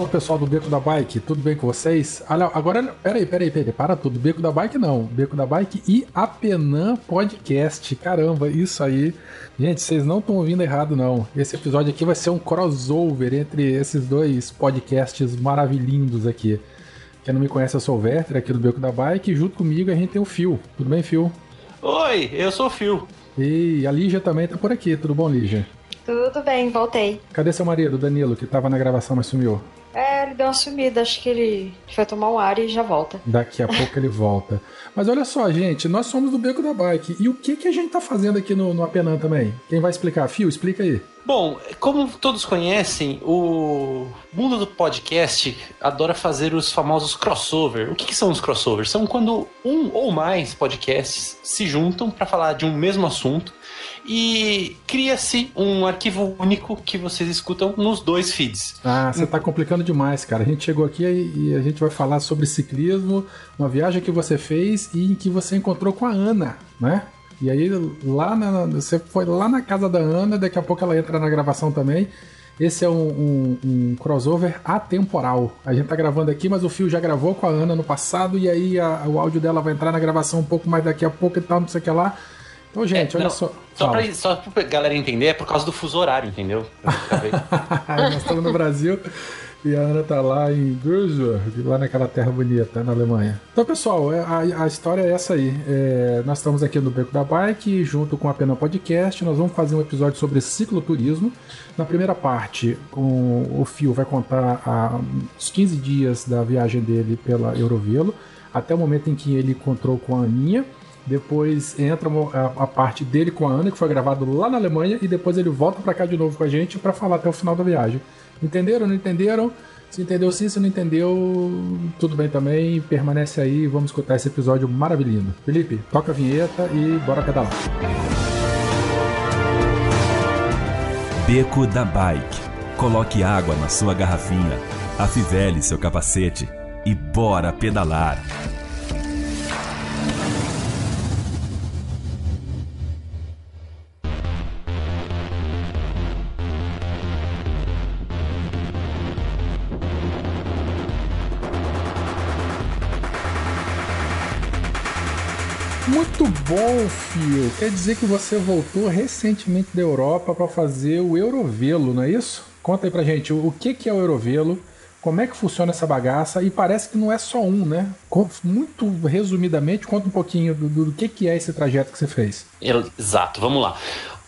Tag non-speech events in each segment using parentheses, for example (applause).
Fala pessoal do Beco da Bike, tudo bem com vocês? Olha, agora, peraí, peraí, peraí, para tudo. Beco da Bike não, Beco da Bike e Apenan Podcast. Caramba, isso aí. Gente, vocês não estão ouvindo errado não. Esse episódio aqui vai ser um crossover entre esses dois podcasts maravilhindos aqui. Quem não me conhece, eu sou o Werther, aqui do Beco da Bike, e junto comigo a gente tem o Fio. Tudo bem, Fio? Oi, eu sou o Fio. E a Lígia também tá por aqui, tudo bom, Lígia? Tudo bem, voltei. Cadê seu marido, Danilo, que tava na gravação, mas sumiu? É, ele deu uma sumida, acho que ele foi tomar um ar e já volta. Daqui a (laughs) pouco ele volta. Mas olha só, gente, nós somos do Beco da Bike. E o que, que a gente tá fazendo aqui no, no Apenan também? Quem vai explicar? Fio, explica aí. Bom, como todos conhecem, o mundo do podcast adora fazer os famosos crossover. O que, que são os crossovers? São quando um ou mais podcasts se juntam para falar de um mesmo assunto e cria-se um arquivo único que vocês escutam nos dois feeds. Ah, você tá complicando demais, cara. A gente chegou aqui e a gente vai falar sobre ciclismo, uma viagem que você fez e em que você encontrou com a Ana, né? E aí lá na, você foi lá na casa da Ana, daqui a pouco ela entra na gravação também. Esse é um, um, um, crossover atemporal. A gente tá gravando aqui, mas o Fio já gravou com a Ana no passado, e aí a, o áudio dela vai entrar na gravação um pouco mais daqui a pouco e tal, não sei o que lá. Então, gente, É, olha não, só. Só Fala. pra, só pra galera entender, é por causa do fuso horário, entendeu? (laughs) Nós estamos no Brasil e a Ana tá lá em Würzburg, lá naquela terra bonita, na Alemanha. Então, pessoal, é- a, a história é essa aí. É, nós estamos aqui no Beco da Bike, junto com a Pena Podcast. Nós vamos fazer um episódio sobre cicloturismo. Na primeira parte, o, o Fio vai contar ah, os 15 dias da viagem dele pela Eurovelo, até o momento em que ele encontrou com a Aninha. Depois entra a, parte dele com a Ana, que foi gravado lá na Alemanha, e depois ele volta pra cá de novo com a gente pra falar até o final da viagem. Entenderam? Não entenderam? Se entendeu sim, se não entendeu, tudo bem também. Permanece aí, vamos escutar esse episódio maravilhoso. Felipe, toca a vinheta e bora pedalar. Beco da Bike. Coloque água na sua garrafinha, afivele seu capacete e bora pedalar. Muito bom, Fio. Quer dizer que você voltou recentemente da Europa para fazer o Eurovelo, não é isso? Conta aí pra gente o que é o Eurovelo, como é que funciona essa bagaça e parece que não é só um, né? Muito resumidamente, conta um pouquinho do, do que que é esse trajeto que você fez. Exato, vamos lá.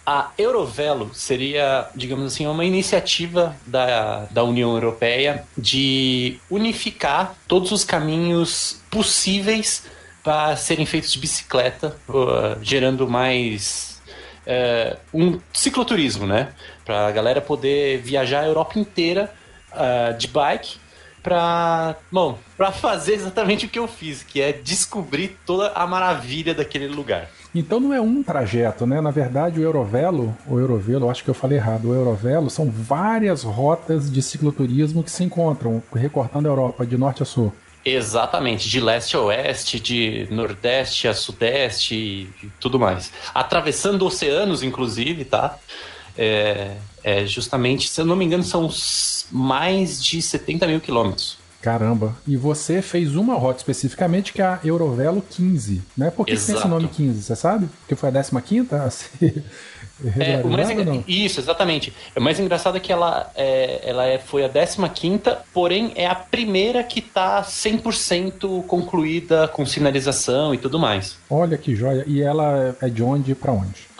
A Eurovelo seria, digamos assim, uma iniciativa da, da União Europeia de unificar todos os caminhos possíveis para serem feitos de bicicleta, gerando mais uh, um cicloturismo, né? Para a galera poder viajar a Europa inteira uh, de bike para, bom, para fazer exatamente o que eu fiz, que é descobrir toda a maravilha daquele lugar. Então não é um trajeto, né? Na verdade, o Eurovelo, o Eurovelo, eu acho que eu falei errado, o Eurovelo são várias rotas de cicloturismo que se encontram, recortando a Europa de norte a sul. Exatamente, de leste a oeste, de nordeste a sudeste e, tudo mais. Atravessando oceanos, inclusive, tá? É, é justamente, se eu não me engano, são mais de 70 mil quilômetros. Caramba. E você fez uma rota especificamente que é a Eurovelo 15, né? Por que, que tem esse nome 15, você sabe? Porque foi a 15 a ser É, o mais engra-? Isso, exatamente. O mais engraçado é que ela, é, ela é, foi a 15, porém é a primeira que tá 100% concluída com sinalização e tudo mais. Olha que joia. E ela é de onde pra onde?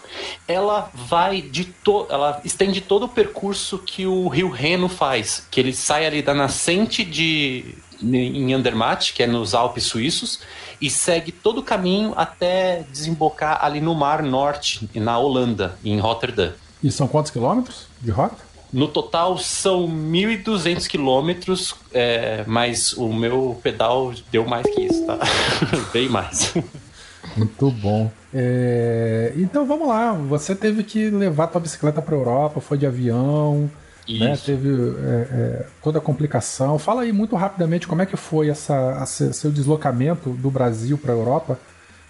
ela vai de to ela estende todo o percurso que o Rio Reno faz, que ele sai ali da nascente de em Andermatt, que é nos Alpes suíços, e segue todo o caminho até desembocar ali no Mar Norte, na Holanda, em Rotterdam. E são quantos quilômetros de rota? no total são 1.200 quilômetros, é, mas o meu pedal deu mais que isso, tá? (laughs) Bem mais. Muito bom. É, Então vamos lá. Você teve que levar tua bicicleta para Europa, foi de avião, né? Teve é, é, toda a complicação. Fala aí muito rapidamente como é que foi essa, essa- seu deslocamento do Brasil para a Europa,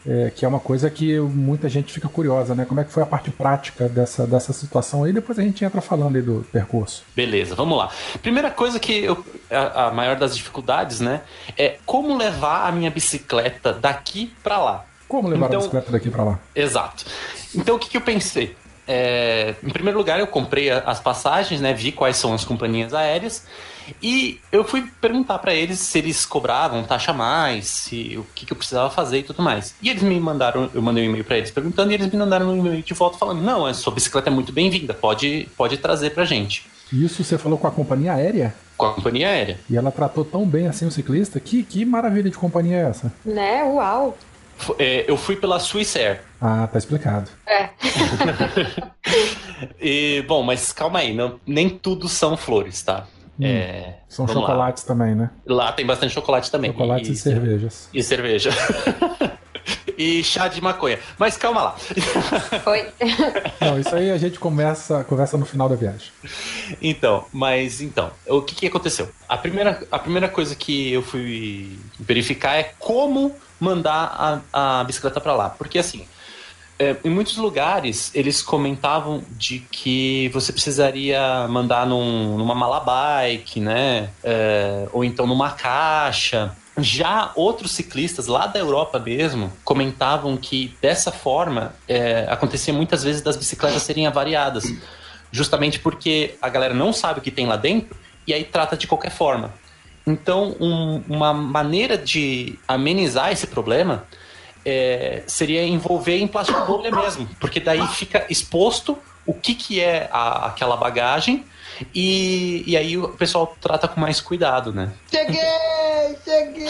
é, que é uma coisa que muita gente fica curiosa, né? Como é que foi a parte prática dessa, dessa situação aí? Depois a gente entra falando aí do percurso. Beleza, vamos lá. Primeira coisa que eu, a, a maior das dificuldades, né, é como levar a minha bicicleta daqui pra lá. Como levar Então- a bicicleta daqui para lá? Exato. Então o que, que eu pensei? É, em primeiro lugar, eu comprei as passagens, né? Vi quais são as companhias aéreas e eu fui perguntar pra eles se eles cobravam taxa a mais, se o que, que eu precisava fazer e tudo mais. E eles me mandaram, eu mandei um e-mail pra eles perguntando e eles me mandaram um e-mail de volta falando: não, a sua bicicleta é muito bem-vinda, pode, pode trazer pra gente. Isso você falou com a companhia aérea? Com a companhia aérea. E ela tratou tão bem assim o ciclista? Que, que maravilha de companhia é essa? Né? Uau. É, eu fui pela Swiss Air. Ah, tá explicado. É. (laughs) (laughs) E, bom, mas calma aí, não, nem tudo são flores, tá? É, São vamos lá. chocolates também, né? Lá tem bastante chocolate também. Chocolates e, cervejas. E cerveja. (laughs) e chá de maconha. Mas calma lá. Foi. Não, isso aí a gente conversa, conversa no final da viagem. Então, mas então, o que, que aconteceu? A primeira, a primeira coisa que eu fui verificar é como mandar a, a bicicleta para lá. Porque assim, é, em muitos lugares eles comentavam de que você precisaria mandar num, numa mala bike, né? É, ou então numa caixa. Já outros ciclistas lá da Europa mesmo comentavam que dessa forma é, acontecia muitas vezes das bicicletas serem avariadas justamente porque a galera não sabe o que tem lá dentro e aí trata de qualquer forma. Então, um- uma maneira de amenizar esse problema é, seria envolver em plástico bolha mesmo, porque daí fica exposto o que, que é a- aquela bagagem e, e aí o pessoal trata com mais cuidado, né? Cheguei! Cheguei!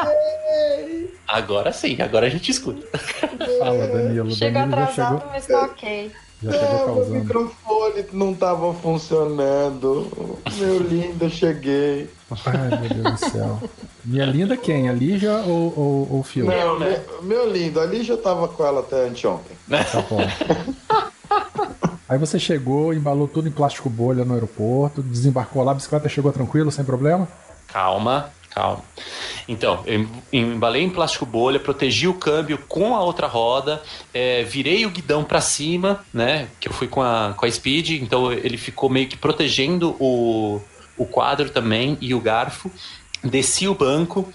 Cheguei! Agora sim, agora a gente escuta. Fala, Danilo. Chegou Danilo já atrasado, chegou, mas tá ok. Já chegou Não, meu microfone não tava funcionando. Meu lindo, eu cheguei. Ai, meu Deus do céu. Minha linda quem? A Lígia ou, ou, ou o Phil? Não, né? meu, meu lindo, ali já tava com ela até anteontem. Tá bom. (laughs) Aí você chegou, embalou tudo em plástico bolha no aeroporto, desembarcou lá, a bicicleta chegou tranquilo, sem problema? Calma, calma. Então, eu embalei em plástico bolha, protegi o câmbio com a outra roda, é, virei o guidão para cima, né? Que eu fui com a, com a Speed, então ele ficou meio que protegendo o, o quadro também e o garfo. Desci o banco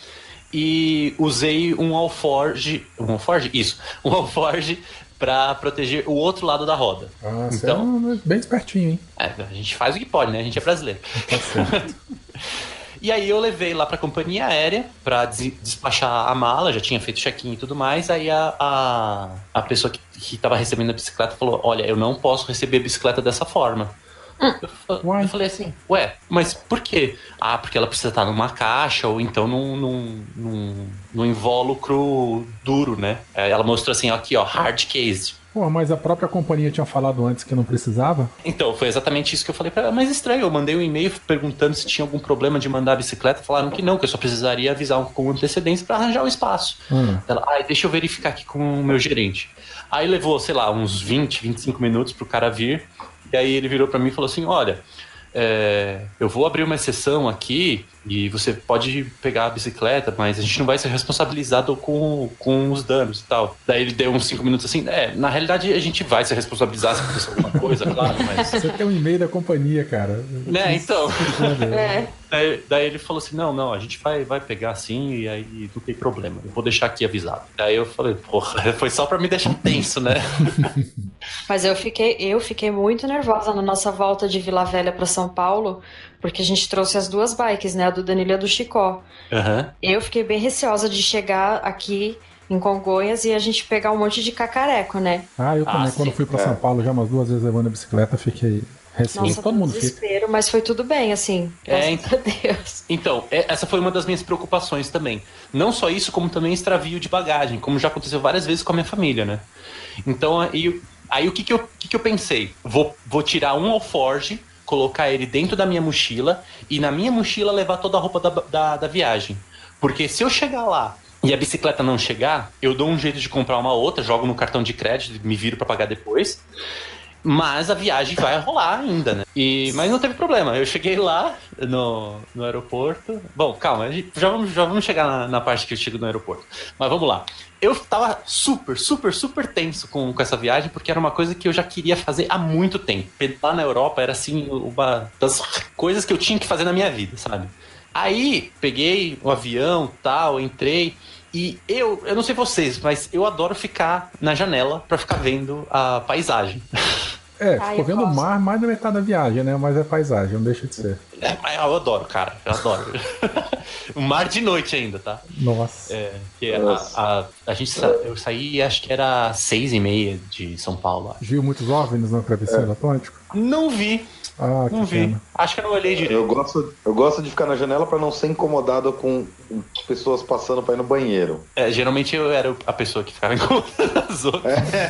e usei um alforge. Um alforge? Isso. (laughs) Um alforge para proteger o outro lado da roda. Ah, você Então- é bem espertinho, hein? É, a gente faz o que pode, né? A gente é brasileiro. Tá certo. (laughs) E aí eu levei lá pra companhia aérea pra des- despachar a mala, já tinha feito check-in e tudo mais. Aí a, a, a pessoa que, que tava recebendo a bicicleta falou: Olha, eu não posso receber a bicicleta dessa forma. Eu, Uai. eu falei assim, ué, mas por quê? Ah, porque ela precisa estar numa caixa ou então num, num, num, num invólucro duro, né? Ela mostrou assim, ó, aqui, ó, hard case. Pô, mas a própria companhia tinha falado antes que não precisava? Então, foi exatamente isso que eu falei pra ela. Mas estranho, eu mandei um e-mail perguntando se tinha algum problema de mandar a bicicleta. Falaram que não, que eu só precisaria avisar com antecedência pra arranjar o espaço. Hum. Ela, ai, deixa eu verificar aqui com o meu gerente. Aí levou, sei lá, uns 20, 25 minutos pro cara vir. E aí ele virou pra mim e falou assim: olha. É, eu vou abrir uma exceção aqui e você pode pegar a bicicleta, mas a gente não vai ser responsabilizado com, com os danos e tal. Daí ele deu uns 5 minutos assim, é, na realidade a gente vai se responsabilizar se acontecer alguma coisa, (laughs) claro, mas Você tem um e-mail da companhia, cara. né, então. É. Daí, daí ele falou assim: não, não, a gente vai, vai pegar assim e aí não tem problema. Eu vou deixar aqui avisado. Daí eu falei, porra, (laughs) foi só pra me deixar tenso, né? (laughs) Mas eu fiquei, eu fiquei muito nervosa na nossa volta de Vila Velha para São Paulo, porque a gente trouxe as duas bikes, né? A do Danilo e a do Chicó. Aham. Eu fiquei bem receosa de chegar aqui em Congonhas e a gente pegar um monte de cacareco, né? Ah, eu Ah, também, sim. quando fui pra É. São Paulo já umas duas vezes levando a bicicleta, fiquei receoso. Nossa, Todo foi um mundo fica. desespero, mas foi tudo bem, assim. É, Graças a Deus. Então, é- essa foi uma das minhas preocupações também. Não só isso, como também extravio de bagagem, como já aconteceu várias vezes com a minha família, né? Então, aí, Aí o que que eu, que que eu pensei? Vou, vou tirar um alforge, colocar ele dentro da minha mochila e na minha mochila levar toda a roupa da, da, da viagem. Porque se eu chegar lá e a bicicleta não chegar, eu dou um jeito de comprar uma outra, jogo no cartão de crédito, me viro para pagar depois. Mas a viagem vai rolar ainda, né? E, mas não teve problema. Eu cheguei lá no, no aeroporto. Bom, calma, já vamos, já vamos chegar na, na parte que eu chego no aeroporto. Mas vamos lá. Eu tava super, super, super tenso com, com essa viagem, porque era uma coisa que eu já queria fazer há muito tempo. Lá na Europa era assim, uma das coisas que eu tinha que fazer na minha vida, sabe? Aí peguei o avião tal, entrei. E eu, eu não sei vocês, mas eu adoro ficar na janela para ficar vendo a paisagem. (laughs) É, Ai, ficou vendo o mar mais da metade da viagem, né? Mas é paisagem, não deixa de ser. É, eu adoro, cara. Eu adoro. (laughs) o mar de noite ainda, tá? Nossa. É, que Nossa. A, a, a, gente sa eu saí, acho que era seis e meia de São Paulo. Acho. Viu muitos OVNIs na travessia é. do Atlântico? Não vi. Ah, não vi. Pena. Acho que eu não olhei direito. Eu gosto, eu gosto de ficar na janela para não ser incomodado com pessoas passando para ir no banheiro. É, geralmente eu era a pessoa que ficava (laughs) incomodando as outras. É.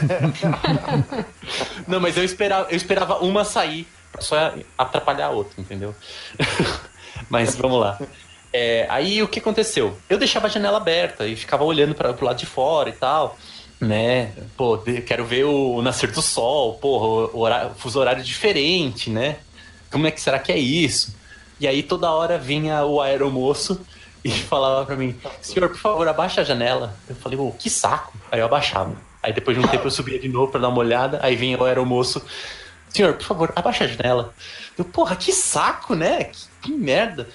não, mas eu esperava, eu esperava uma sair pra só atrapalhar a outra, entendeu? (laughs) mas vamos lá. É, aí o que aconteceu? Eu deixava a janela aberta e ficava olhando para o lado de fora e tal né? Pô, quero ver o nascer do sol, porra, horário, fuso horário diferente, né? Como é que será que é isso? E aí toda hora vinha o aeromoço (laughs) e falava para mim: "Senhor, por favor, abaixa a janela". Eu falei: "Pô, que saco". Aí eu abaixava. Aí depois de um tempo eu subia de novo para dar uma olhada, aí vinha o aeromoço: "Senhor, por favor, abaixa a janela". Eu, porra, que saco, né? Que, que merda.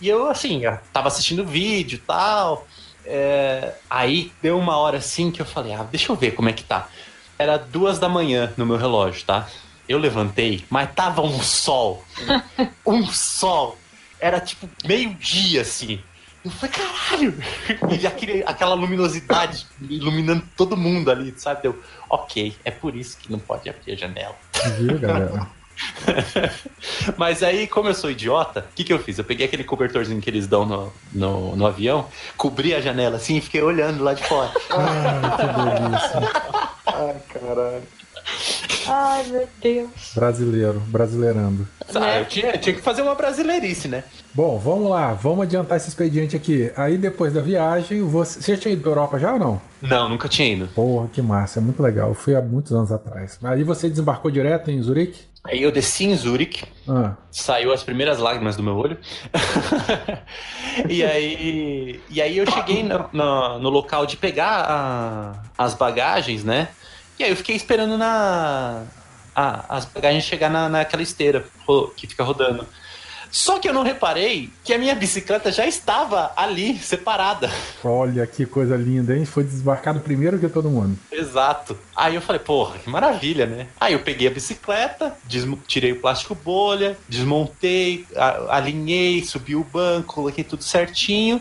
E eu assim, eu tava assistindo vídeo e tal, é, aí deu uma hora assim que eu falei, ah, deixa eu ver como é que tá. Era duas da manhã no meu relógio, tá? Eu levantei, mas tava um sol. (laughs) um sol. Era tipo meio-dia, assim. Eu falei, caralho! (laughs) E aquele, aquela luminosidade iluminando todo mundo ali, sabe? Deu, ok, é por isso que não pode abrir a janela. Viu, galera? (laughs) Mas aí, como eu sou idiota, o que, que eu fiz? Eu peguei aquele cobertorzinho que eles dão no, no, no avião, cobri a janela assim e fiquei olhando lá de fora. (laughs) Ai, que delícia. Ai, caralho. Ai, meu Deus. Brasileiro, brasileirando. Ah, né? eu tinha, eu tinha que fazer uma brasileirice, né? Bom, vamos lá, vamos adiantar esse expediente aqui. Aí depois da viagem, você, você já tinha ido pra Europa já ou não? Não, nunca tinha ido. Porra, que massa, é muito legal. Eu fui há muitos anos atrás. Aí você desembarcou direto em Zurique? Aí eu desci em Zurique, ah. saiu as primeiras lágrimas do meu olho. (laughs) e, aí, e aí eu cheguei no, no, no local de pegar a, as bagagens, né? E aí eu fiquei esperando na, a, as bagagens chegar na, naquela esteira que fica rodando. Só que eu não reparei que a minha bicicleta já estava ali, separada. Olha que coisa linda, hein? Foi desbarcado primeiro que todo mundo. Exato. Aí eu falei, porra, que maravilha, né? Aí eu peguei a bicicleta, tirei o plástico bolha, desmontei, alinhei, subi o banco, coloquei tudo certinho,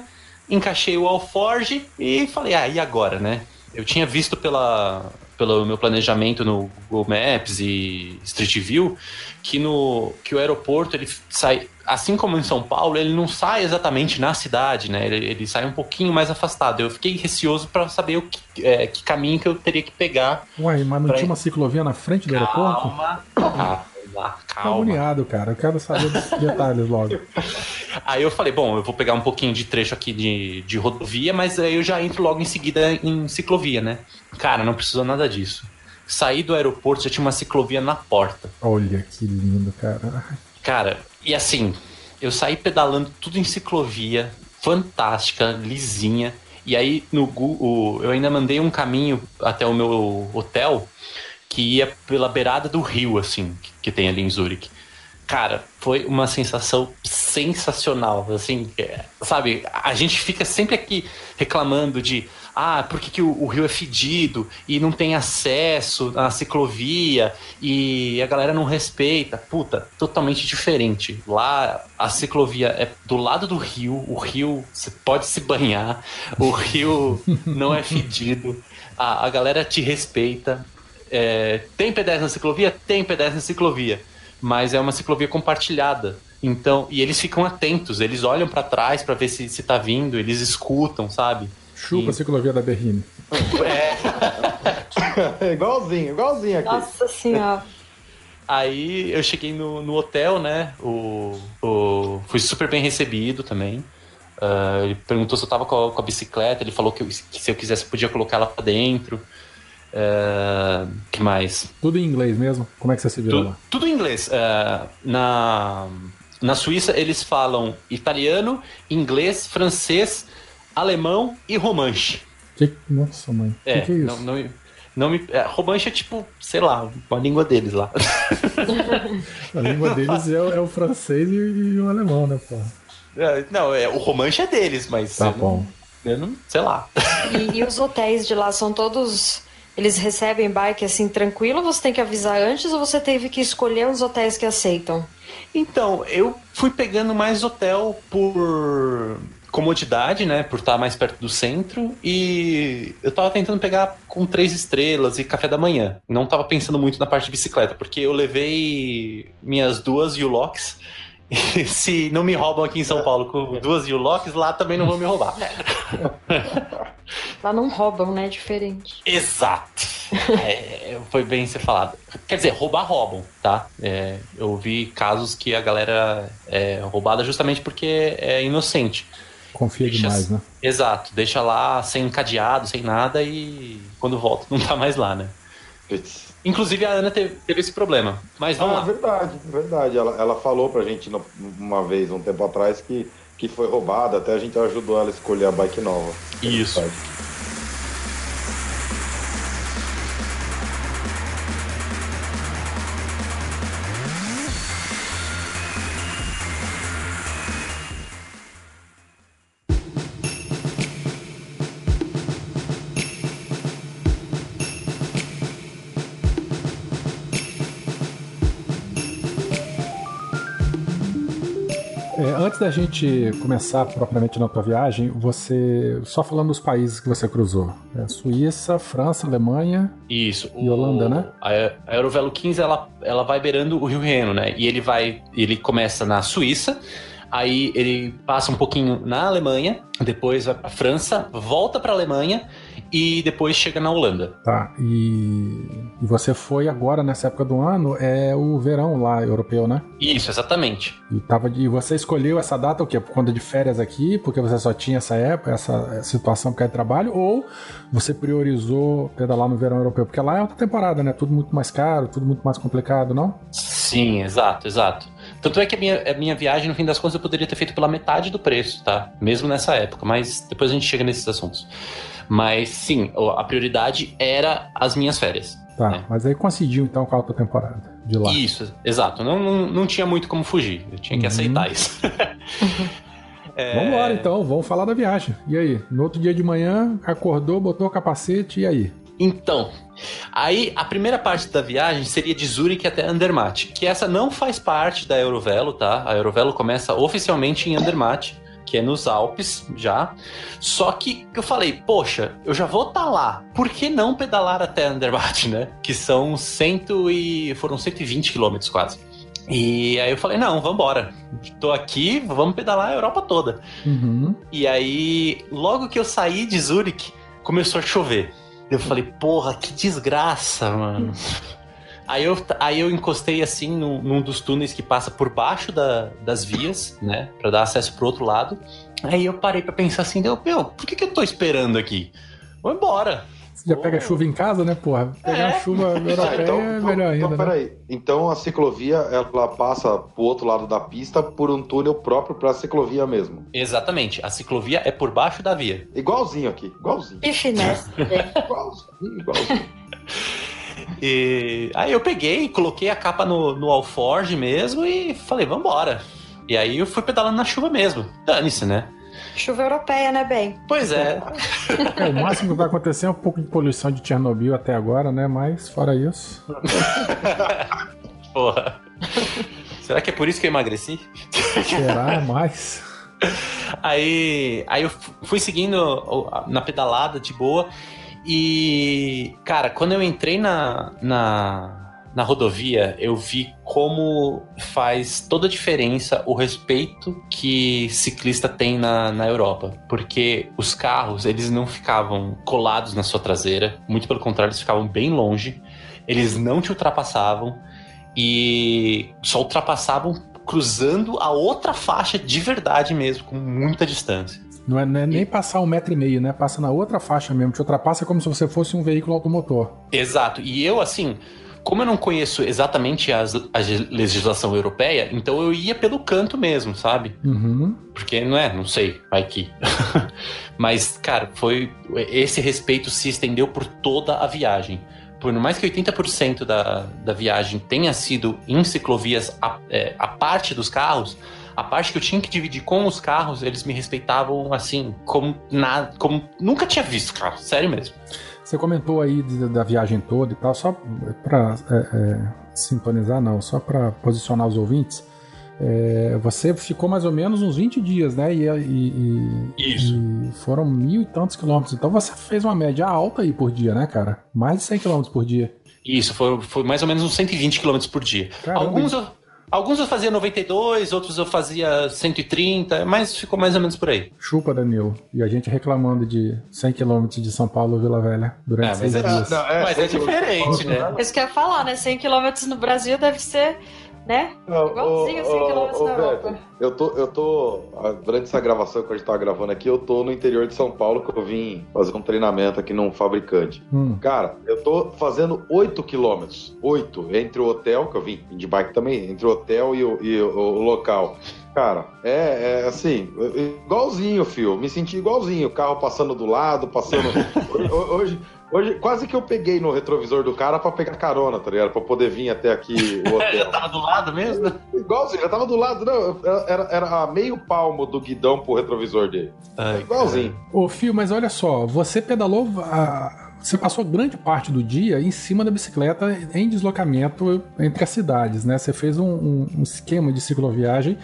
encaixei o alforge e falei, ah, e agora, né? Eu tinha visto pela, pelo meu planejamento no Google Maps e Street View que no que o aeroporto ele sai assim como em São Paulo ele não sai exatamente na cidade né? Ele, ele sai um pouquinho mais afastado. Eu fiquei receoso para saber o que, é, que caminho que eu teria que pegar Uai, mas não tinha uma ciclovia na frente do calma, aeroporto? Calma calma calma cara eu quero saber dos (laughs) detalhes logo Aí eu falei, bom, eu vou pegar um pouquinho de trecho aqui de, de rodovia, mas aí eu já entro logo em seguida em ciclovia, né? Cara, não precisou nada disso. Saí do aeroporto, já tinha uma ciclovia na porta. Olha que lindo, cara. Cara, e assim, eu saí pedalando tudo em ciclovia, fantástica, lisinha. E aí no Google, eu ainda mandei um caminho até o meu hotel que ia pela beirada do rio, assim, que tem ali em Zurique. Cara, foi uma sensação sensacional, assim, é, sabe? A gente fica sempre aqui reclamando de ah, por que, que o, o, rio é fedido e não tem acesso à ciclovia e a galera não respeita. Puta, totalmente diferente. Lá a ciclovia é do lado do rio, o rio você pode se banhar, o rio não é fedido, a, a galera te respeita. É, tem pedestre na ciclovia? Tem pedestre na ciclovia mas é uma ciclovia compartilhada. Então, e eles ficam atentos, eles olham para trás para ver se, se tá vindo, eles escutam, sabe? Chupa e... a ciclovia da Berrine. É. (laughs) igualzinho, igualzinho aqui. Nossa senhora. Aí eu cheguei no, no hotel, né? O, o, fui super bem recebido também. Uh, ele perguntou se eu tava com a, com a bicicleta, ele falou que, eu, que, se eu quisesse podia colocar ela pra dentro. Uh, que mais? Tudo em inglês mesmo? Como é que você se virou Tu- lá? tudo em inglês. Uh, na, na Suíça eles falam italiano, inglês, francês, alemão e romanche. Que- Nossa, mãe. O É, que, que é isso? Não, não, não me, é, romanche é tipo, sei lá, uma língua deles lá. (laughs) A língua deles é, o- é o francês e, e o alemão, né, pô? É, não, é, o romanche é deles, mas Tá eu não- bom. eu não, sei lá. E, e os hotéis de lá são todos. Eles recebem bike assim tranquilo? Você tem que avisar antes ou você teve que escolher os hotéis que aceitam? Então, eu fui pegando mais hotel por comodidade, né? Por estar mais perto do centro. E eu tava tentando pegar com três estrelas e café da manhã. Não tava pensando muito na parte de bicicleta, porque eu levei minhas duas U-Locks. (laughs) E se não me roubam aqui em São Paulo com duas U-Locks, lá também não vão me roubar. (laughs) Lá não roubam, né? Diferente. Exato. (laughs) É, foi bem ser falado. Quer dizer, roubar roubam, tá? É, eu vi casos que a galera é roubada justamente porque é inocente. Confia Deixa- demais, né? Exato, deixa lá sem cadeado, sem nada e quando volta não tá mais lá, né? Putz. Inclusive a Ana teve, teve esse problema. Mas vamos Ah, lá. verdade, verdade. Ela, ela falou pra gente no- uma vez, um tempo atrás, que, que foi roubada, até a gente ajudou ela a escolher a bike nova. Isso. Da gente começar propriamente na tua viagem, você. Só falando dos países que você cruzou: É, Suíça, França, Alemanha. Isso. E Holanda, né? A, a Eurovelo 15 ela, ela vai beirando o Rio Reno, né? E ele vai. Ele começa na Suíça, aí ele passa um pouquinho na Alemanha, depois vai pra França, volta pra Alemanha e depois chega na Holanda. Tá. E, e você foi agora, nessa época do ano, é o verão lá europeu, né? Isso, exatamente. E, tava de- você escolheu essa data o quê? Por conta de férias aqui, porque você só tinha essa época, essa situação por causa de trabalho, ou você priorizou pedalar no verão europeu? Porque lá é outra temporada, né? Tudo muito mais caro, tudo muito mais complicado, não? Sim, exato, exato. Tanto é que a minha, a minha viagem, no fim das contas, eu poderia ter feito pela metade do preço, tá? Mesmo nessa época, mas depois a gente chega nesses assuntos. Mas sim, a prioridade era as minhas férias. Tá, É. mas aí coincidiu então com a outra temporada de lá. Isso, exato. Não, não, não tinha muito como fugir. Eu tinha que Uhum. aceitar isso. (laughs) É, Vamos embora então, vamos falar da viagem. E aí? No outro dia de manhã, acordou, botou o capacete, e aí? Então, aí a primeira parte da viagem seria de Zurich até Andermatt, que essa não faz parte da Eurovelo, tá? A Eurovelo começa oficialmente em Andermatt, que é nos Alpes já. Só que eu falei, poxa, eu já vou estar lá. Por que não pedalar até Andermatt, né? Que são cento e foram 120 quilômetros quase. E aí eu falei, não, vambora. Tô aqui, vamos pedalar a Europa toda. Uhum. E aí, logo que eu saí de Zurich, começou a chover. Eu falei, porra, que desgraça, mano. (laughs) Aí eu, aí eu encostei assim num, num dos túneis que passa por baixo da- das vias, né? Pra dar acesso pro outro lado. Aí eu parei pra pensar assim, deu, meu, por que, que eu tô esperando aqui? Vou embora. Você já pega chuva em casa, né, porra? Pegar É. chuva europeia então, é melhor ainda, então, né? peraí. Então a ciclovia ela passa pro outro lado da pista por um túnel próprio pra ciclovia mesmo. Exatamente, a ciclovia é por baixo da via. Igualzinho aqui, igualzinho. Que finesse. Igualzinho, igualzinho. (laughs) E aí eu peguei, coloquei a capa no, no alforge mesmo e falei, vambora. E aí eu fui pedalando na chuva mesmo. Dane-se, né? Chuva europeia, né, bem? Pois é. É, o máximo que vai acontecer é um pouco de poluição de Chernobyl até agora, né? Mas fora isso. (laughs) Porra. Será que é por isso que eu emagreci? Será mais? Aí, aí eu fu- fui seguindo na pedalada de boa. E, cara, quando eu entrei na, na, na rodovia, eu vi como faz toda a diferença o respeito que ciclista tem na, na Europa. Porque os carros, eles não ficavam colados na sua traseira, muito pelo contrário, eles ficavam bem longe, eles não te ultrapassavam e só ultrapassavam cruzando a outra faixa de verdade mesmo, com muita distância. Não é, não é nem passar um metro e meio, né? Passa na outra faixa mesmo, te ultrapassa como se você fosse um veículo automotor. Exato. E eu, assim, como eu não conheço exatamente as, a legislação europeia, então eu ia pelo canto mesmo, sabe? Uhum. Porque não é, não sei, vai que. (laughs) Mas, cara, foi. Esse respeito se estendeu por toda a viagem. Por mais que 80% da, da viagem tenha sido em ciclovias a, é, a parte dos carros, a parte que eu tinha que dividir com os carros, eles me respeitavam assim, como nada, como nunca tinha visto, cara, sério mesmo. Você comentou aí de, da viagem toda e tal, só para é, é, sintonizar, não, só para posicionar os ouvintes. É, você ficou mais ou menos uns 20 dias, né? E, e, e, foram mil e tantos quilômetros. Então você fez uma média alta aí por dia, né, cara? Mais de 100 quilômetros por dia. Isso, foi, foi mais ou menos uns 120 quilômetros por dia. Caramba. Alguns Alguns eu fazia 92, outros eu fazia 130, mas ficou mais ou menos por aí. Chupa, Danilo. E a gente reclamando de 100 km de São Paulo Vila Velha durante é, seis é, dias. Não, é, mas é diferente, né? Isso que eu ia falar, né? 100 km no Brasil deve ser né? Igualzinho 100 km na Europa. Eu tô, eu tô, durante essa gravação que a gente tá gravando aqui, eu tô no interior de São Paulo, que eu vim fazer um treinamento aqui num fabricante. Hum. Cara, eu tô fazendo 8 quilômetros, 8, entre o hotel, que eu vim de bike também, entre o hotel e o, e o, o local. Cara, é, é, assim, igualzinho, fio. Me senti igualzinho. O carro passando do lado, passando. (laughs) hoje, Hoje, quase que eu peguei no retrovisor do cara pra pegar carona, tá ligado? Pra poder vir até aqui o (laughs) hotel. já tava do lado mesmo? Igualzinho, já tava do lado, não. Era, era meio palmo do guidão pro retrovisor dele. Ai, Igualzinho. Ô, Fio, mas olha só, você pedalou. A... Você passou grande parte do dia em cima da bicicleta em deslocamento entre as cidades, né? Você fez um, um, um esquema de cicloviagem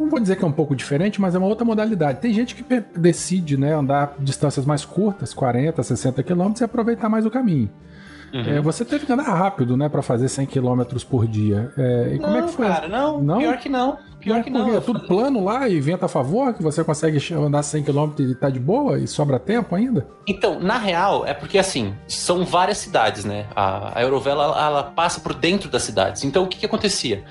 não vou dizer que é um pouco diferente, mas é uma outra modalidade. Tem gente que decide né, andar distâncias mais curtas, 40, 60 quilômetros, e aproveitar mais o caminho. Uhum. É, você teve que andar rápido, né, para fazer 100 km por dia. É, e não, como é que foi? Cara, não, não, pior que não. Pior que não. É tudo plano lá e vento a favor, que você consegue andar 100 km e tá de boa e sobra tempo ainda? Então, na real, é porque assim, são várias cidades, né? A, a Eurovela, ela, ela passa por dentro das cidades. Então, o que que acontecia?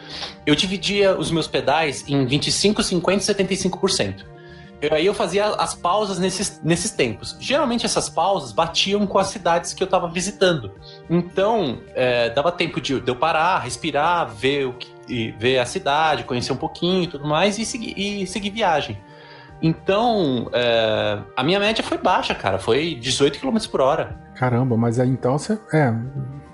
Eu dividia os meus pedais em 25, 50 e 75%. Eu, aí eu fazia as pausas nesses, nesses tempos. Geralmente essas pausas batiam com as cidades que eu estava visitando. Então, é, dava tempo de, de, eu parar, respirar, ver, o que, ver a cidade, conhecer um pouquinho e tudo mais, e seguir, e seguir viagem. Então, é, a minha média foi baixa, cara. Foi 18 km por hora. Caramba, mas aí então você. É,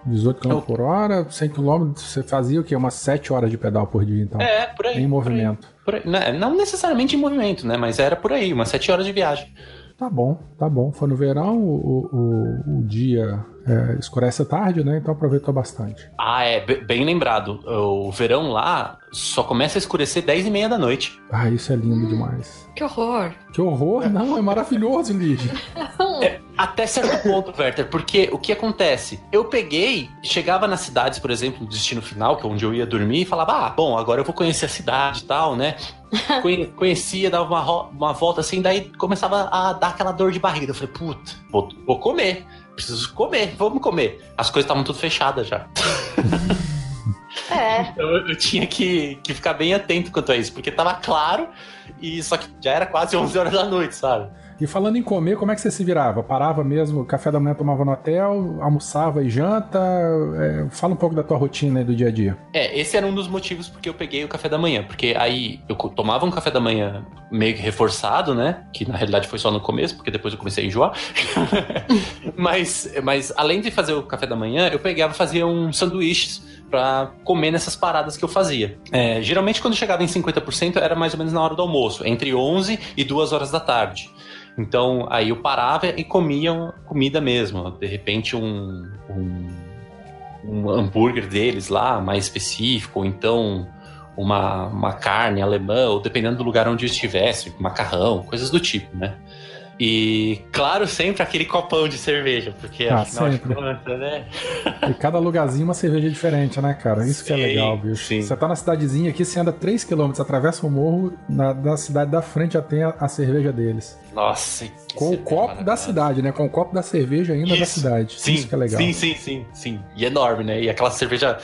18 km por hora, 100 km, você fazia o quê? Umas 7 horas de pedal por dia, então? É, por aí. Em movimento. Por aí. Por aí. Não necessariamente em movimento, né? Mas era por aí, umas 7 horas de viagem. Tá bom, tá bom. Foi no verão, o, o, o dia é, escurece tarde, né? Então aproveitou bastante. Ah, é, bem lembrado. O verão lá só começa a escurecer 10 e meia da noite. Ah, isso é lindo demais. Que horror. Que horror? Não, é maravilhoso, Lígia. (laughs) É, até certo ponto, Werther, porque o que acontece? Eu peguei, chegava nas cidades, por exemplo, no destino final, que é onde eu ia dormir, e falava, ah, bom, agora eu vou conhecer a cidade e tal, né? (laughs) Conhecia, dava uma, uma volta assim, daí começava a dar aquela dor de barriga. Eu falei, puta, vou, vou comer, preciso comer, vamos comer. As coisas estavam tudo fechadas já. (laughs) É. Então eu tinha que, que ficar bem atento quanto a isso, porque tava claro, e só que já era quase (laughs) 11 horas da noite, sabe? E falando em comer, como é que você se virava? Parava mesmo, café da manhã tomava no hotel, almoçava e janta? É, fala um pouco da tua rotina aí do dia a dia. É, esse era um dos motivos porque eu peguei o café da manhã. Porque aí eu tomava um café da manhã meio que reforçado, né? Que na realidade foi só no começo, porque depois eu comecei a enjoar. (laughs) (laughs) mas, mas além de fazer o café da manhã, eu pegava e fazia uns sanduíches para comer nessas paradas que eu fazia. É, geralmente, quando chegava em 50%, era mais ou menos na hora do almoço, entre 11 e 2 horas da tarde. Então, aí eu parava e comia comida mesmo. De repente, um, um, um hambúrguer deles lá, mais específico, ou então uma, uma carne alemã, ou dependendo do lugar onde eu estivesse, macarrão, coisas do tipo, né? E, claro, sempre aquele copão de cerveja, porque Ah, afinal de sempre. contas, né? E cada lugarzinho uma cerveja diferente, né, cara? Isso que é Sim, legal, bicho. sim. Você tá na cidadezinha aqui, você anda 3km, atravessa o morro, na, da cidade da frente já tem a, a cerveja deles. Nossa, que Com o copo da cidade, né? Com o copo da cerveja ainda da Isso. cidade. Sim, Isso que é legal. sim, sim, sim, sim. E enorme, né? E aquela cerveja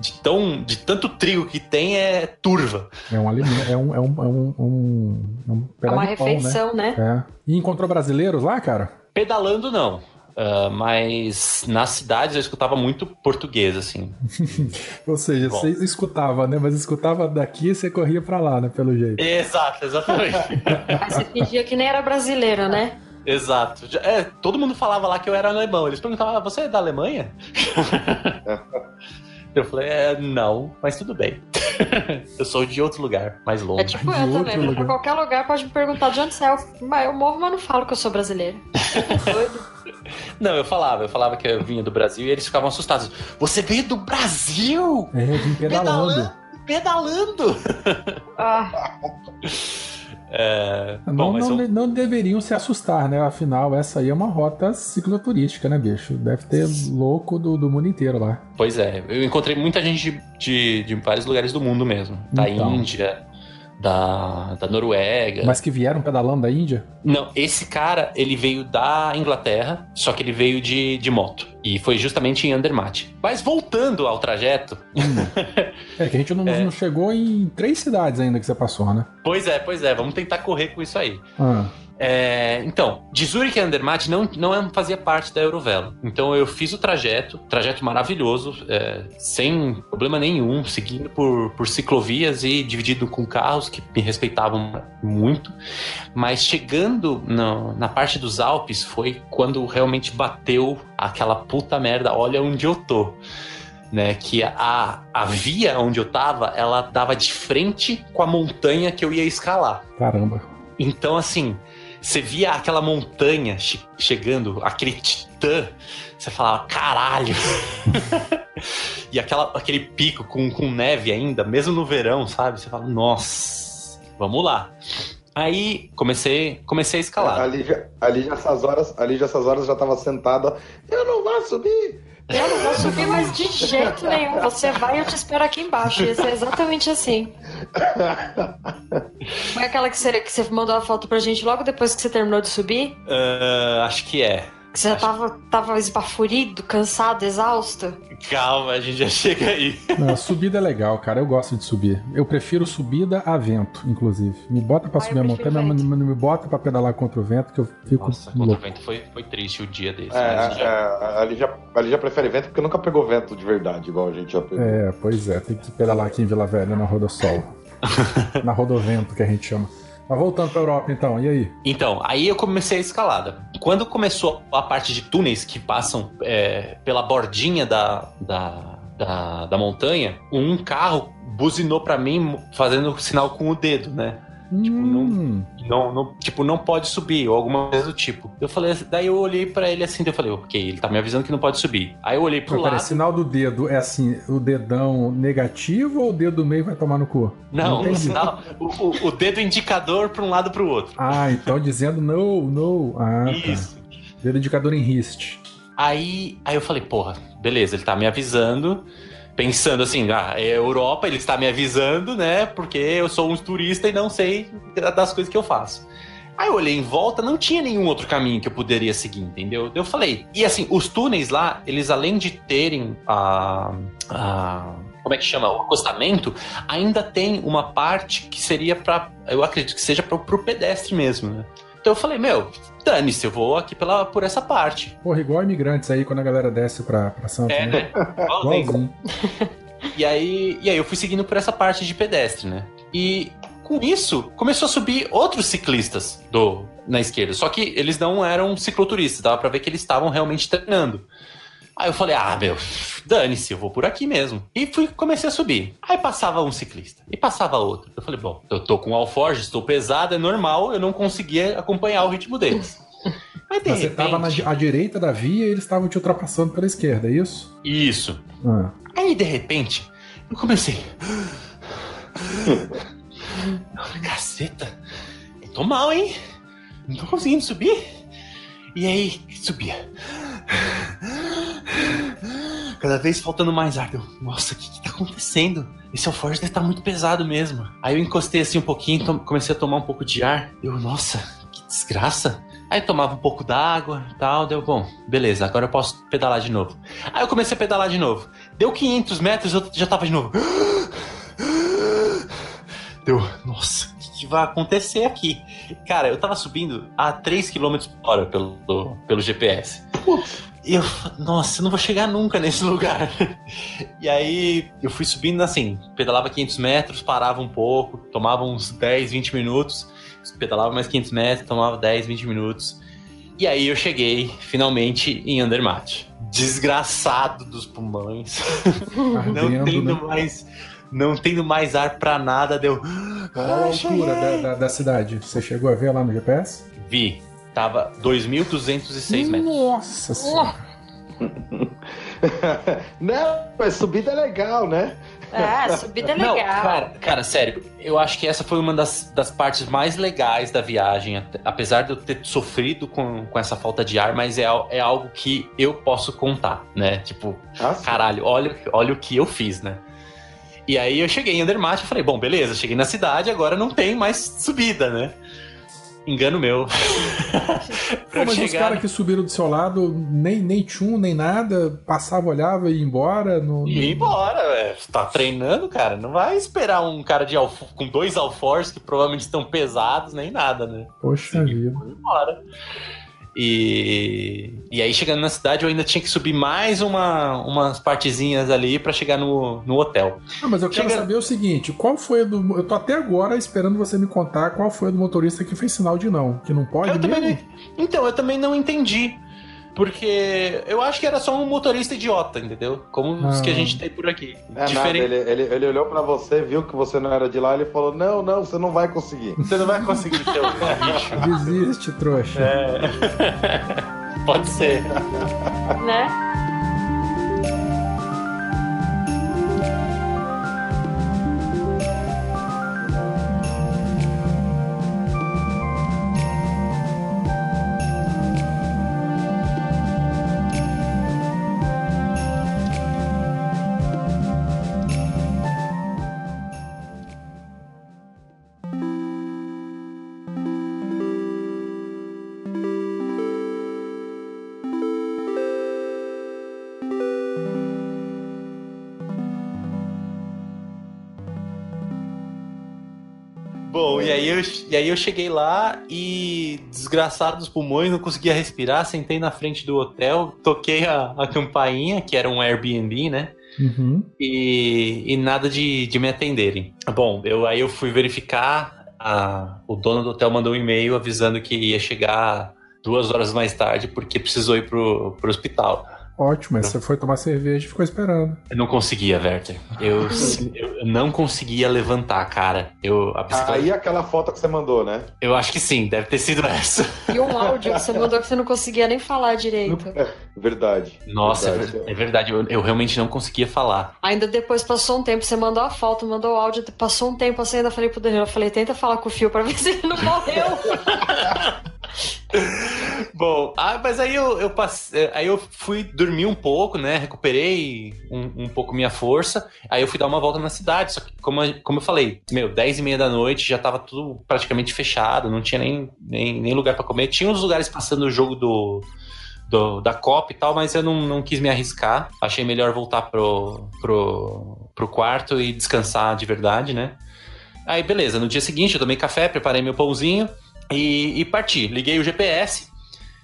de, tão, de tanto trigo que tem é turva. É um alimento, é um, é um, é um, um, é um É uma de pão, refeição, né? né? É. E encontrou brasileiros lá, cara? Pedalando, não. Ah, mas nas cidades eu escutava muito português, assim. (laughs) Ou seja, Bom. você escutava, né? Mas escutava daqui e você corria pra lá, né? Pelo jeito. Exato, exatamente. (laughs) Aí você fingia que nem era brasileiro, né? Exato. É, todo mundo falava lá que eu era alemão. Eles perguntavam, ah, você é da Alemanha? (laughs) eu falei, é, não, mas tudo bem. (laughs) eu sou de outro lugar, mais É longe. tipo De eu outro também. Vou lugar. pra qualquer lugar, pode me perguntar de onde você é. Eu, mas eu morro, mas não falo que eu sou brasileiro. (laughs) Não, eu falava, eu falava que eu vinha do Brasil e eles ficavam assustados. Você veio do Brasil? É, vim pedalando. Pedalando! Ah, (laughs) É, Não, bom, não, eu- não deveriam se assustar, né? Afinal, essa aí é uma rota cicloturística, né, bicho? Deve ter louco do, do mundo inteiro lá. Pois é, eu encontrei muita gente de, de vários lugares do mundo mesmo. Da Então. Índia, da, da Noruega. Mas que vieram pedalando da Índia? Não, esse cara, ele veio da Inglaterra, só que ele veio de, de moto. E foi justamente em Andermatt. Mas voltando ao trajeto, (laughs) É que a gente não, não chegou em três cidades ainda que você passou, né? pois é, pois é, vamos tentar correr com isso aí. Ah, É, então, de Zurich a Andermatt não, não é- fazia parte da Eurovelo. Então eu fiz o trajeto, trajeto maravilhoso, é, sem problema nenhum, seguindo por, por ciclovias e dividido com carros que me respeitavam muito. Mas chegando no- na parte dos Alpes foi quando realmente bateu aquela puta merda, olha onde eu tô. Né, que a, a via onde eu tava, ela dava de frente com a montanha que eu ia escalar. caramba. Então, assim, você via aquela montanha che- chegando, aquele titã, você falava, caralho! (laughs) e aquela, aquele pico com, com neve ainda, mesmo no verão, sabe? Você fala, nossa, vamos lá. Aí comecei, comecei a escalar. Ali já, ali já essas horas, ali já essas horas já tava sentada. Eu não vou subir. Eu não vou subir mais de jeito nenhum. Você vai e eu te espero aqui embaixo. Ia ser exatamente assim. Foi aquela que você, que você mandou a foto pra gente logo depois que você terminou de subir? Ah, acho que é. Que você já tava, tava esbaforido, cansado, exausto? Calma, a gente já chega aí. Não, subida é legal, cara. Eu gosto de subir. Eu prefiro subida a vento, inclusive. Me bota pra Ah, subir a montanha, mas não me bota pra pedalar contra o vento, que eu fico Nossa, contra o louco. vento foi, foi triste o dia desse. É, mas já- é, ali, já, ali já prefere vento porque nunca pegou vento de verdade, igual a gente já pegou. É, pois é. Tem que pedalar aqui em Vila Velha, na Rodossol. (laughs) na Rodovento, que a gente chama. Mas voltando pra Europa, então. E aí? Então, aí eu comecei a escalada. Quando começou a parte de túneis que passam é, pela bordinha da, da, da, da montanha, um carro buzinou pra mim fazendo sinal com o dedo, né? Hum, Não, não, tipo, não pode subir, ou alguma coisa do tipo. Eu falei, daí eu olhei pra ele assim, eu falei, ok, ele tá me avisando que não pode subir. Aí eu olhei pro Pô, lado. sinal do dedo é assim, o dedão negativo ou o dedo do meio vai tomar no cu? Não, o entendi. sinal, o, o- o dedo indicador pra um lado pro outro. Ah, então dizendo no, no. Ah, tá. Isso. Dedo indicador em riste. Aí, aí eu falei, porra, beleza, ele tá me avisando, pensando assim, ah, é Europa, ele está me avisando, né? Porque eu sou um turista e não sei das coisas que eu faço. Aí eu olhei em volta, não tinha nenhum outro caminho que eu poderia seguir, entendeu? Eu falei, e assim, os túneis lá, eles além de terem a. a como é que chama? O acostamento, ainda tem uma parte que seria pra. Eu acredito que seja pro, pro pedestre mesmo, né? Então eu falei, meu, dane-se, eu vou aqui pela, por essa parte. Porra, igual imigrantes aí quando a galera desce pra, pra Santos, É, né? né? (laughs) Igualzinho. Igualzinho. E aí, e aí eu fui seguindo por essa parte de pedestre, né? E com isso, começou a subir outros ciclistas do na esquerda. Só que eles não eram cicloturistas, dava pra ver que eles estavam realmente treinando. Aí eu falei, ah, meu, dane-se, eu vou por aqui mesmo. E fui, comecei a subir. Aí passava um ciclista, e passava outro. Eu falei, bom, eu tô com alforge, estou pesado, é normal, eu não conseguia acompanhar o ritmo deles. (laughs) Mas de Mas você repente... tava na, à direita da via e eles estavam te ultrapassando pela esquerda, é isso? Isso. Ah. Aí, de repente, eu comecei. (laughs) Caceta, eu tô mal, hein? não tô conseguindo subir. E aí, subia. Cada vez faltando mais ar. Eu, Nossa, o que, que tá acontecendo? Esse alforje deve estar muito pesado mesmo. Aí eu encostei assim um pouquinho, comecei a tomar um pouco de ar. Eu, nossa, que desgraça. Aí tomava um pouco d'água e tal. Deu, bom, beleza, agora eu posso pedalar de novo. Aí eu comecei a pedalar de novo. Deu 500 metros, eu já tava de novo. Deu, nossa, o que, que vai acontecer aqui? Cara, eu tava subindo a 3 km por hora pelo, pelo GPS. E eu, nossa, eu não vou chegar nunca nesse lugar. (laughs) E aí eu fui subindo assim, pedalava 500 metros, parava um pouco, tomava uns 10, 20 minutos, pedalava mais 500 metros, tomava 10, 20 minutos. E aí eu cheguei finalmente em Andermatt. Desgraçado dos pulmões. (laughs) não Ardendo, tendo né? mais. Não tendo mais ar pra nada, deu. Qual a altura da, da, da cidade? Você chegou a ver lá no GPS? Vi, tava 2.206 metros. Nossa senhora. (laughs) Não, mas subida é legal, né? É, subida é Não, legal. cara, cara, sério, eu acho que essa foi uma das, das partes mais legais da viagem, apesar de eu ter sofrido com, com essa falta de ar, mas é, é algo que eu posso contar, né? Tipo, Ah, sim. caralho, olha, olha o que eu fiz, né? E aí eu cheguei em Andermatt e falei, bom, beleza, cheguei na cidade, agora não tem mais subida, né? Engano meu. (laughs) Pô, mas os caras que subiram do seu lado, nem, nem tchum, nem nada, passava, olhava e ia embora. No, E ir embora, velho. Tá treinando, cara. Não vai esperar um cara de alf... com dois alforjes que provavelmente estão pesados, nem nada, né? Poxa vida. Foi embora. E... e aí, chegando na cidade, eu ainda tinha que subir mais uma, umas partezinhas ali pra chegar no, no hotel. Ah, mas eu quero Chega- saber o seguinte: qual foi do. Eu tô até agora esperando você me contar qual foi do motorista que fez sinal de não. Que não pode Eu também mesmo? não... Então, eu também não entendi. Porque eu acho que era só um motorista idiota, entendeu? Como os que a Ah. gente tem por aqui. É nada, Diferente. ele, ele, ele olhou pra você, viu que você não era de lá, ele falou: Não, não, você não vai conseguir. Você não vai conseguir ter o bicho. (laughs) Desiste, trouxa. É. (laughs) Pode ser. Né? Bom, e aí, eu, e aí eu cheguei lá e, desgraçado dos pulmões, não conseguia respirar. Sentei na frente do hotel, toquei a, a campainha, que era um Airbnb, né? Uhum. E, e nada de, de me atenderem. Bom, eu, aí eu fui verificar. a- o dono do hotel mandou um e-mail avisando que ia chegar duas horas mais tarde porque precisou ir pro, pro hospital. Ótimo, mas você foi tomar cerveja e ficou esperando. Eu não conseguia, Werther. Eu, eu não conseguia levantar, cara. Eu, a bicicleta- Aí aquela foto que você mandou, né? eu acho que sim, deve ter sido essa. E um áudio que você mandou que você não conseguia nem falar direito. Verdade. Nossa, é Verdade. ver- é verdade, eu, eu realmente não conseguia falar. Ainda depois passou um tempo, você mandou a foto, mandou o áudio, passou um tempo assim, ainda falei pro Danilo, eu falei, tenta falar com o Fio pra ver se ele não morreu. (laughs) (laughs) Bom, ah, mas aí eu, eu passei, aí eu fui dormir um pouco, né? Recuperei um, um pouco minha força. Aí eu fui dar uma volta na cidade. Só que, como, como eu falei, meu, 10 e meia da noite já tava tudo praticamente fechado, não tinha nem, nem, nem lugar pra comer. Tinha uns lugares passando o jogo do, do- da Copa e tal, mas eu não, não quis me arriscar. Achei melhor voltar pro, pro, pro quarto e descansar de verdade, né? Aí, beleza, no dia seguinte eu tomei café, preparei meu pãozinho e, e parti. Liguei o GPS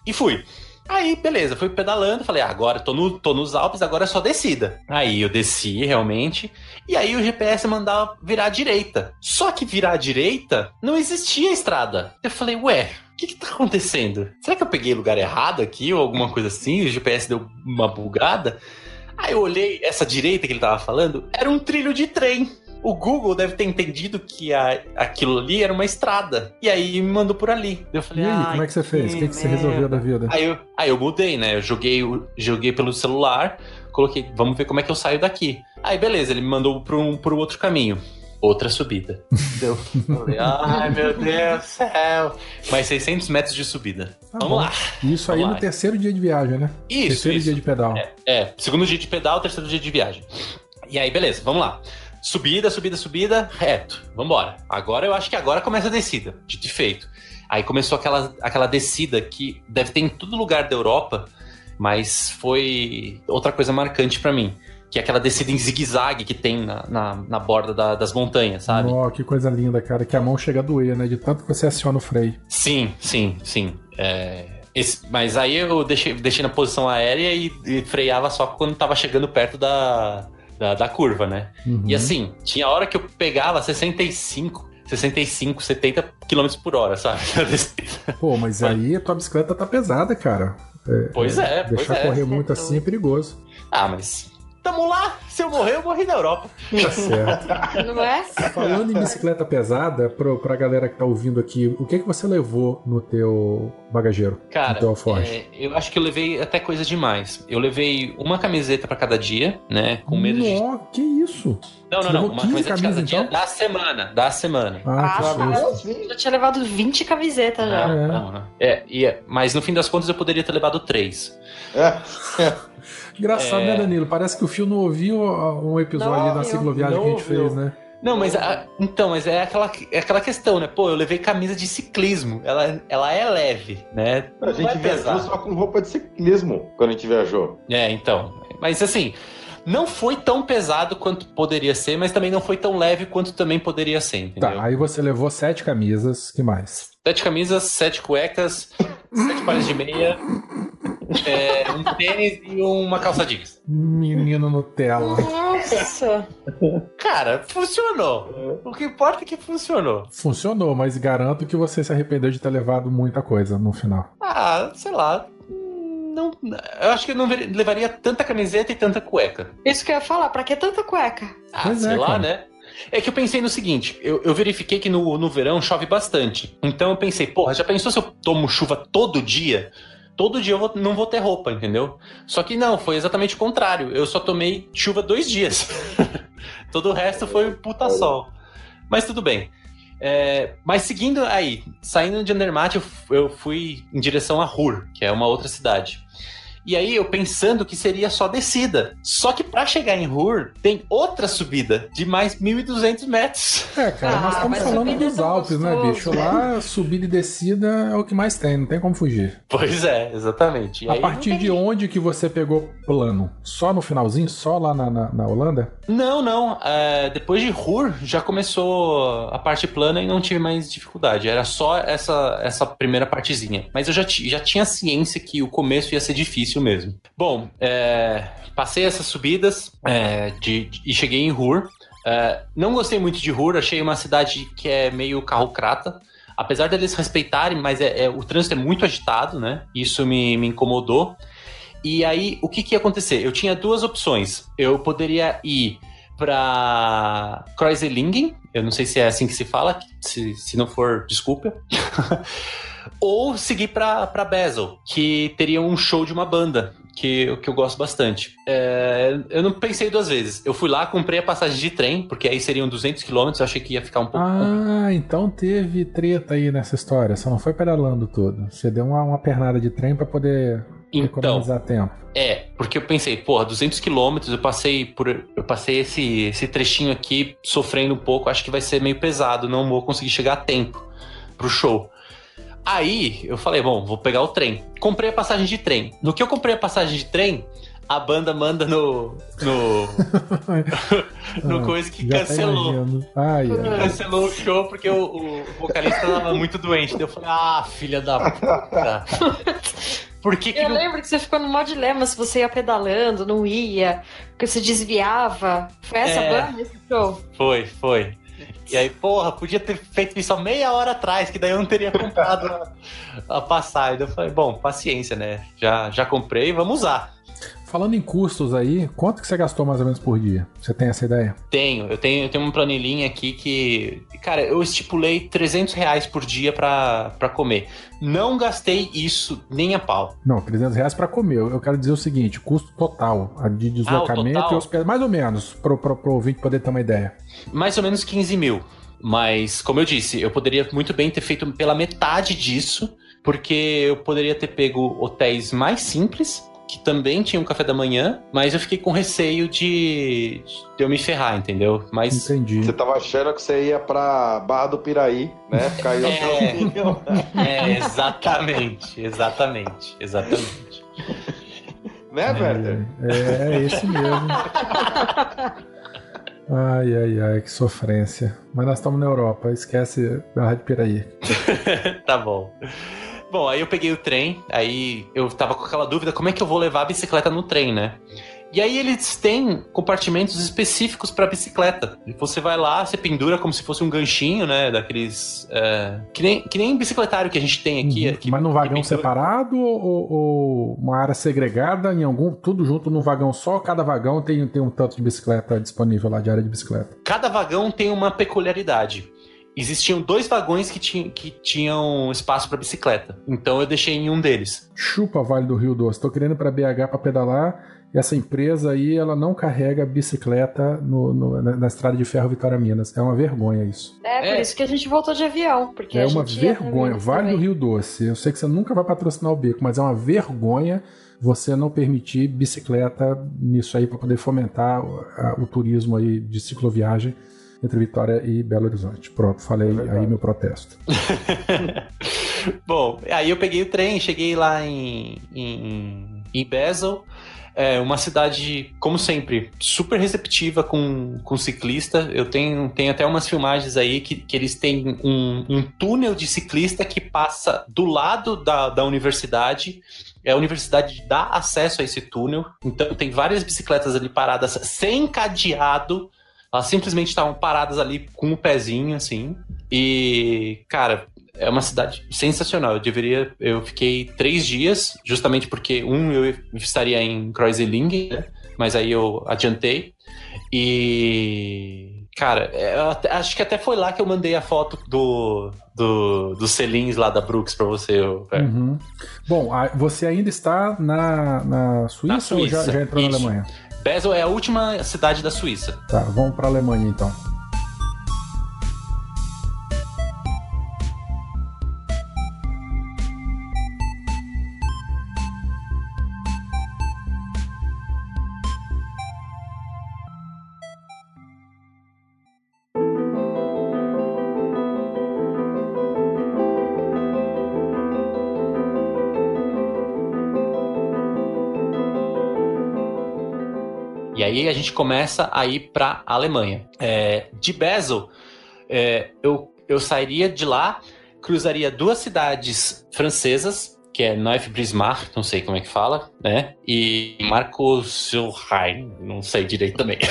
e fui. Aí, beleza, fui pedalando, falei, ah, agora tô, no, tô nos Alpes, agora é só descida. Aí eu desci realmente, e aí o GPS mandava virar à direita. Só que virar à direita não existia estrada. Eu falei, ué, o que que tá acontecendo? Será que eu peguei lugar errado aqui ou alguma coisa assim? O GPS deu uma bugada? Aí eu olhei, essa direita que ele tava falando, era um trilho de trem. O Google deve ter entendido que a- aquilo ali era uma estrada. E aí me mandou por ali. Eu E falei, aí, "Ai, como é que você fez? O que, que você merda." resolveu da vida? Aí eu, aí eu mudei, né? Eu joguei, joguei pelo celular, coloquei, vamos ver como é que eu saio daqui. Aí beleza, ele me mandou pro, pro outro caminho. outra subida. Eu falei, ai meu Deus do céu. Mais 600 metros de subida. Tá Vamos bom. lá. Isso aí Vamos no lá. terceiro dia de viagem, né? Isso, Terceiro isso. dia de pedal. É, é, segundo dia de pedal, terceiro dia de viagem. E aí, beleza, vamos lá. Subida, subida, subida, reto. Vambora. Agora eu acho que agora começa a descida, de feito. Aí começou aquela, aquela descida que deve ter em todo lugar da Europa, mas foi outra coisa marcante pra mim. Que é aquela descida em zigue-zague que tem na, na, na borda da- das montanhas, sabe? Ó, que coisa linda, cara. Que a mão chega a doer, né? De tanto que você aciona o freio. Sim, sim, sim. É, esse- mas aí eu deixei, deixei na posição aérea e, e freava só quando tava chegando perto da, da, da curva, né? Uhum. E assim, tinha hora que eu pegava 65, 65, 70 km por hora, sabe? (laughs) Pô, mas aí a tua bicicleta tá pesada, cara. pois é, pois Deixar é. correr muito assim é perigoso. Ah, mas tamo lá. Se eu morrer, eu morri na Europa. Tá certo. Não é? Falando em bicicleta pesada, pro, pra galera que tá ouvindo aqui, o que que você levou no teu bagageiro? Cara, no teu é, eu acho que eu levei até coisa demais. Eu levei uma camiseta pra cada dia, né? Com medo de. Nó, que isso? Não, não, não. Uma 15 camiseta de cada dia então? da semana. Da semana. Ah, Ah, assim? Já tinha levado 20 camisetas já. Não, É. não, não. É, e é- mas no fim das contas eu poderia ter levado três. É. (laughs) Engraçado, É. né, Danilo? Parece que o Fio não ouviu um episódio Não ali da cicloviagem Não que a gente ouviu. fez, né? Não, mas a- então, mas é aquela, é aquela questão, né? Pô, eu levei camisa de ciclismo. Ela, ela é leve, né? A gente vai viajou só com roupa de ciclismo quando a gente viajou. É, então. Mas assim, não foi tão pesado quanto poderia ser, mas também não foi tão leve quanto também poderia ser, entendeu? Tá, aí você levou sete camisas, que mais? Sete camisas, sete cuecas, sete pares de meia, é, um tênis e uma calça jeans. Menino Nutella. Nossa! Cara, funcionou. O que importa é que funcionou. Funcionou, mas garanto que você se arrependeu de ter levado muita coisa no final. Ah, sei lá. Não, eu acho que eu não levaria tanta camiseta e tanta cueca. Isso que eu ia falar, pra que tanta cueca? Ah, Pois sei é, lá, cara. né? É que eu pensei no seguinte, eu, eu verifiquei que no, no verão chove bastante. Então eu pensei, porra, já pensou se eu tomo chuva todo dia? Todo dia eu vou- não vou ter roupa, entendeu? Só que não, foi exatamente o contrário. Eu só tomei chuva dois dias. (laughs) Todo o resto foi puta sol. Mas tudo bem. É, mas seguindo aí, saindo de Andermatt, eu, eu fui em direção a Ruhr, que é uma outra cidade. E aí eu pensando que seria só descida. Só que pra chegar em Ruhr tem outra subida de mais 1.200 metros. É, cara, Ah, nós estamos falando é dos tão Alpes, né, gostoso. bicho? Lá, subida e descida é o que mais tem, não tem como fugir. Pois é, exatamente. E A aí partir de onde que você pegou plano? Só no finalzinho? Só lá na, na, na Holanda? Não, não. É, depois de Ruhr já começou a parte plana e não tive mais dificuldade. Era só essa, essa primeira partezinha. Mas eu já, já tinha ciência que o começo ia ser difícil mesmo. Bom, é, passei essas subidas é, de- de- e cheguei em Ruhr. É, não gostei muito de Ruhr, achei uma cidade que é meio carrocrata. Apesar deles respeitarem, mas é, é- o trânsito é muito agitado, né? Isso me, me incomodou. E aí, o que, que ia acontecer? Eu tinha duas opções. Eu poderia ir para Kreuzelingen, eu não sei se é assim que se fala, se, se não for, desculpa. (laughs) Ou seguir para Basel, que teria um show de uma banda, que, que eu gosto bastante. É, eu não pensei duas vezes. Eu fui lá, comprei a passagem de trem, porque aí seriam 200 quilômetros, eu achei que ia ficar um pouco Ah, então teve treta aí nessa história. Você não foi pedalando tudo. Você deu uma, uma pernada de trem pra poder Então, economizar tempo. É, porque eu pensei, porra, 200 quilômetros, eu passei por, eu passei esse, esse trechinho aqui sofrendo um pouco, acho que vai ser meio pesado, não vou conseguir chegar a tempo pro show. Aí eu falei, bom, vou pegar o trem. Comprei a passagem de trem. No que eu comprei a passagem de trem, a banda manda no no (laughs) no Ah, coisa que tá cancelou. Ai, ai. Cancelou o show porque o, o vocalista tava muito doente. Daí eu falei, ah, filha da puta. (laughs) Por que que Eu não lembro que você ficou no maior dilema se você ia pedalando, não ia, porque você desviava. Foi essa É. banda, esse show? Foi, foi. E aí, porra, podia ter feito isso há meia hora atrás, que daí eu não teria comprado a, a passagem. Eu falei, bom, paciência, né? Já, já comprei, vamos usar. Falando em custos aí, quanto que você gastou mais ou menos por dia? Você tem essa ideia? Tenho, eu tenho, eu tenho uma planilhinha aqui que, cara, eu estipulei 300 reais por dia pra, pra comer. Não gastei isso nem a pau. Não, 300 reais pra comer. Eu quero dizer o seguinte, custo total, de deslocamento total? e hospedagem, mais ou menos, pro, pro, pro ouvinte poder ter uma ideia. Mais ou menos 15 mil. Mas, como eu disse, eu poderia muito bem ter feito pela metade disso, porque eu poderia ter pego hotéis mais simples, que também tinham café da manhã, mas eu fiquei com receio de, de eu me ferrar, entendeu? Mas Entendi. Você tava achando que você ia pra Barra do Piraí, né? Caiu É. (laughs) É, exatamente, exatamente, exatamente. Né, Werther? É, é esse mesmo. Ai, ai, ai, que sofrência. Mas nós estamos na Europa, esquece Barra de Piraí. (laughs) tá bom. Bom, aí eu peguei o trem, aí eu tava com aquela dúvida, como é que eu vou levar a bicicleta no trem, né? E aí eles têm compartimentos específicos para bicicleta. Você vai lá, você pendura como se fosse um ganchinho, né? Daqueles. é, que, nem, que nem bicicletário que a gente tem aqui. Uhum. que- Mas num vagão separado ou, ou- ou uma área segregada em algum, tudo junto num vagão só? Cada vagão tem, tem um tanto de bicicleta disponível lá, de área de bicicleta. Cada vagão tem uma peculiaridade. Existiam dois vagões que, tinham que tinham espaço para bicicleta. Então eu deixei em um deles. Chupa Vale do Rio Doce. Tô querendo ir pra BH para pedalar e essa empresa aí, ela não carrega bicicleta no- no- na, na estrada de ferro Vitória Minas. É uma vergonha isso. É, por É. isso que a gente voltou de avião. Porque é a uma vergonha. também. Vale do Rio Doce. Eu sei que você nunca vai patrocinar o beco, mas é uma vergonha você não permitir bicicleta nisso aí para poder fomentar o, a- o turismo aí de cicloviagem entre Vitória e Belo Horizonte. Pronto, falei aí meu protesto. (laughs) Bom, aí eu peguei o trem, cheguei lá em, em, em Basel. É uma cidade, como sempre, super receptiva com, com ciclista. Eu tenho, tenho até umas filmagens aí que, que eles têm um, um túnel de ciclista que passa do lado da, da universidade. É, A universidade dá acesso a esse túnel. Então tem várias bicicletas ali paradas sem cadeado. Elas simplesmente estavam paradas ali com o pezinho, assim. E, cara, é uma cidade sensacional. Eu deveria. Eu fiquei três dias, justamente porque um eu estaria em Kreuzlingen, né? mas aí eu adiantei. E. Cara, eu até- acho que até foi lá que eu mandei a foto do, do, dos selins lá da Brooks pra você. Uhum. Bom, você ainda está na, na Suíça, Na ou já, Suíça, já entrou na isso. Alemanha? Basel é a última cidade da Suíça. Tá, vamos para a Alemanha então. Gente começa a ir para a Alemanha. É, de Basel, é, eu, eu sairia de lá, cruzaria duas cidades francesas, que é Neuf-Brismar, não sei como é que fala, né? E Marco-sur-Rhein, não sei direito também. (laughs)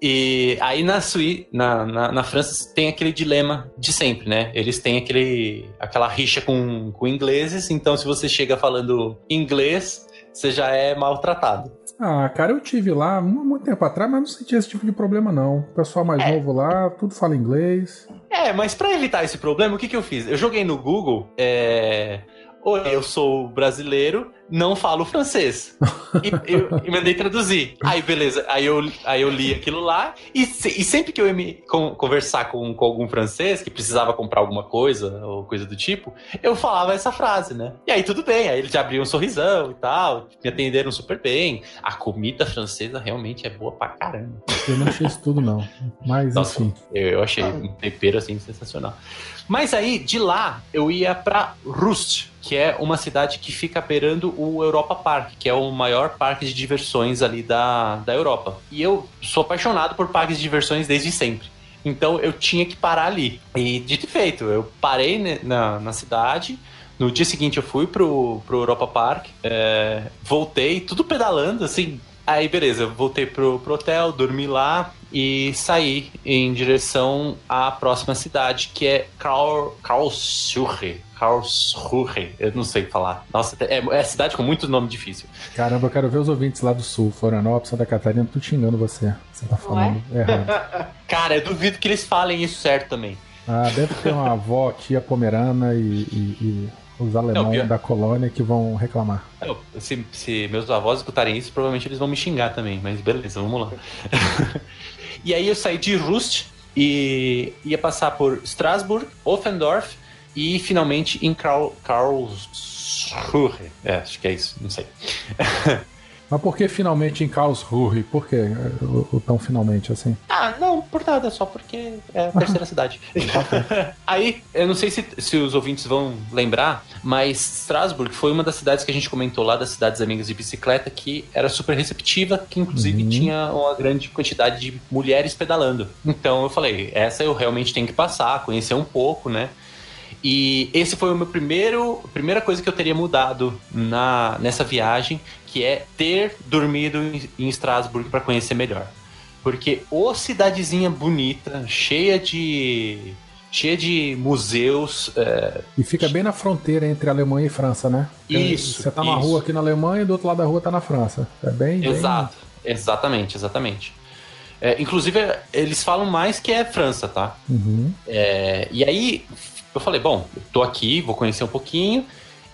E aí na, Suí na, na, na França tem aquele dilema de sempre, né? Eles têm aquele, aquela rixa com, com ingleses, então se você chega falando inglês, você já é maltratado. Ah, cara, eu tive lá mu- muito tempo atrás, mas não senti esse tipo de problema, não. O pessoal mais É. novo lá, tudo fala inglês. É, mas pra evitar esse problema, o que, que eu fiz? Eu joguei no Google, é... Oi, eu sou brasileiro, não falo francês. E, (laughs) eu, e mandei traduzir. Aí, beleza. Aí eu, aí eu li aquilo lá. E, se- e sempre que eu ia me con- conversar com, com algum francês que precisava comprar alguma coisa ou coisa do tipo, eu falava essa frase, né? E aí tudo bem. Aí eles já abriam um sorrisão e tal. Me atenderam super bem. A comida francesa realmente é boa pra caramba. Eu não achei isso tudo, não. Mas, Nossa, eu, eu achei um tempero assim sensacional. Mas aí, de lá, eu ia pra Rust, que é uma cidade que fica beirando o Europa Park, que é o maior parque de diversões ali da, da Europa. E eu sou apaixonado por parques de diversões desde sempre. Então eu tinha que parar ali. E dito e feito, eu parei na, na cidade. No dia seguinte eu fui pro, pro Europa Park, é, voltei, tudo pedalando, assim, Aí, beleza, eu voltei pro, pro hotel, dormi lá e saí em direção à próxima cidade, que é Karl, Karlsruhe. Karlsruhe, eu não sei falar. Nossa, é, é cidade com muito nome difícil. Caramba, eu quero ver os ouvintes lá do sul, Florianópolis, Santa Catarina, tudo xingando você. Você tá falando errado. (laughs) Cara, eu duvido que eles falem isso certo também. Ah, deve ter uma avó, tia pomerana e, e, e os alemães da colônia que vão reclamar. Não, se, se, meus avós escutarem isso, provavelmente eles vão me xingar também, mas beleza, vamos lá. (laughs) e aí eu saí de Rust e ia passar por Strasbourg, Offendorf e finalmente em Karl, Karlsruhe. É, acho que é isso, não sei. (laughs) Mas por que finalmente em Karlsruhe? Por que o, o tão finalmente assim? Ah, não, por nada, só porque é a terceira (laughs) cidade. Aí, eu não sei se, se os ouvintes vão lembrar, mas Strasbourg foi uma das cidades que a gente comentou lá, das cidades amigas de bicicleta, que era super receptiva, que inclusive uhum. tinha uma grande quantidade de mulheres pedalando. Então eu falei, essa eu realmente tenho que passar, conhecer um pouco, né? E esse foi o meu primeiro, primeira coisa que eu teria mudado na, nessa viagem, que é ter dormido em Estrasburgo para conhecer melhor. Porque ô cidadezinha bonita, cheia de cheia de museus. É... E fica bem na fronteira entre Alemanha e França, né? Isso. Você tá na rua aqui na Alemanha e do outro lado da rua tá na França. É bem. Exato, bem... exatamente, exatamente. É, inclusive, eles falam mais que é França, tá? Uhum. É, e aí, eu falei, bom, eu tô aqui, vou conhecer um pouquinho.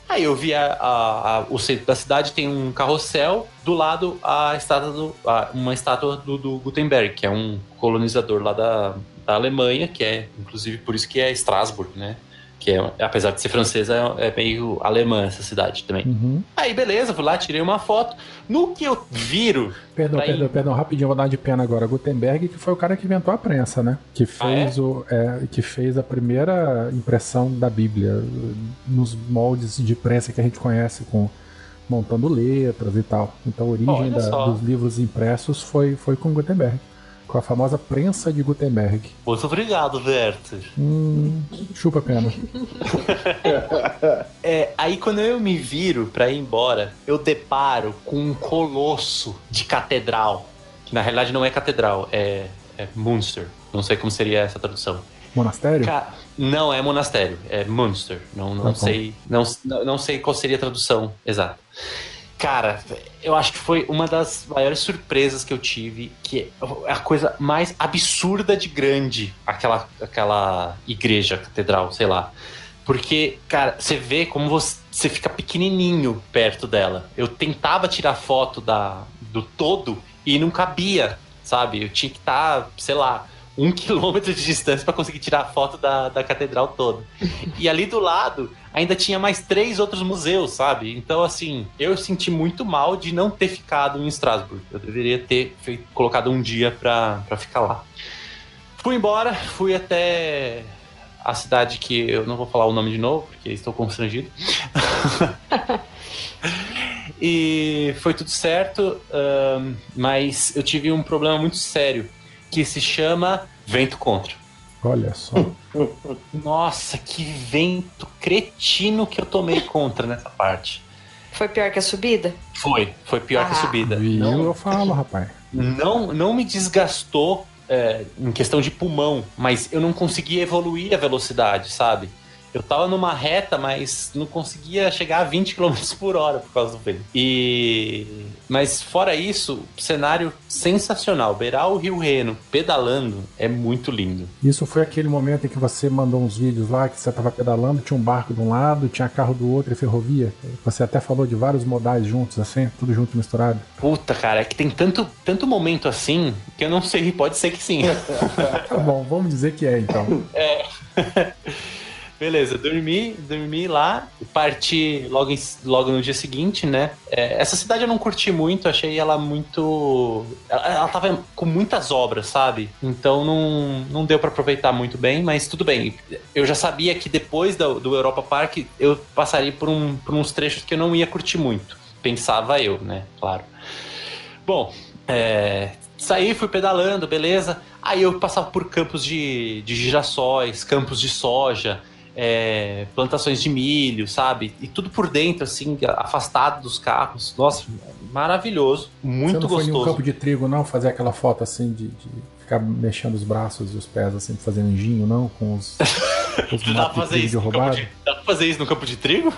Aí eu vi a, a, a, o centro da cidade tem um carrossel, do lado a estátua do, uma estátua do, do, Gutenberg, que é um colonizador lá da, da Alemanha, que é inclusive por isso que é Strasbourg, né? Que é, apesar de ser francesa, é meio alemã essa cidade também. Uhum. Aí, beleza, fui lá, tirei uma foto. No que eu viro. Perdão, perdão, ir... perdão, rapidinho, vou dar de pena agora. Gutenberg, que foi o cara que inventou a prensa, né? Que fez, ah, é? o, é, que fez a primeira impressão da Bíblia nos moldes de prensa que a gente conhece com montando letras e tal. Então a origem da, dos livros impressos foi, foi com Gutenberg com a famosa prensa de Gutenberg. Muito obrigado, Vertus. Hum, chupa a pena. (laughs) é, aí quando eu me viro para ir embora, eu deparo com um colosso de catedral. Que na realidade não é catedral, é, é Munster. Não sei como seria essa tradução. Monastério? Ca... Não, é monastério, é Munster. Não, não, tá sei, não, não sei qual seria a tradução exata. Cara, eu acho que foi uma das maiores surpresas que eu tive, que é a coisa mais absurda de grande, aquela, aquela igreja, catedral, sei lá. Porque, cara, você vê como você, você fica pequenininho perto dela. Eu tentava tirar foto da, do todo e não cabia, sabe? Eu tinha que estar, tá, sei lá, um (laughs) quilômetro de distância para conseguir tirar a foto da, da catedral toda. E ali do lado ainda tinha mais três outros museus, sabe? Então, assim, eu senti muito mal de não ter ficado em Estrasburgo. Eu deveria ter feito, colocado um dia pra ficar lá. Fui embora, fui até a cidade que eu não vou falar o nome de novo, porque estou constrangido. (laughs) e foi tudo certo, mas eu tive um problema muito sério que se chama Vento Contra. Olha só. Nossa, que vento cretino que eu tomei contra nessa parte. Foi pior que a subida? Foi, foi pior ah. que a ah. subida. Viu, não, eu falo, rapaz. Não, não me desgastou é, em questão de pulmão, mas eu não conseguia evoluir a velocidade, sabe? Eu tava numa reta, mas não conseguia chegar a 20 km (laughs) por hora por causa do vento. E. Mas fora isso, cenário sensacional. Beirar o Rio Reno pedalando é muito lindo. Isso foi aquele momento em que você mandou uns vídeos lá que você tava pedalando, tinha um barco de um lado, tinha carro do outro e ferrovia. Você até falou de vários modais juntos, assim, tudo junto misturado. Puta, cara, é que tem tanto, tanto momento assim que eu não sei, pode ser que sim. (laughs) tá bom, vamos dizer que é então. É. (laughs) Beleza, dormi, dormi lá, parti logo, em, logo no dia seguinte, né? É, essa cidade eu não curti muito, achei ela muito. Ela, ela tava com muitas obras, sabe? Então não, não deu para aproveitar muito bem, mas tudo bem. Eu já sabia que depois do, do Europa Park eu passaria por, um, por uns trechos que eu não ia curtir muito. Pensava eu, né? Claro. Bom, é, saí, fui pedalando, beleza. Aí eu passava por campos de, de girassóis, campos de soja é, plantações de milho, sabe? E tudo por dentro, assim, afastado dos carros. Nossa, maravilhoso, muito Você não gostoso. foi em um campo de trigo, não? Fazer aquela foto assim de, de ficar mexendo os braços e os pés, assim, fazer anjinho, não? Com os, (laughs) os Dá pra matos de fazer trigo isso no campo roubado? de, dá pra fazer isso no campo de trigo?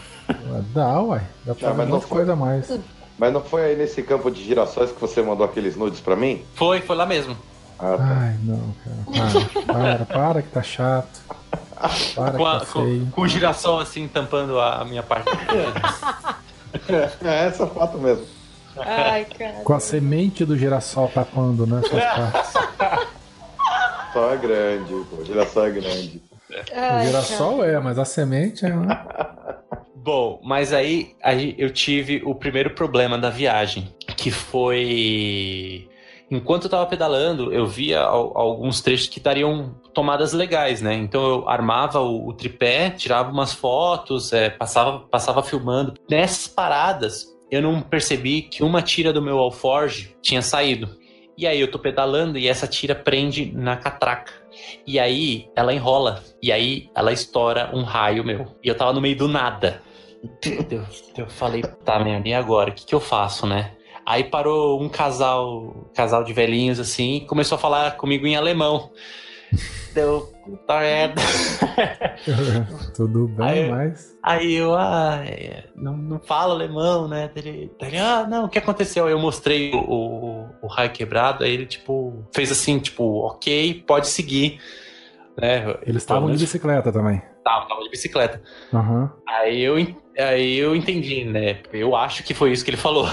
Dá, uai. Dá pra Ah, fazer de foi. coisa a mais. Mas não foi aí nesse campo de girassóis que você mandou aqueles nudes pra mim? Foi, foi lá mesmo. Ah, tá. Ai, não, cara. Para, para, para que tá chato. Com, a- tá com- com o girassol assim tampando a minha parte. É essa foto mesmo. Ai, cara. Com a semente do girassol tapando, né? Suas partes. Só é grande, pô. Girassol é grande. O girassol é, mas a semente é. né? Bom, mas aí, aí eu tive o primeiro problema da viagem, que foi enquanto eu tava pedalando, eu via al- alguns trechos que dariam tomadas legais, né? Então eu armava o, o tripé, tirava umas fotos, é, passava, passava filmando. Nessas paradas, eu não percebi que uma tira do meu alforge tinha saído. E aí eu tô pedalando e essa tira prende na catraca. E aí ela enrola. E aí ela estoura um raio meu. E eu tava no meio do nada. Eu, eu falei, tá, merda, e agora? O que, que eu faço, né? Aí parou um casal, casal de velhinhos assim, e começou a falar comigo em alemão. Deu, puta (laughs) merda. Tudo bem, Aí- mas. Aí eu, ah, é, não, não falo alemão, né? Ele, ele, ah, não, o que aconteceu? Aí eu mostrei o, o, o raio quebrado, aí ele, tipo, fez assim, tipo, ok, pode seguir. Né? Eles estavam de bicicleta também. Tava, tava de bicicleta. Aham. Aí eu, aí eu entendi, né? Eu acho que foi isso que ele falou.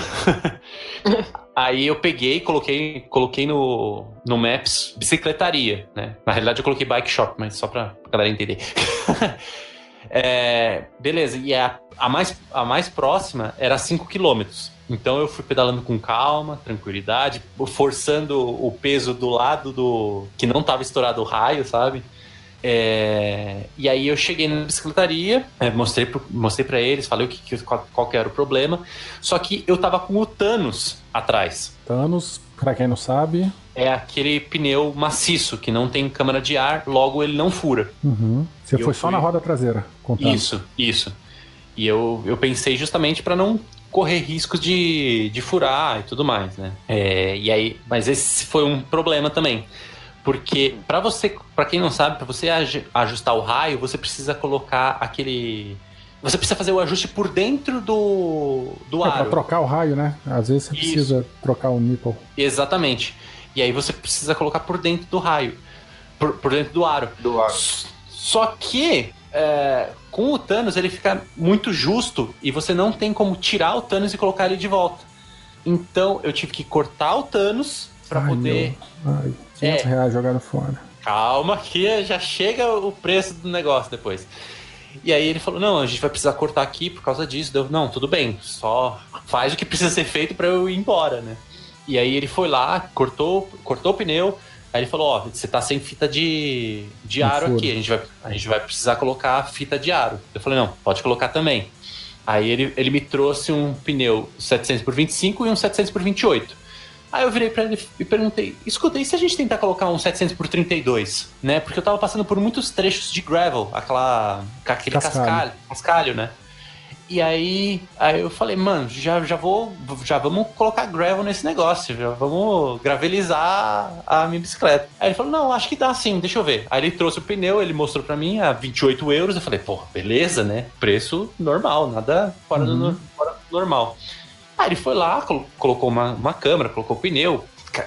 (laughs) aí eu peguei, coloquei, coloquei no, no Maps bicicletaria, né? Na realidade eu coloquei bike shop, mas só pra, pra galera entender. (laughs) É, beleza, e a, a, mais, a mais próxima era 5 quilômetros. Então eu fui pedalando com calma, tranquilidade, forçando o peso do lado do. que não tava estourado o raio, sabe? É, e aí eu cheguei na bicicletaria, é, mostrei, pro, mostrei para eles, falei o que, que- qual, qual que era o problema. Só que eu tava com o Thanos atrás. Thanos, pra quem não sabe. É aquele pneu maciço que não tem câmara de ar, logo ele não fura. Uhum. Você Eu foi só fui- na roda traseira, contando. Isso, isso. E eu, eu pensei justamente para não correr riscos de, de furar e tudo mais, né? É, e aí, mas esse foi um problema também. Porque para você, para quem não sabe, para você aju- ajustar o raio, você precisa colocar aquele você precisa fazer o ajuste por dentro do do É, pra aro. trocar o raio, né? Às vezes você Isso. precisa trocar o nipple. Exatamente. E aí você precisa colocar por dentro do raio, por, por dentro do aro. Do ar. Só que é, com o Thanos ele fica muito justo e você não tem como tirar o Thanos e colocar ele de volta. Então eu tive que cortar o Thanos pra Ai, poder. meu. Ai, 500 É. reais jogaram fora. Calma, que já chega o preço do negócio depois. E aí ele falou: Não, a gente vai precisar cortar aqui por causa disso. Deu, não, tudo bem, só faz o que precisa ser feito pra eu ir embora, né? E aí ele foi lá, cortou, cortou o pneu. Aí ele falou: Ó, você tá sem fita de, de Um aro furo. aqui, a gente, vai, a gente vai precisar colocar a fita de aro. Eu falei: Não, pode colocar também. Aí ele, ele me trouxe um pneu 700 por 25 e um 700 por 28. Aí eu virei pra ele e perguntei: escuta, e se a gente tentar colocar um 700 por 32? Né? Porque eu tava passando por muitos trechos de gravel, aquela, aquele Cascalho. cascalho, cascalho, né? E aí, aí eu falei, mano, já, já vou, já vamos colocar gravel nesse negócio, já vamos gravelizar a minha bicicleta. Aí ele falou, não, acho que dá sim, deixa eu ver. Aí ele trouxe o pneu, ele mostrou pra mim a 28 euros, eu falei, pô, beleza, né? Preço normal, nada fora, do, no- fora do normal. Aí ele foi lá, colo- colocou uma, uma câmera, colocou o pneu,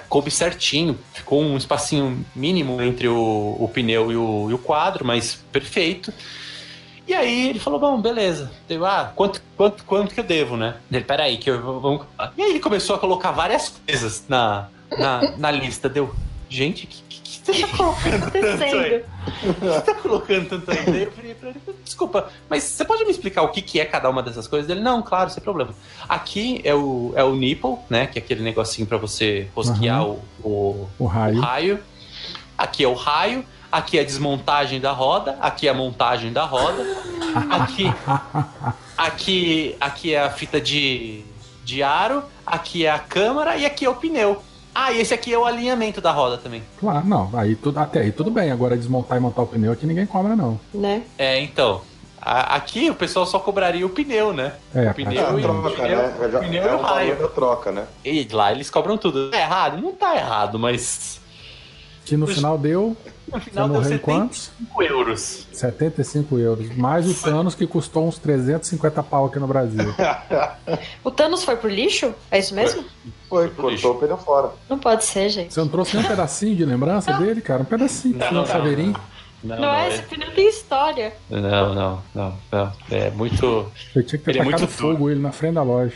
coube certinho, ficou um espacinho mínimo entre o, o pneu e o, e o quadro, mas perfeito. E aí ele falou, bom, beleza. Deu, ah, quanto, quanto, quanto que eu devo, né? Ele, peraí, que eu vamos... E aí ele começou a colocar várias coisas na, na, na lista. Deu, gente, que você tá colocando (laughs) tanto aí? O que você tá colocando tanto aí? Daí eu virei pra ele, desculpa, mas você pode me explicar o que, que é cada uma dessas coisas? Ele, não, claro, sem problema. Aqui é o, é o nipple, né? Que é aquele negocinho pra você rosquear Uhum. o, o, O o raio. raio. Aqui é o raio. Aqui é a desmontagem da roda. Aqui é a montagem da roda. Aqui, (laughs) aqui, aqui é a fita de, de aro. Aqui é a câmara e aqui é o pneu. Ah, e esse aqui é o alinhamento da roda também. Claro, não. Aí tudo, até aí tudo bem. Agora desmontar e montar o pneu aqui ninguém cobra, não. Né? É, então. a- aqui o pessoal só cobraria o pneu, né? É, o pneu É, e o troca, pneu, né? Já- o pneu é e o o raio. troca, né? E lá eles cobram tudo. Tá errado? Não tá errado, mas. Que no final deu No final deu morreu em quantos? 75 euros. 75 euros. Mais o Thanos que custou uns 350 pau aqui no Brasil. (laughs) O Thanos foi pro lixo? É isso mesmo? Foi, lixo. cortou o pneu fora. Não pode ser, gente. Você não trouxe nem um pedacinho de lembrança dele, cara? Um pedacinho. Não, um não, chaveirinho. Não, Não, é, esse pneu tem história. Não, não, não, não. É muito. Eu tinha que ter Ele é tacado duro. fogo ele na frente da loja.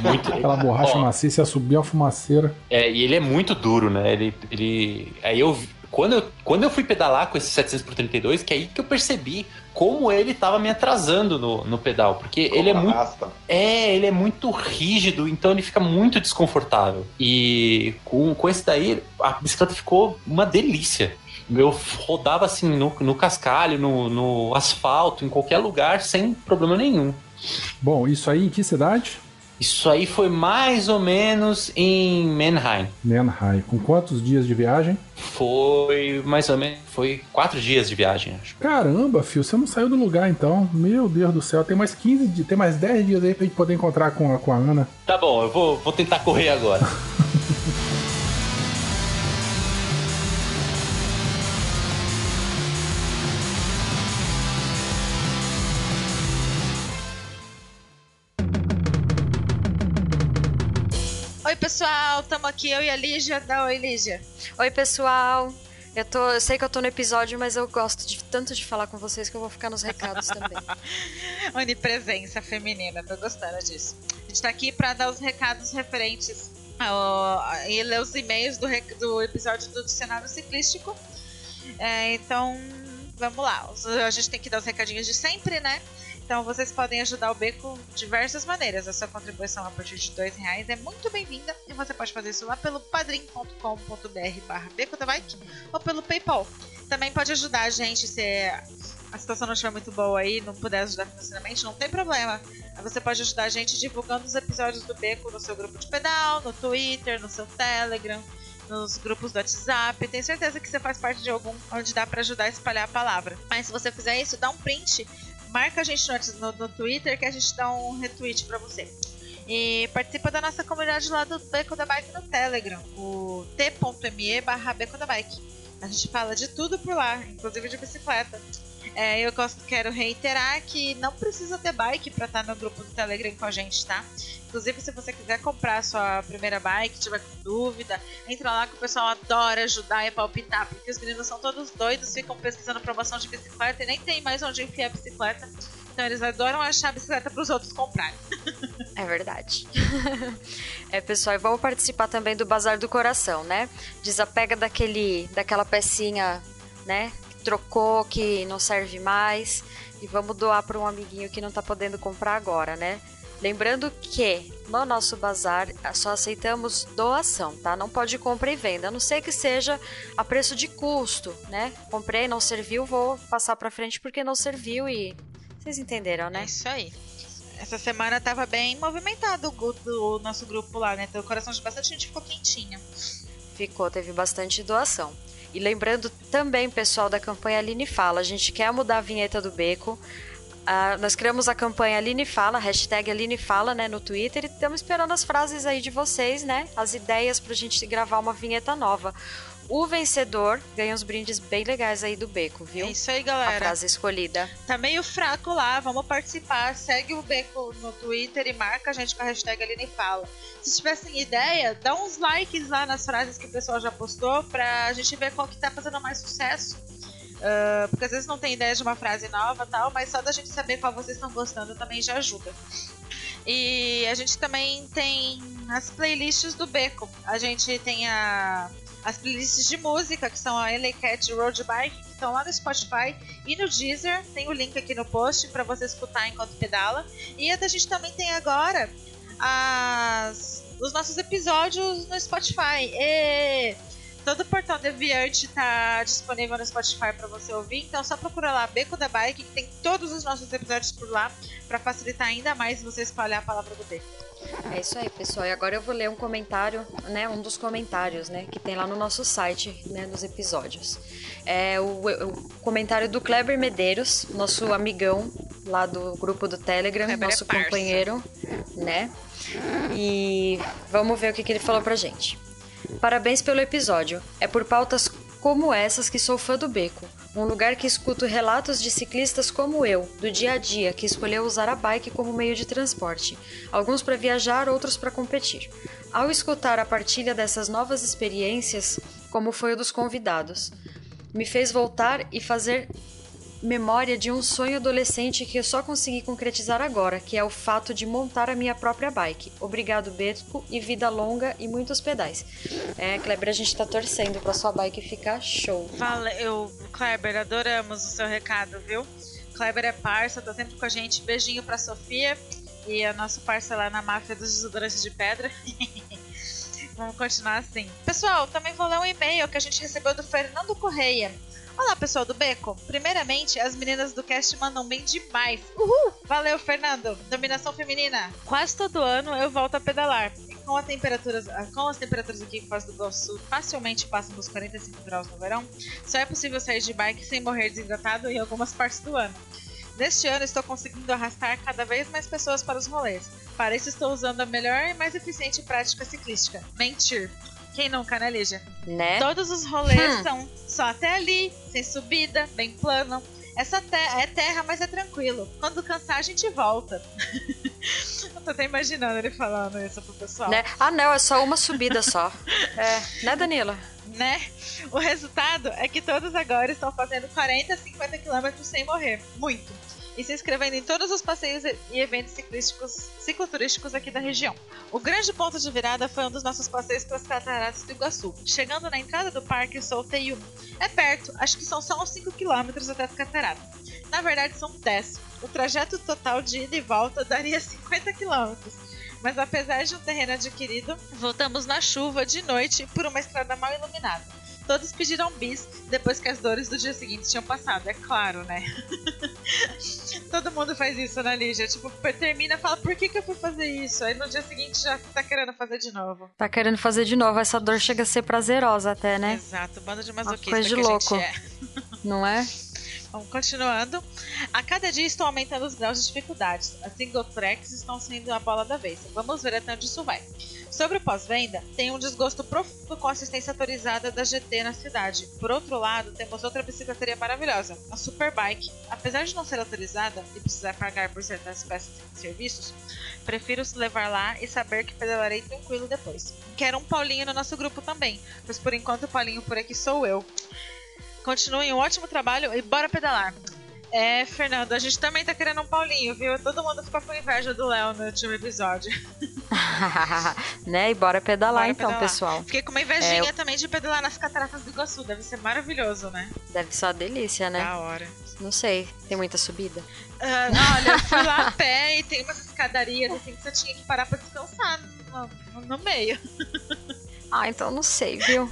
Muito Aquela borracha Ó, maciça ia subir a fumaceira. É, e ele é muito duro, né? Ele. ele aí eu. Quando eu, quando eu fui pedalar com esse 700 por 32, que é aí que eu percebi como ele tava me atrasando no, no pedal. Porque ele é muito. É, ele é muito rígido, então ele fica muito desconfortável. E com, com esse daí, a bicicleta ficou uma delícia. Eu rodava assim no, no cascalho, no, no asfalto, em qualquer lugar, sem problema nenhum. Bom, isso aí em que cidade? Isso aí foi mais ou menos em Mannheim. Nenhai. Com quantos dias de viagem? Foi mais ou menos. Foi quatro dias de viagem, acho. Caramba, fio, você não saiu do lugar então. Meu Deus do céu, tem mais 15 dias, tem mais 10 dias aí pra gente poder encontrar com a, com a Ana. Tá bom, eu vou, vou tentar correr agora. (laughs) pessoal, tamo aqui, eu e a Lígia. Dá oi, Lígia. Oi, pessoal. Eu, tô, eu sei que eu tô no episódio, mas eu gosto de, tanto de falar com vocês que eu vou ficar nos recados (laughs) também. Onipresença feminina, tô gostando disso. A gente tá aqui pra dar os recados referentes ao, e ler os e-mails do, do episódio do Dicionário Ciclístico. É, então, vamos lá. A gente tem que dar os recadinhos de sempre, né? Então vocês podem ajudar o Beco de diversas maneiras. A sua contribuição a partir de R$ reais é muito bem-vinda e você pode fazer isso lá pelo padrim.com.br barra Beco da Bike ou pelo Paypal. Também pode ajudar a gente se a situação não estiver muito boa aí, não puder ajudar financeiramente, não tem problema. Você pode ajudar a gente divulgando os episódios do Beco no seu grupo de pedal, no Twitter, no seu Telegram, nos grupos do WhatsApp. Tenho certeza que você faz parte de algum onde dá pra ajudar a espalhar a palavra. Mas se você fizer isso, dá um print, marca a gente no, no- Twitter que a gente dá um retweet pra você. E participa da nossa comunidade lá do Beco da Bike no Telegram, o t.me barra Beco da Bike. A gente fala de tudo por lá, inclusive de bicicleta. É, eu gosto, quero reiterar que não precisa ter bike para estar no grupo do Telegram com a gente, tá? Inclusive, se você quiser comprar sua primeira bike, tiver com dúvida, entra lá que o pessoal adora ajudar e palpitar, porque os meninos são todos doidos, ficam pesquisando promoção de bicicleta e nem tem mais onde enfiar a bicicleta. Então eles adoram achar a bicicleta para os outros comprarem. (laughs) É verdade. é, pessoal, e vamos participar também do Bazar do Coração, né? Desapega daquele, daquela pecinha, né? Trocou, que não serve mais. E vamos doar para um amiguinho que não tá podendo comprar agora, né? Lembrando que no nosso bazar só aceitamos doação, tá? Não pode compra e venda, a não ser que seja a preço de custo, né? Comprei, não serviu, vou passar para frente porque não serviu e vocês entenderam, É né? isso aí. Essa semana tava bem movimentado o, do nosso grupo lá, né? Então o coração de bastante gente ficou quentinho. Ficou, teve bastante doação. E lembrando também, pessoal, da campanha Aline Fala, a gente quer mudar a vinheta do beco. Ah, nós criamos a campanha Aline Fala, hashtag Aline Fala, né, no Twitter, e estamos esperando as frases aí de vocês, né? As ideias pra gente gravar uma vinheta nova. O vencedor ganha uns brindes bem legais aí do beco, viu? É isso aí, a galera. frase escolhida. Tá meio fraco lá, vamos participar. Segue o Beco no Twitter e marca a gente com a hashtag Aline Fala. Se tivessem ideia, dá uns likes lá nas frases que o pessoal já postou pra gente ver qual que tá fazendo mais sucesso. Ah, porque às vezes não tem ideia de uma frase nova e tal, mas só da gente saber qual vocês estão gostando também já ajuda. E a gente também tem as playlists do Beco. A gente tem a, as playlists de música, que são a LA Cat Road Bike, que estão lá no Spotify e no Deezer. Tem o link aqui no post para você escutar enquanto pedala. E a gente também tem agora as, os nossos episódios no Spotify. E todo o portal Deviante está disponível no Spotify para você ouvir. Então só procura lá Beco da Bike, que tem todos os nossos episódios por lá, para facilitar ainda mais você espalhar a palavra do Beco. É isso aí, pessoal. E agora eu vou ler um comentário, né? Um dos comentários, né? Que tem lá no nosso site, né? Dos episódios. É o, o comentário do Kleber Medeiros, nosso amigão lá do grupo do Telegram, Kleber é nosso parça. companheiro, né? E vamos ver o que, que ele falou pra gente. Parabéns pelo episódio. É por pautas como essas que sou fã do Beco. Um lugar que escuto relatos de ciclistas como eu, do dia a dia, que escolheu usar a bike como meio de transporte, alguns para viajar, outros para competir. Ao escutar a partilha dessas novas experiências, como foi o dos convidados, me fez voltar e fazer memória de um sonho adolescente que eu só consegui concretizar agora, que é o fato de montar a minha própria bike. Obrigado, Beco, e vida longa e muitos pedais. É, Kleber, a gente tá torcendo pra sua bike ficar show. Valeu, Kleber, adoramos o seu recado, viu? Kleber é parça, tá sempre com a gente. Beijinho pra Sofia e a nossa parça lá na máfia dos desodorantes de pedra. (laughs) Vamos continuar assim. Pessoal, também vou ler um e-mail que a gente recebeu do Fernando Correia. Olá, pessoal do Beco. Primeiramente, as meninas do cast mandam bem demais. Uhul! Valeu, Fernando. Dominação feminina. Quase todo ano eu volto a pedalar. E com, a temperaturas, com as temperaturas aqui em Foz do Iguaçu facilmente passam dos 45 graus no verão, só é possível sair de bike sem morrer desidratado em algumas partes do ano. Neste ano estou conseguindo arrastar cada vez mais pessoas para os rolês. Para isso estou usando a melhor e mais eficiente prática ciclística. Mentir. Quem nunca, né, Lígia? Né? Todos os rolês Hum. são só até ali, sem subida, bem plano. Essa terra é terra, mas é tranquilo. Quando cansar, a gente volta. (laughs) Eu tô até imaginando ele falando isso pro pessoal. Né? Ah, não, é só uma subida só. (laughs) É, né, Danila? né? O resultado é que todos agora estão fazendo 40, 50 quilômetros sem morrer. Muito. E se inscrevendo em todos os passeios e eventos ciclísticos, cicloturísticos aqui da região. O grande ponto de virada foi um dos nossos passeios pelas cataratas do Iguaçu. Chegando na entrada do parque, soltei um. É perto, acho que são só uns 5 quilômetros até as cataratas. Na verdade, são 10. O trajeto total de ida e volta daria 50 quilômetros. Mas apesar de um terreno adquirido, voltamos na chuva de noite por uma estrada mal iluminada. Todos pediram bis depois que as dores do dia seguinte tinham passado, é claro, né? (laughs) Todo mundo faz isso na Lígia. Tipo, termina e fala, por que, que eu fui fazer isso? Aí no dia seguinte já tá querendo fazer de novo. Tá querendo fazer de novo. Essa dor chega a ser prazerosa até, né? Exato, bando de masoquista coisa de que louco. é. Não é? (laughs) Continuando. A cada dia estão aumentando os graus de dificuldades. As single tracks estão sendo a bola da vez. Vamos ver até onde isso vai. Sobre o pós-venda, tem um desgosto profundo com a assistência autorizada da GT na cidade. Por outro lado, temos outra bicicletaria maravilhosa, a Superbike. Apesar de não ser autorizada e precisar pagar por certas peças e serviços, prefiro levar lá e saber que pedalarei tranquilo depois. Quero um Paulinho no nosso grupo também, pois por enquanto o Paulinho por aqui sou eu. Continuem um ótimo trabalho e bora pedalar. É, Fernando, a gente também tá querendo um Paulinho, viu? Todo mundo ficou com inveja do Léo no último episódio. (laughs) né? E bora pedalar Bora então, pedalar. pessoal. Fiquei com uma invejinha É, também de pedalar nas cataratas do Iguaçu. Deve ser maravilhoso, né? Deve ser uma delícia, né? Da hora. Não sei. Tem muita subida? Ah, olha, eu fui lá a (laughs) pé e tem umas escadarias assim que você tinha que parar pra descansar no- no meio. (laughs) Ah, então não sei, viu?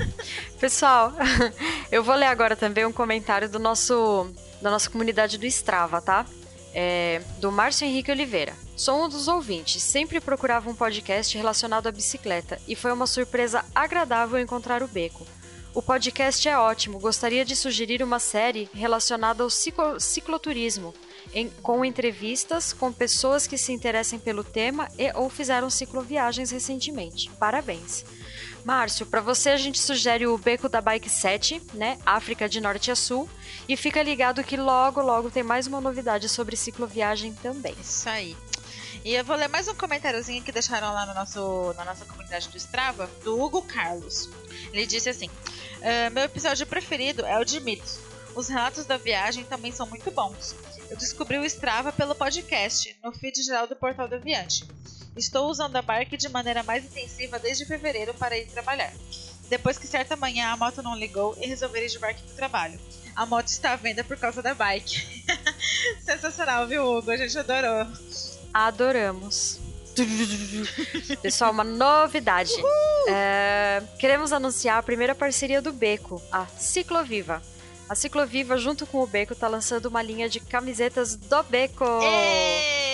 Pessoal, (laughs) eu vou ler agora também um comentário do nosso da nossa comunidade do Strava, tá? É, do Márcio Henrique Oliveira. Sou um dos ouvintes, sempre procurava um podcast relacionado à bicicleta e foi uma surpresa agradável encontrar o Beco. O podcast é ótimo, gostaria de sugerir uma série relacionada ao ciclo- cicloturismo, em- com entrevistas com pessoas que se interessem pelo tema e ou fizeram cicloviagens recentemente. Parabéns! Márcio, para você a gente sugere o Beco da Bike 7, né? África de Norte a Sul. E fica ligado que logo, logo tem mais uma novidade sobre cicloviagem também. Isso aí. E eu vou ler mais um comentáriozinho que deixaram lá no nosso, na nossa comunidade do Strava, do Hugo Carlos. Ele disse assim: "Ah, Meu episódio preferido é o de mitos. Os relatos da viagem também são muito bons. Eu descobri o Strava pelo podcast, no feed geral do Portal do Aviante. Estou usando a bike de maneira mais intensiva desde fevereiro para ir trabalhar. Depois que certa manhã a moto não ligou e resolvi ir de bike para o trabalho. A moto está à venda por causa da bike. (laughs) Sensacional, viu, Hugo? A gente adorou. Adoramos. (laughs) Pessoal, uma novidade. É, queremos anunciar a primeira parceria do Beco, a Cicloviva. A Cicloviva, junto com o Beco, tá lançando uma linha de camisetas do Beco. Ê!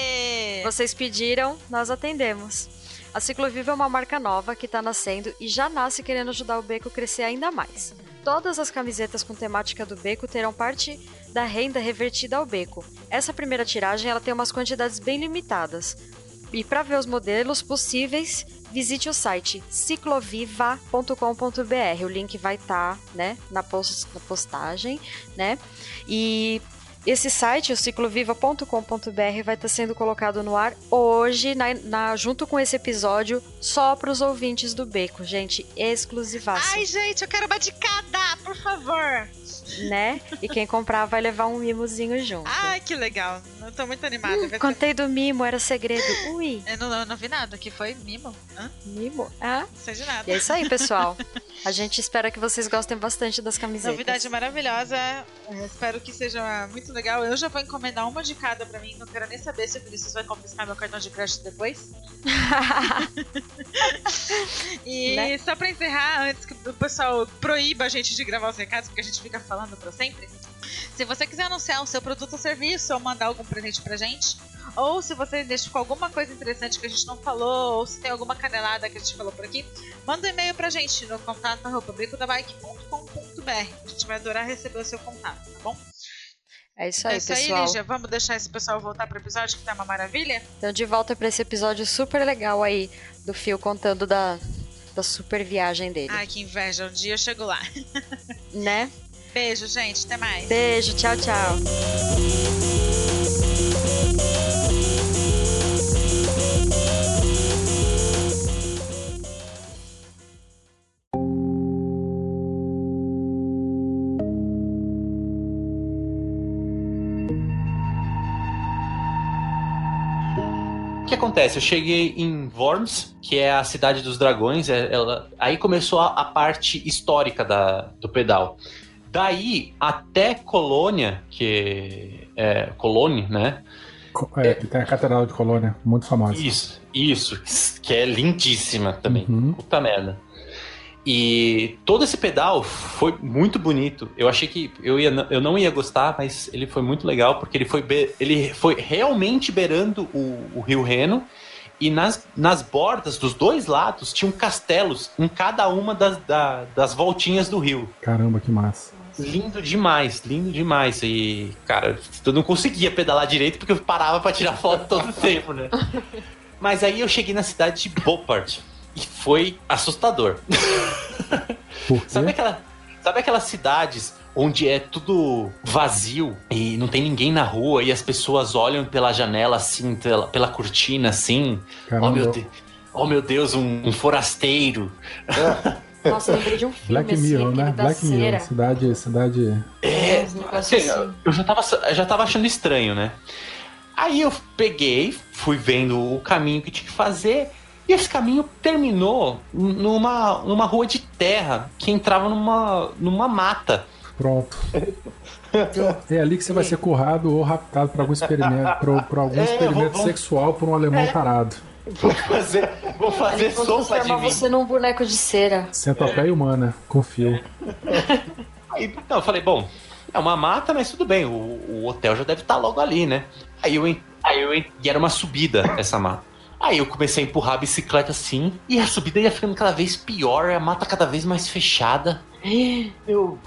Vocês pediram, nós atendemos. A Cicloviva é uma marca nova que está nascendo e já nasce querendo ajudar o Beco a crescer ainda mais. Todas as camisetas com temática do Beco terão parte da renda revertida ao Beco. Essa primeira tiragem ela tem umas quantidades bem limitadas. E para ver os modelos possíveis, visite o site cicloviva.com.br. O link vai estar, tá, né, na, post, na postagem, né? E esse site, o cicloviva.com.br, vai estar tá sendo colocado no ar hoje, na, na, junto com esse episódio, só para os ouvintes do Beco, gente, exclusivaço. Ai, gente, eu quero uma de cada, por favor né? E quem comprar vai levar um mimozinho junto. Ai, que legal. Eu tô muito animada. Hum, contei do mimo, era segredo. Ui. Eu não, eu não vi nada, que foi mimo. Hã? Mimo? Ah. Não sei de nada. E é isso aí, pessoal. (laughs) A gente espera que vocês gostem bastante das camisetas. Novidade maravilhosa. Eu espero que seja muito legal. Eu já vou encomendar uma de cada pra mim. Não quero nem saber se o Vinícius vai confiscar meu cartão de crédito depois. (laughs) (laughs) e né? só pra encerrar, antes que o pessoal proíba a gente de gravar os recados, porque a gente fica falando falando para sempre. Se você quiser anunciar o seu produto ou serviço ou mandar algum presente pra gente, ou se você identificou alguma coisa interessante que a gente não falou, ou se tem alguma canelada que a gente falou por aqui, manda um e-mail pra gente no contato bicodabike.com.br. A gente vai adorar receber o seu contato, tá bom? É isso aí, é isso pessoal. Aí, Lígia. Vamos deixar esse pessoal voltar pro episódio que tá uma maravilha? Então, de volta para esse episódio super legal aí do Fio contando da, da super viagem dele. Ai, que inveja. Um dia eu chego lá. (laughs) né? Beijo, gente. Até mais. Beijo. Tchau, tchau. O que acontece? Eu cheguei em Worms, que é a cidade dos dragões. É, ela, aí começou a, a parte histórica da, do pedal. Daí até Colônia, que é Colônia, né? É, que tem a Catedral de Colônia, muito famosa. Isso, isso, que é lindíssima também. Uhum. Puta merda. E todo esse pedal foi muito bonito. Eu achei que eu, ia, eu não ia gostar, mas ele foi muito legal porque ele foi, ele foi realmente beirando o, o rio Reno. E nas, nas bordas dos dois lados tinham castelos em cada uma das, da, das voltinhas do rio. Caramba, que massa. Lindo demais, lindo demais. E, cara, eu não conseguia pedalar direito porque eu parava para tirar foto todo o tempo, né? (laughs) Mas aí eu cheguei na cidade de Beauport e foi assustador. sabe, aquela, sabe aquelas cidades onde é tudo vazio e não tem ninguém na rua e as pessoas olham pela janela assim, pela, pela cortina assim? Caramba. Oh meu, de, oh, meu Deus, um, um forasteiro. É. (laughs) Nossa, eu lembrei de um filme Black assim, Mirror, né? Black Mirror, cidade, cidade. É, assim, assim. eu já tava, já tava achando estranho, né? Aí eu peguei, fui vendo o caminho que tinha que fazer, e esse caminho terminou numa, numa rua de terra que entrava numa, numa mata. Pronto. É ali que você vai ser currado ou raptado para algum experimento, por, algum é, experimento vou, sexual por um alemão é, parado. Vou fazer, vou fazer sopa de mim. você num boneco de cera. Centopeia humana, confio. Aí, então, eu falei, bom, é uma mata, mas tudo bem, o, o hotel já deve estar tá logo ali, né? Aí eu, aí eu e era uma subida essa mata. Aí eu comecei a empurrar a bicicleta assim, e a subida ia ficando cada vez pior, a mata cada vez mais fechada. (gasps) Eu.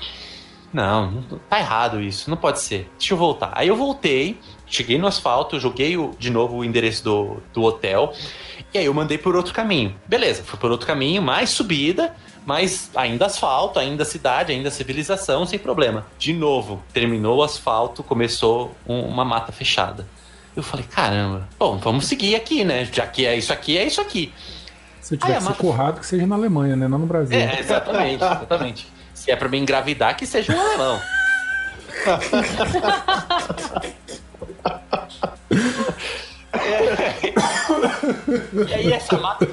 Não, tá errado isso, não pode ser. Deixa eu voltar. Aí eu voltei, Cheguei no asfalto, joguei o, de novo o endereço do, do hotel. E aí eu mandei por outro caminho. Beleza, fui por outro caminho, mais subida, mas ainda asfalto, ainda cidade, ainda civilização, sem problema. De novo, terminou o asfalto, começou um, uma mata fechada. Eu falei, caramba, bom, vamos seguir aqui, né? Já que é isso aqui, é isso aqui. Se eu tivesse mata... currado, que seja na Alemanha, né? Não no Brasil. É, exatamente, exatamente. Se é pra me engravidar, que seja um alemão. (laughs) É. E aí essa mata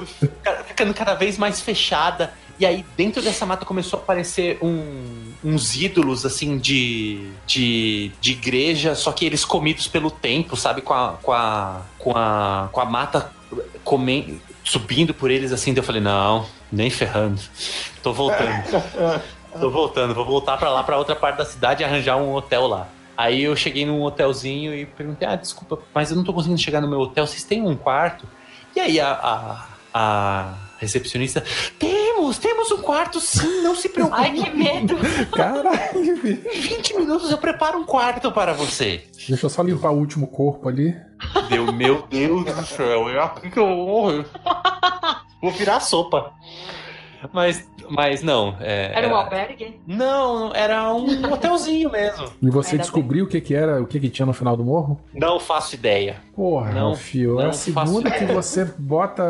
ficando cada vez mais fechada. E aí dentro dessa mata começou a aparecer um, uns ídolos assim de, de, de igreja, só que eles comidos pelo tempo, sabe? Com a, com a, com a, com a mata comendo, subindo por eles assim. Daí eu falei, não, nem ferrando. Tô voltando. (laughs) Tô voltando, vou voltar para lá, para outra parte da cidade e arranjar um hotel lá. Aí eu cheguei num hotelzinho e perguntei: Ah, desculpa, mas eu não tô conseguindo chegar no meu hotel, vocês têm um quarto? E aí a, a, a recepcionista, temos, temos um quarto sim, não se preocupe. Ai, que medo. (laughs) Caralho, bicho. 20 minutos eu preparo um quarto para você. Deixa eu só limpar o último corpo ali. Deu, meu Deus do céu, é aqui que eu morro. (laughs) Vou virar sopa. Mas, mas não. É, Era um albergue? Não, era um (laughs) hotelzinho mesmo. E você Ainda descobriu o que que era, o que que tinha no final do morro? Não faço ideia. Porra, Não, fio. É não a segunda faço que você bota,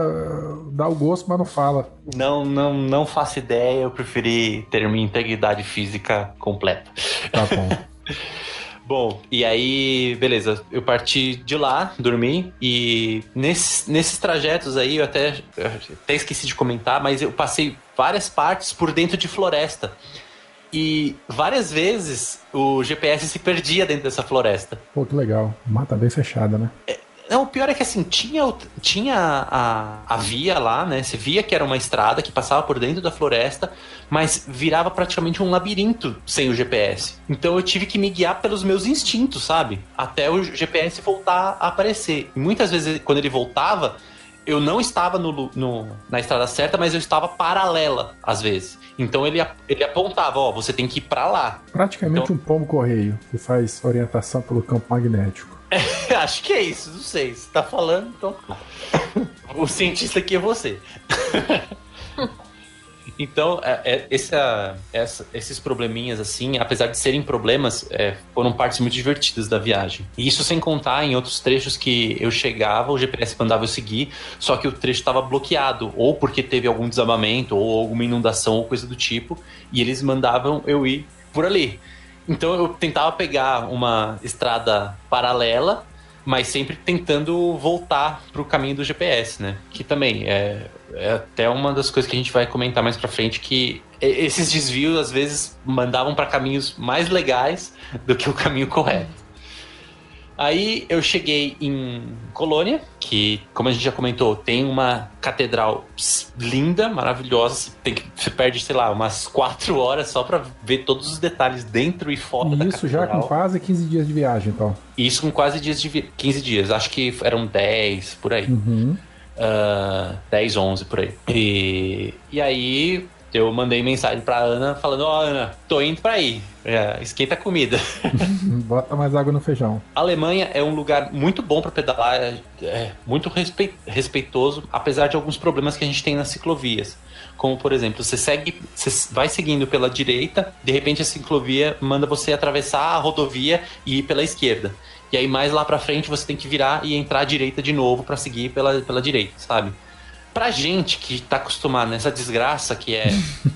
dá o gosto, mas não fala. Não, não, não faço ideia. Eu preferi ter minha integridade física completa. Tá bom. (laughs) Bom, e aí, beleza, eu parti de lá, dormi, e nesses, nesses trajetos aí, eu até, eu até esqueci de comentar, mas eu passei várias partes por dentro de floresta. E várias vezes o GPS se perdia dentro dessa floresta. Pô, que legal. Mata bem fechada, né? Não, o pior é que assim, tinha, tinha a, a via lá, né? Você via que era uma estrada que passava por dentro da floresta, mas virava praticamente um labirinto sem o GPS. Então eu tive que me guiar pelos meus instintos, sabe? Até o GPS voltar a aparecer. E muitas vezes, quando ele voltava, eu não estava no, no- na estrada certa, mas eu estava paralela, às vezes. Então ele, ele apontava, ó, você tem que ir pra lá. Praticamente Então- um pombo correio que faz orientação pelo campo magnético. (laughs) Acho que é isso, não sei. Se tá falando, então. (laughs) o cientista aqui é você. (laughs) então, é, é, essa- essa- esses probleminhas, assim, apesar de serem problemas, é, foram partes muito divertidas da viagem. E isso sem contar em outros trechos que eu chegava, o GPS mandava eu seguir, só que o trecho estava bloqueado, ou porque teve algum desabamento, ou alguma inundação, ou coisa do tipo, e eles mandavam eu ir por ali. Então eu tentava pegar uma estrada paralela, mas sempre tentando voltar pro caminho do GPS, né? Que também é, é até uma das coisas que a gente vai comentar mais pra frente que esses desvios às vezes mandavam pra caminhos mais legais do que o caminho correto. Aí eu cheguei em Colônia, que, como a gente já comentou, tem uma catedral linda, maravilhosa. Você, tem que, você perde, sei lá, umas quatro horas só pra ver todos os detalhes dentro e fora da E isso já catedral. com quase 15 dias de viagem, então. Isso com quase dias de vi- 15 dias. Acho que eram 10 por aí. Uhum. Ah, 10, 11 por aí. E, e aí eu mandei mensagem pra Ana falando: Ó, Ana, tô indo pra aí. É, esquenta a comida. (laughs) Bota mais água no feijão. A Alemanha é um lugar muito bom para pedalar, é, muito respei- respeitoso, apesar de alguns problemas que a gente tem nas ciclovias. Como, por exemplo, você segue, você vai seguindo pela direita, de repente a ciclovia manda você atravessar a rodovia e ir pela esquerda. E aí mais lá pra frente você tem que virar e entrar à direita de novo para seguir pela, pela direita, sabe? Pra gente que tá acostumado nessa desgraça que é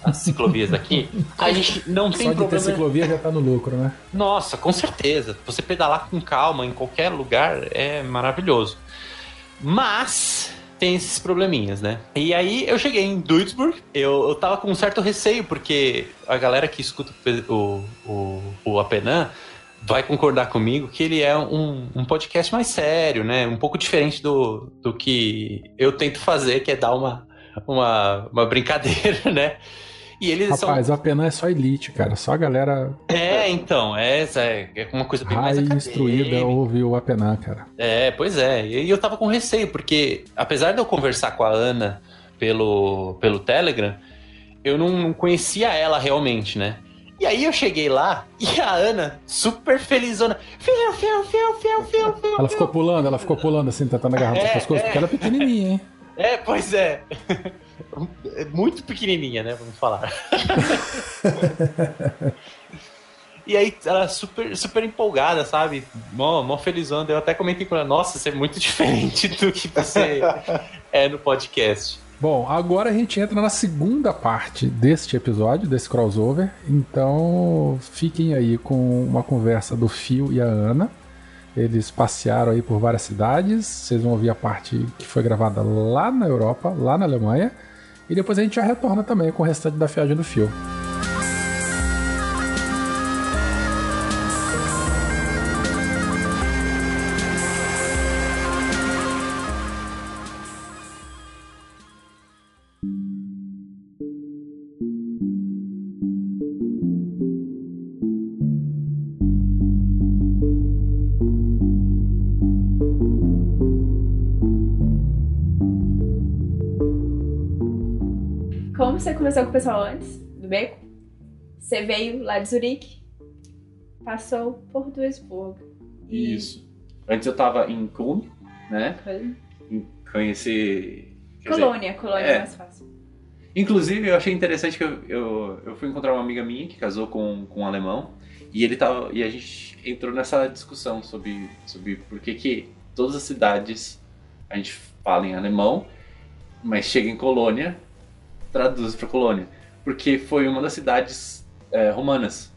as ciclovias daqui, a gente não tem Só de ter problema. ciclovia já tá no lucro, né? Nossa, com certeza. Você pedalar com calma em qualquer lugar é maravilhoso. Mas tem esses probleminhas, né? E aí eu cheguei em Duisburg, eu, eu tava com um certo receio, porque a galera que escuta o, o, o Apenan vai concordar comigo que ele é um, um podcast mais sério, né? Um pouco diferente do, do que eu tento fazer, que é dar uma, uma, uma brincadeira, (laughs) né? E eles são Rapaz, o Apenan é só elite, cara. Só a galera é, então, é, é é uma coisa bem mais raiz acadêmica. instruída ouve o Apenan, cara. É, pois é. E eu tava com receio, porque apesar de eu conversar com a Ana pelo, pelo Telegram, eu não conhecia ela realmente, né? E aí eu cheguei lá e a Ana, super felizona, fiu, fiu, fiu, fiu, fiu, fiu. Ela ficou pulando, ela ficou pulando assim, tentando agarrar É, pescoço, é. porque ela é pequenininha, hein? (laughs) É, pois é. É (laughs) Muito pequenininha, né? Vamos falar. (laughs) E aí, ela super, super empolgada, sabe? Mó, mó felizona. Eu até comentei com ela, nossa, você é muito diferente do que você é no podcast. Bom, agora a gente entra na segunda parte deste episódio, desse crossover. Então, fiquem aí com uma conversa do Fio e a Ana. Eles passearam aí por várias cidades. Vocês vão ouvir a parte que foi gravada lá na Europa, lá na Alemanha. E depois a gente já retorna também com o restante da viagem do Fio. Conversou com o pessoal antes do beco, você veio lá de Zurique, passou por Duisburg. E Isso. Antes eu tava em Kulm, né? Em- Conheci. quer dizer, Colônia, colônia é. é mais fácil. Inclusive, eu achei interessante que eu, eu, eu fui encontrar uma amiga minha que casou com, com um alemão e ele tava e a gente entrou nessa discussão sobre, sobre por que, que todas as cidades a gente fala em alemão, mas chega em colônia, traduz para colônia. Porque foi uma das cidades é, romanas.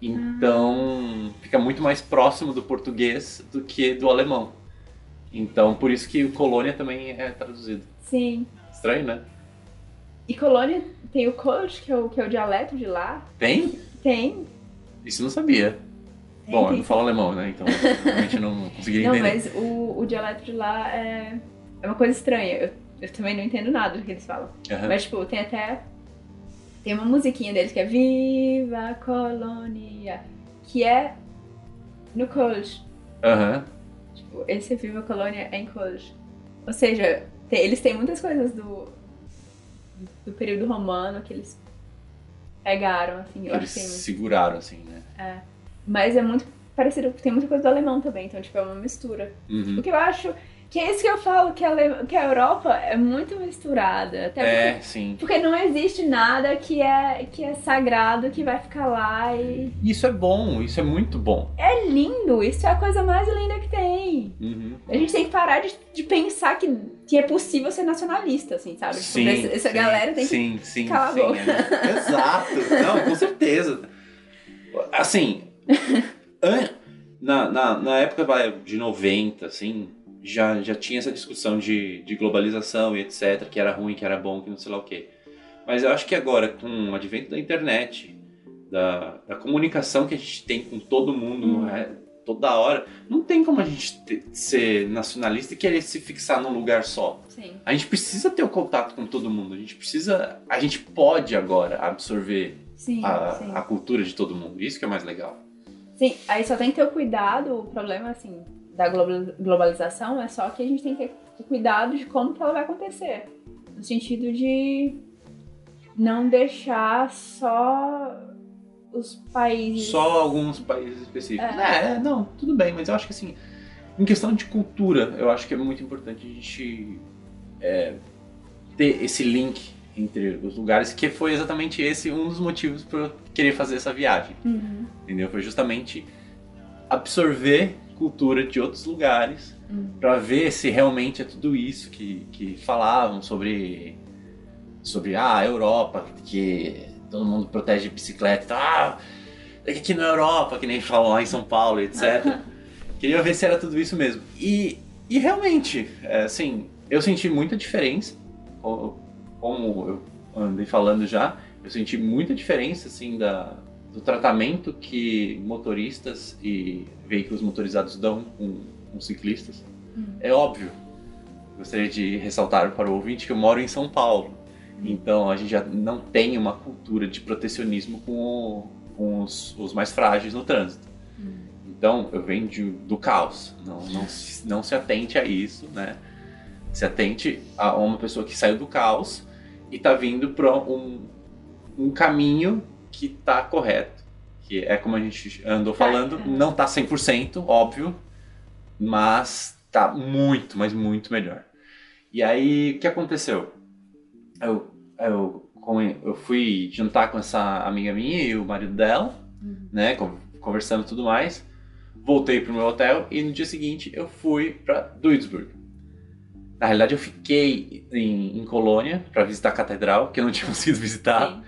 Então fica muito mais próximo do português do que do alemão. Então por isso que o colônia também é traduzido. Sim. Estranho, né? E colônia tem o Kolsch, que é o, que é o dialeto de lá. Tem? Tem. Isso eu não sabia. Tem, Bom, eu tem não falo alemão, né? Então (laughs) realmente não conseguiria Não, entender. mas o, o dialeto de lá é, é uma coisa estranha. Eu, eu também não entendo nada do que eles falam. Aham. Mas, tipo, tem até. Tem uma musiquinha deles que é Viva a Colônia, que é no Kolsch. Aham. Tipo, esse Viva a Colônia é em Kolsch. Ou seja, tem- eles têm muitas coisas do, do período romano que eles pegaram, assim. Eu Eles acho que tem seguraram, assim, né? Mas é muito parecido, tem muita coisa do alemão também, então, tipo, é uma mistura. Uhum. O que eu acho que é isso que eu falo, que a, Ale- que a Europa é muito misturada. Até É, sim. porque, porque não existe nada que é, que é sagrado, que vai ficar lá e. Isso é bom, isso é muito bom. É lindo, isso é a coisa mais linda que tem. Uhum. A gente tem que parar de, de pensar que, que é possível ser nacionalista, assim, sabe? Tipo, Sim, essa, essa sim, galera tem que. sim, sim, calar a sim, boca. é. Exato, não, com certeza. Assim, (laughs) an- na, na, na época de 90, assim, já, já tinha essa discussão de, de globalização e etc, que era ruim, que era bom, que não sei lá o quê. Mas eu acho que agora, com o advento da internet, da, da comunicação que a gente tem com todo mundo, é, toda hora, não tem como a gente ter- ser nacionalista e querer se fixar num lugar só. Sim. A gente precisa ter o contato com todo mundo. A gente precisa. A gente pode agora absorver Sim, a, sim. a cultura de todo mundo. Isso que é mais legal. Sim, aí só tem que ter o cuidado, o problema, assim, da global- globalização é só que a gente tem que ter cuidado de como que ela vai acontecer. No sentido de não deixar só os países. Só alguns países específicos. É. É. não, tudo bem, mas eu acho que assim, em questão de cultura, eu acho que é muito importante a gente é, ter esse link entre os lugares, que foi exatamente esse um dos motivos para eu querer fazer essa viagem. Uhum. entendeu? Foi justamente absorver cultura de outros lugares Uhum. para ver se realmente é tudo isso que, que falavam sobre sobre ah, a Europa, que todo mundo protege bicicleta, ah, é que aqui na Europa, que nem falam lá em São Paulo, etc. (laughs) Queria ver se era tudo isso mesmo. E, e realmente, é, assim, eu senti muita diferença, co- como eu andei falando já, eu senti muita diferença, assim, da, do tratamento que motoristas e veículos motorizados dão com, com ciclistas. É óbvio. Gostaria de ressaltar para o ouvinte que eu moro em São Paulo. Então a gente já não tem uma cultura de protecionismo com, o- com os, os mais frágeis no trânsito. Então eu venho de- do caos. Não, não, se- não se atente a isso, né? Se atente a uma pessoa que saiu do caos e está vindo para um, um caminho que está correto. Que é como a gente andou falando, não tá 100%, óbvio, mas tá muito, mas muito melhor. E aí, o que aconteceu? Eu, eu, eu fui jantar com essa amiga minha e o marido dela, né, con- conversando e tudo mais. Voltei pro meu hotel e no dia seguinte eu fui para Duisburg. Na realidade, eu fiquei em, em Colônia para visitar a catedral, que eu não (laughs) tinha conseguido visitar.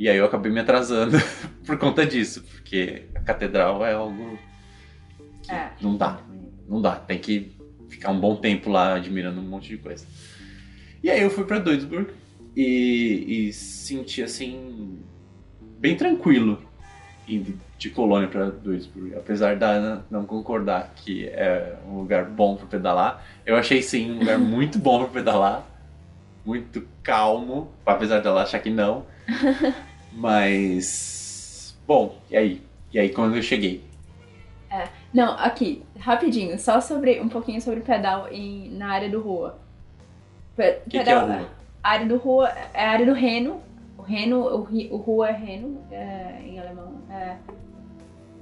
E aí eu acabei me atrasando (laughs) por conta disso, porque a catedral é algo que É. não dá. Não dá, tem que ficar um bom tempo lá admirando um monte de coisa. E aí eu fui pra Duisburg e, e senti assim bem tranquilo indo de Colônia pra Duisburg, apesar da Ana não concordar que é um lugar bom para pedalar. Eu achei sim um lugar (laughs) muito bom para pedalar, muito calmo, apesar dela achar que não. (laughs) Mas bom, e aí? E aí quando eu cheguei? Não, aqui, rapidinho, só sobre um pouquinho sobre pedal em, na área do rua. Pe- O que, que é a rua? A área do rua é a área do Reno, Reno, o, ri- o Ruhr é Reno é, em alemão. é.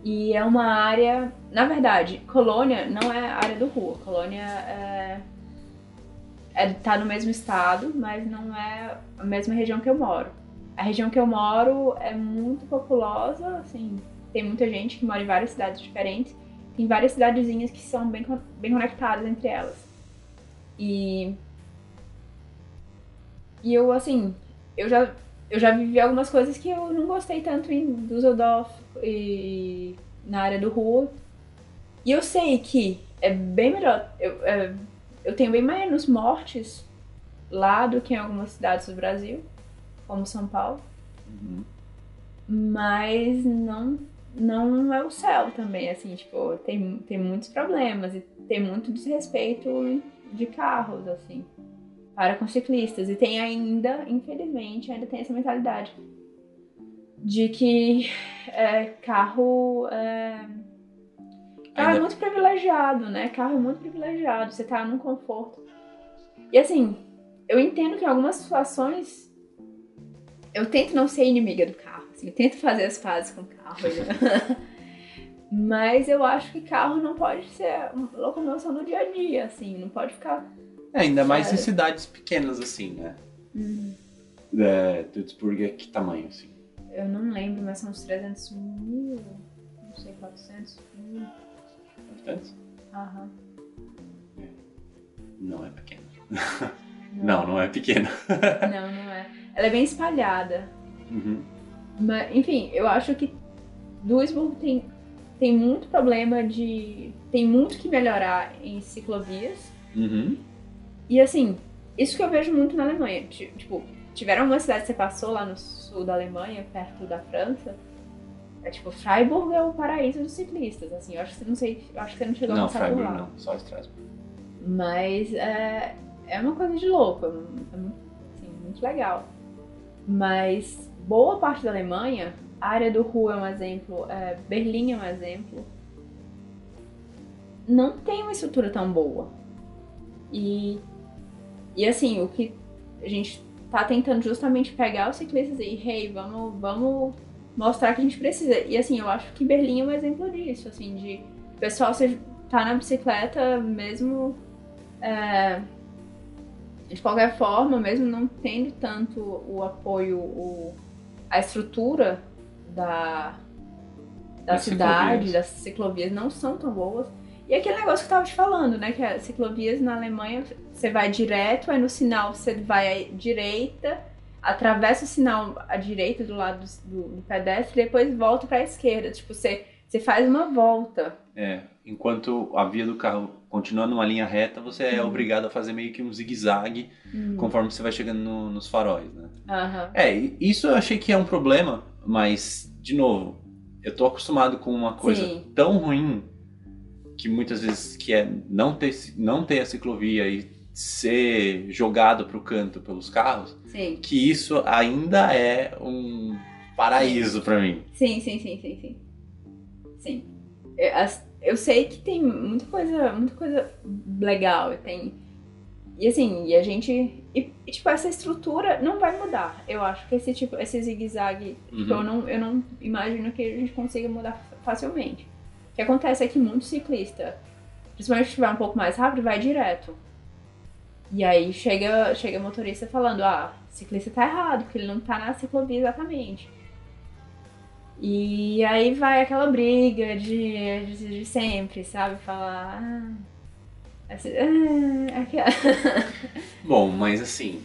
e é uma área, na verdade, Colônia não é a área do Ruhr. Colônia é, é, tá no mesmo estado, mas não é a mesma região que eu moro. A região que eu moro é muito populosa, assim, tem muita gente que mora em várias cidades diferentes. Tem várias cidadezinhas que são bem, bem conectadas entre elas. E. E eu, assim, eu já, eu já vivi algumas coisas que eu não gostei tanto em Düsseldorf e na área do Ruhr. E eu sei que é bem melhor. Eu, é, eu tenho bem menos mortes lá do que em algumas cidades do Brasil, como São Paulo. Mas não, não é o céu também, assim, tipo, tem, tem muitos problemas e tem muito desrespeito de carros, assim, para com ciclistas. E tem ainda, infelizmente, ainda tem essa mentalidade de que é, carro é, carro é Ainda- muito privilegiado, né? Carro é muito privilegiado, você tá num conforto. E assim, eu entendo que em algumas situações eu tento não ser inimiga do carro, assim, eu tento fazer as pazes com o carro. né? (laughs) Mas eu acho que carro não pode ser uma locomoção no dia a dia, assim, não pode ficar. É, ainda mais em cidades pequenas assim, né? Hum, É, Duisburg é que tamanho, assim? eu não lembro, mas são uns 300 mil, não sei, 400 mil. Habitantes? Aham. Não é pequeno. (laughs) Não, não é pequeno. Não, não é. Ela é bem espalhada. Uhum. Mas, enfim, eu acho que Duisburg tem, tem muito problema de. tem muito que melhorar em ciclovias. Uhum. E assim, isso que eu vejo muito na Alemanha. Ti- Tipo, tiveram uma cidade que você passou lá no sul da Alemanha, perto da França. É tipo, Freiburg é o paraíso dos ciclistas, assim. Eu acho que você não sei, acho que você não chegou a Não, passar por Freiburg lá. não, só Strasbourg. Mas é, é uma coisa de louco, é, é muito, assim, muito legal. Mas boa parte da Alemanha, a área do Ruhr é um exemplo, é, Berlim é um exemplo, não tem uma estrutura tão boa. E, e assim, o que a gente tá tentando justamente pegar os ciclistas e, hey, vamos, vamos mostrar que a gente precisa. E assim, eu acho que Berlim é um exemplo disso, assim, de pessoal, você tá na bicicleta mesmo é, de qualquer forma, mesmo não tendo tanto o apoio, o, a estrutura da, da Das cidade, ciclovias. das ciclovias não são tão boas. E aquele negócio que eu tava te falando, né? Que as ciclovias na Alemanha, você vai direto, aí no sinal você vai à direita, atravessa o sinal à direita do lado do, do pedestre, e depois volta pra esquerda. Tipo, você, você faz uma volta. É, enquanto a via do carro continua numa linha reta, você é Uhum. obrigado a fazer meio que um zigue-zague conforme você vai chegando no- nos faróis, né? Aham. É, isso eu achei que é um problema, mas, de novo, eu tô acostumado com uma coisa Sim. tão ruim que muitas vezes que é não ter, não ter a ciclovia e ser jogado pro canto pelos carros, Sim. que isso ainda é um paraíso pra mim. Sim, sim, sim, sim, sim. Sim. Eu, as- eu sei que tem muita coisa, muita coisa legal, tem. E assim, e a gente. E, e, tipo, essa estrutura não vai mudar. Eu acho que esse tipo, esse zigue-zague, tipo, Uhum. eu, não, eu não imagino que a gente consiga mudar facilmente. O que acontece é que muito ciclista, principalmente se estiver um pouco mais rápido, vai direto. E aí chega, chega motorista falando, ah, ciclista tá errado, porque ele não tá na ciclovia exatamente. E aí vai aquela briga de, de, de sempre, sabe? Falar. Ah, essa- ah, aquela- (laughs) Bom, mas assim,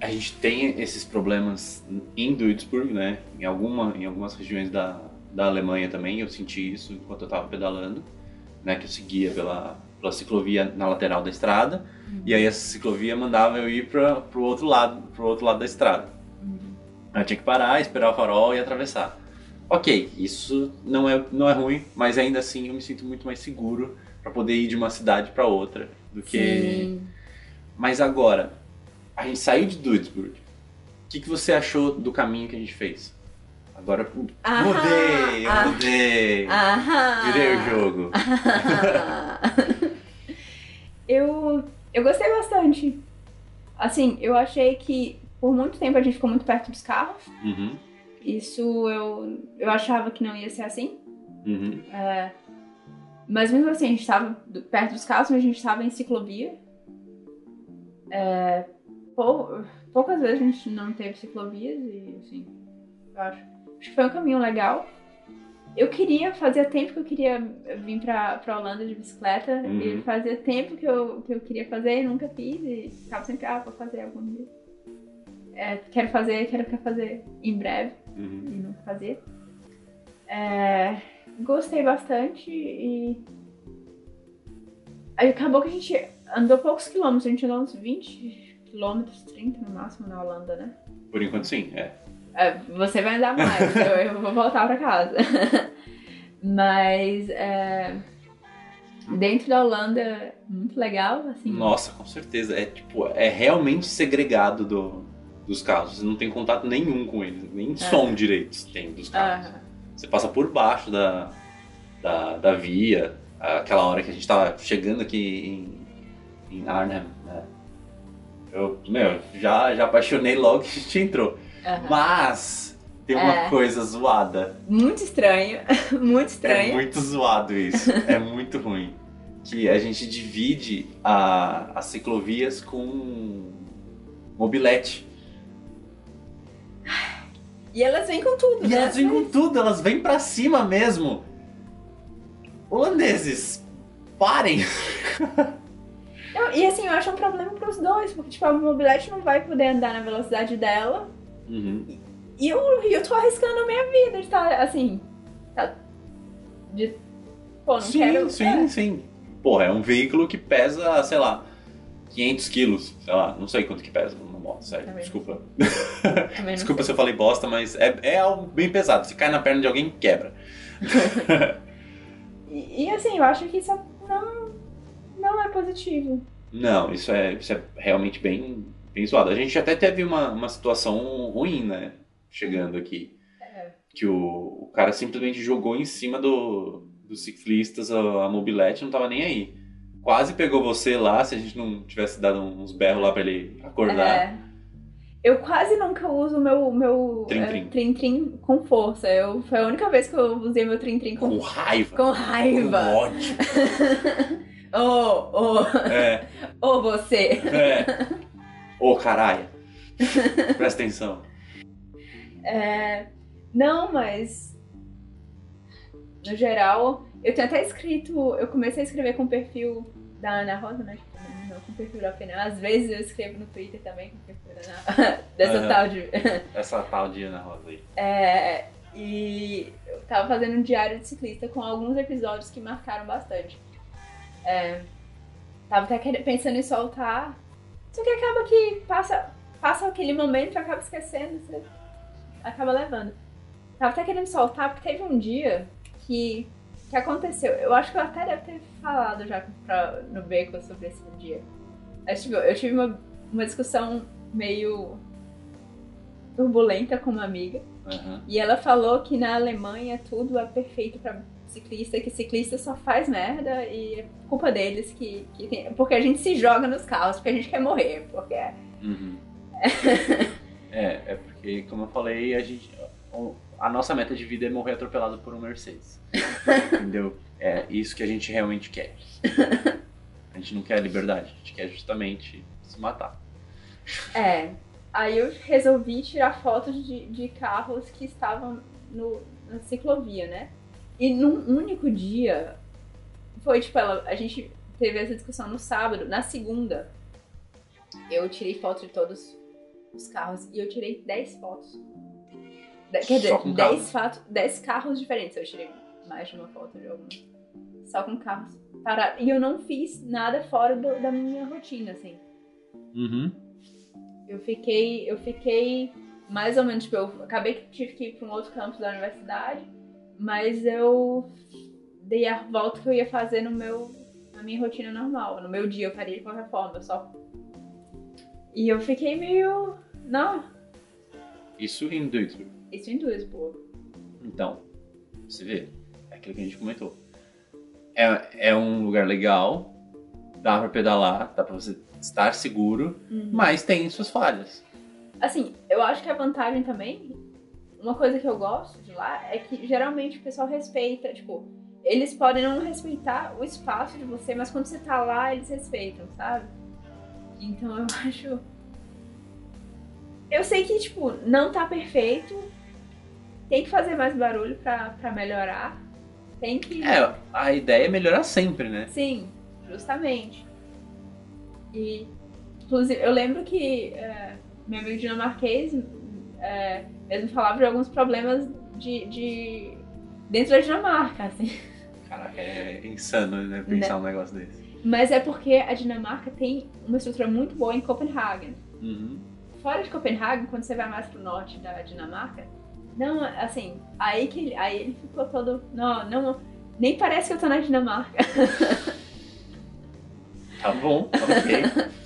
a gente tem esses problemas em Duisburg, né? Em, alguma, em algumas regiões da, da Alemanha também, eu senti isso enquanto eu estava pedalando, né? Que eu seguia pela, pela ciclovia na lateral da estrada, e aí essa ciclovia mandava eu ir para pro outro lado, pro outro lado da estrada. Eu tinha que parar, esperar o farol e atravessar. Ok, isso não é, não é ruim, mas ainda assim eu me sinto muito mais seguro para poder ir de uma cidade para outra do que Sim. mas agora, a gente saiu de Duisburg. O que, que você achou do caminho que a gente fez? Agora Aham, mudei, eu ah. mudei. Aham. Virei o jogo. (laughs) eu, eu gostei bastante. Assim, eu achei que por muito tempo a gente ficou muito perto dos carros. Uhum. Isso eu, eu achava que não ia ser assim. Uhum. É, mas mesmo assim, a gente estava perto dos carros, mas a gente estava em ciclovia. É, pou- poucas vezes a gente não teve ciclovias e assim, eu acho, acho que foi um caminho legal. Eu queria, fazia tempo que eu queria vir pra, pra Holanda de bicicleta Uhum. e fazia tempo que eu, que eu queria fazer e nunca fiz e ficava sempre, ah, vou fazer algum dia. É, quero fazer, quero, quero fazer em breve Uhum. e nunca fazer. É, gostei bastante e. Aí acabou que a gente andou poucos quilômetros, a gente andou uns 20 quilômetros, 30 no máximo na Holanda, né? Por enquanto, sim. É. É, você vai andar mais, (laughs) eu, eu vou voltar pra casa. (laughs) Mas é, dentro da Holanda, muito legal, assim. Nossa, com certeza. É tipo, é realmente segregado do, dos carros. Você não tem contato nenhum com eles. Nem som direito tem dos carros. Aham. Você passa por baixo da, da, da via. Aquela hora que a gente tava chegando aqui em, em Arnhem, né? Eu, meu, já, já apaixonei logo que a gente entrou. Aham. Mas tem uma É. coisa zoada. Muito estranho, (laughs) muito É estranho. muito zoado isso. é muito ruim. Que a gente divide a, as ciclovias com mobilete. E elas vêm com tudo, E né? elas vêm com tudo, elas vêm pra cima mesmo. Holandeses, parem. (laughs) Não, e assim, eu acho um problema pros dois, porque tipo, a mobilete não vai poder andar na velocidade dela. Uhum. E eu, e eu tô arriscando a minha vida de estar assim. Tá, de. Pô, não Sim, quero. sim, é, sim. Porra, é um veículo que pesa, sei lá, 500 quilos. Sei lá, não sei quanto que pesa uma moto, sério. Também Desculpa. também Desculpa se sei. eu falei bosta, mas é, é algo bem pesado. Se cai na perna de alguém, quebra. (laughs) E, e, assim, eu acho que isso não, não é positivo. Não, isso é, isso é realmente bem, bem zoado. A gente até teve uma, uma situação ruim, né? Chegando aqui. É. Que o, o cara simplesmente jogou em cima do, dos ciclistas a, a mobilete não tava nem aí. Quase pegou você lá, se a gente não tivesse dado uns berros lá pra ele acordar. É. Eu quase nunca uso o meu, meu Trim-trim. é, com força. Eu, foi a única vez que eu usei meu trim-trim com, Com raiva. com Com raiva. ódio. (laughs) Ô, ô, É, (laughs) ô você. é. Ô, caralho. Presta atenção. É, não, mas no geral, eu tenho até escrito, eu comecei a escrever com o perfil da Ana Rosa, né? Não com o perfil da Fena. Às vezes eu escrevo no Twitter também com o perfil da Ana, (laughs) dessa Aham. tal de. Essa tal de Ana Rosa aí. (laughs) É, e eu tava fazendo um diário de ciclista com alguns episódios que marcaram bastante. É, tava até pensando em soltar, só que acaba que passa, passa aquele momento e acaba esquecendo, você acaba levando. Tava até querendo soltar, porque teve um dia que, que aconteceu. Eu acho que eu até devo ter falado já pra, no Beco sobre esse dia. Tipo, eu tive uma, uma discussão meio turbulenta com uma amiga. Aham. E ela falou que na Alemanha tudo é perfeito pra ciclista, que ciclista só faz merda e é culpa deles que, que tem, porque a gente se joga nos carros, porque a gente quer morrer, porque é- Uhum. (laughs) é, é porque, como eu falei, a gente. A nossa meta de vida é morrer atropelado por um Mercedes. (laughs) Entendeu? É isso que a gente realmente quer. A gente não quer liberdade, a gente quer justamente se matar. É. Aí eu resolvi tirar fotos de, de carros que estavam no, na ciclovia, né? E num único dia, foi tipo, ela, a gente teve essa discussão no sábado, na segunda, eu tirei foto de todos os carros e eu tirei 10 fotos. Quer dizer, Só com 10, fato, 10 carros diferentes. Eu tirei mais de uma foto de algum. Só com carros. Para... E eu não fiz nada fora do- da minha rotina, assim. Uhum. Eu fiquei, eu fiquei mais ou menos, tipo, eu acabei que tive que ir para um outro campus da universidade, mas eu dei a volta que eu ia fazer no meu, na minha rotina normal. No meu dia eu faria de qualquer forma, eu só. E eu fiquei meio. Não, Isso em Duisburg. Isso em Duisburg. Então, você vê, é aquilo que a gente comentou. É, é um lugar legal, dá pra pedalar, dá pra você estar seguro, Uhum. mas tem suas falhas. Assim, eu acho que a vantagem também, uma coisa que eu gosto de lá é que geralmente o pessoal respeita, tipo, eles podem não respeitar o espaço de você, mas quando você tá lá, eles respeitam, sabe? Então eu (laughs) acho. Eu sei que, tipo, não tá perfeito. Tem que fazer mais barulho pra, pra melhorar. Tem que. É, a ideia é melhorar sempre, né? Sim, justamente. E, inclusive, eu lembro que é, meu amigo dinamarquês é, mesmo falava de alguns problemas de, de dentro da Dinamarca, assim. Caraca, é insano, né? Pensar um negócio desse. Mas é porque a Dinamarca tem uma estrutura muito boa em Copenhagen. Uhum. Fora de Copenhagen, quando você vai mais pro norte da Dinamarca, não, assim, aí que ele, aí ele ficou todo, não, não, nem parece que eu tô na Dinamarca. Tá bom, ok. (laughs)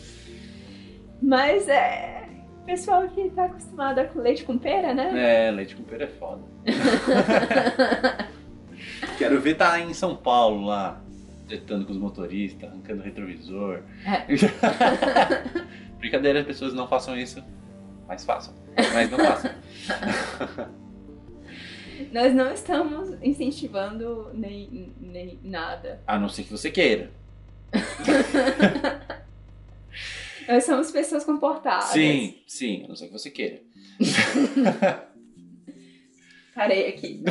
Mas é, pessoal que tá acostumado com leite com pera, né? É, leite com pera é foda. (laughs) Quero ver tá em São Paulo lá, tretando com os motoristas, arrancando o retrovisor. É. (laughs) Brincadeira, as pessoas não façam isso, mas façam. Mas não façam. (laughs) Nós não estamos incentivando nem, nem nada. A não ser que você queira. (laughs) Nós somos pessoas comportadas. Sim, sim, a não ser que você queira. (laughs) Parei aqui.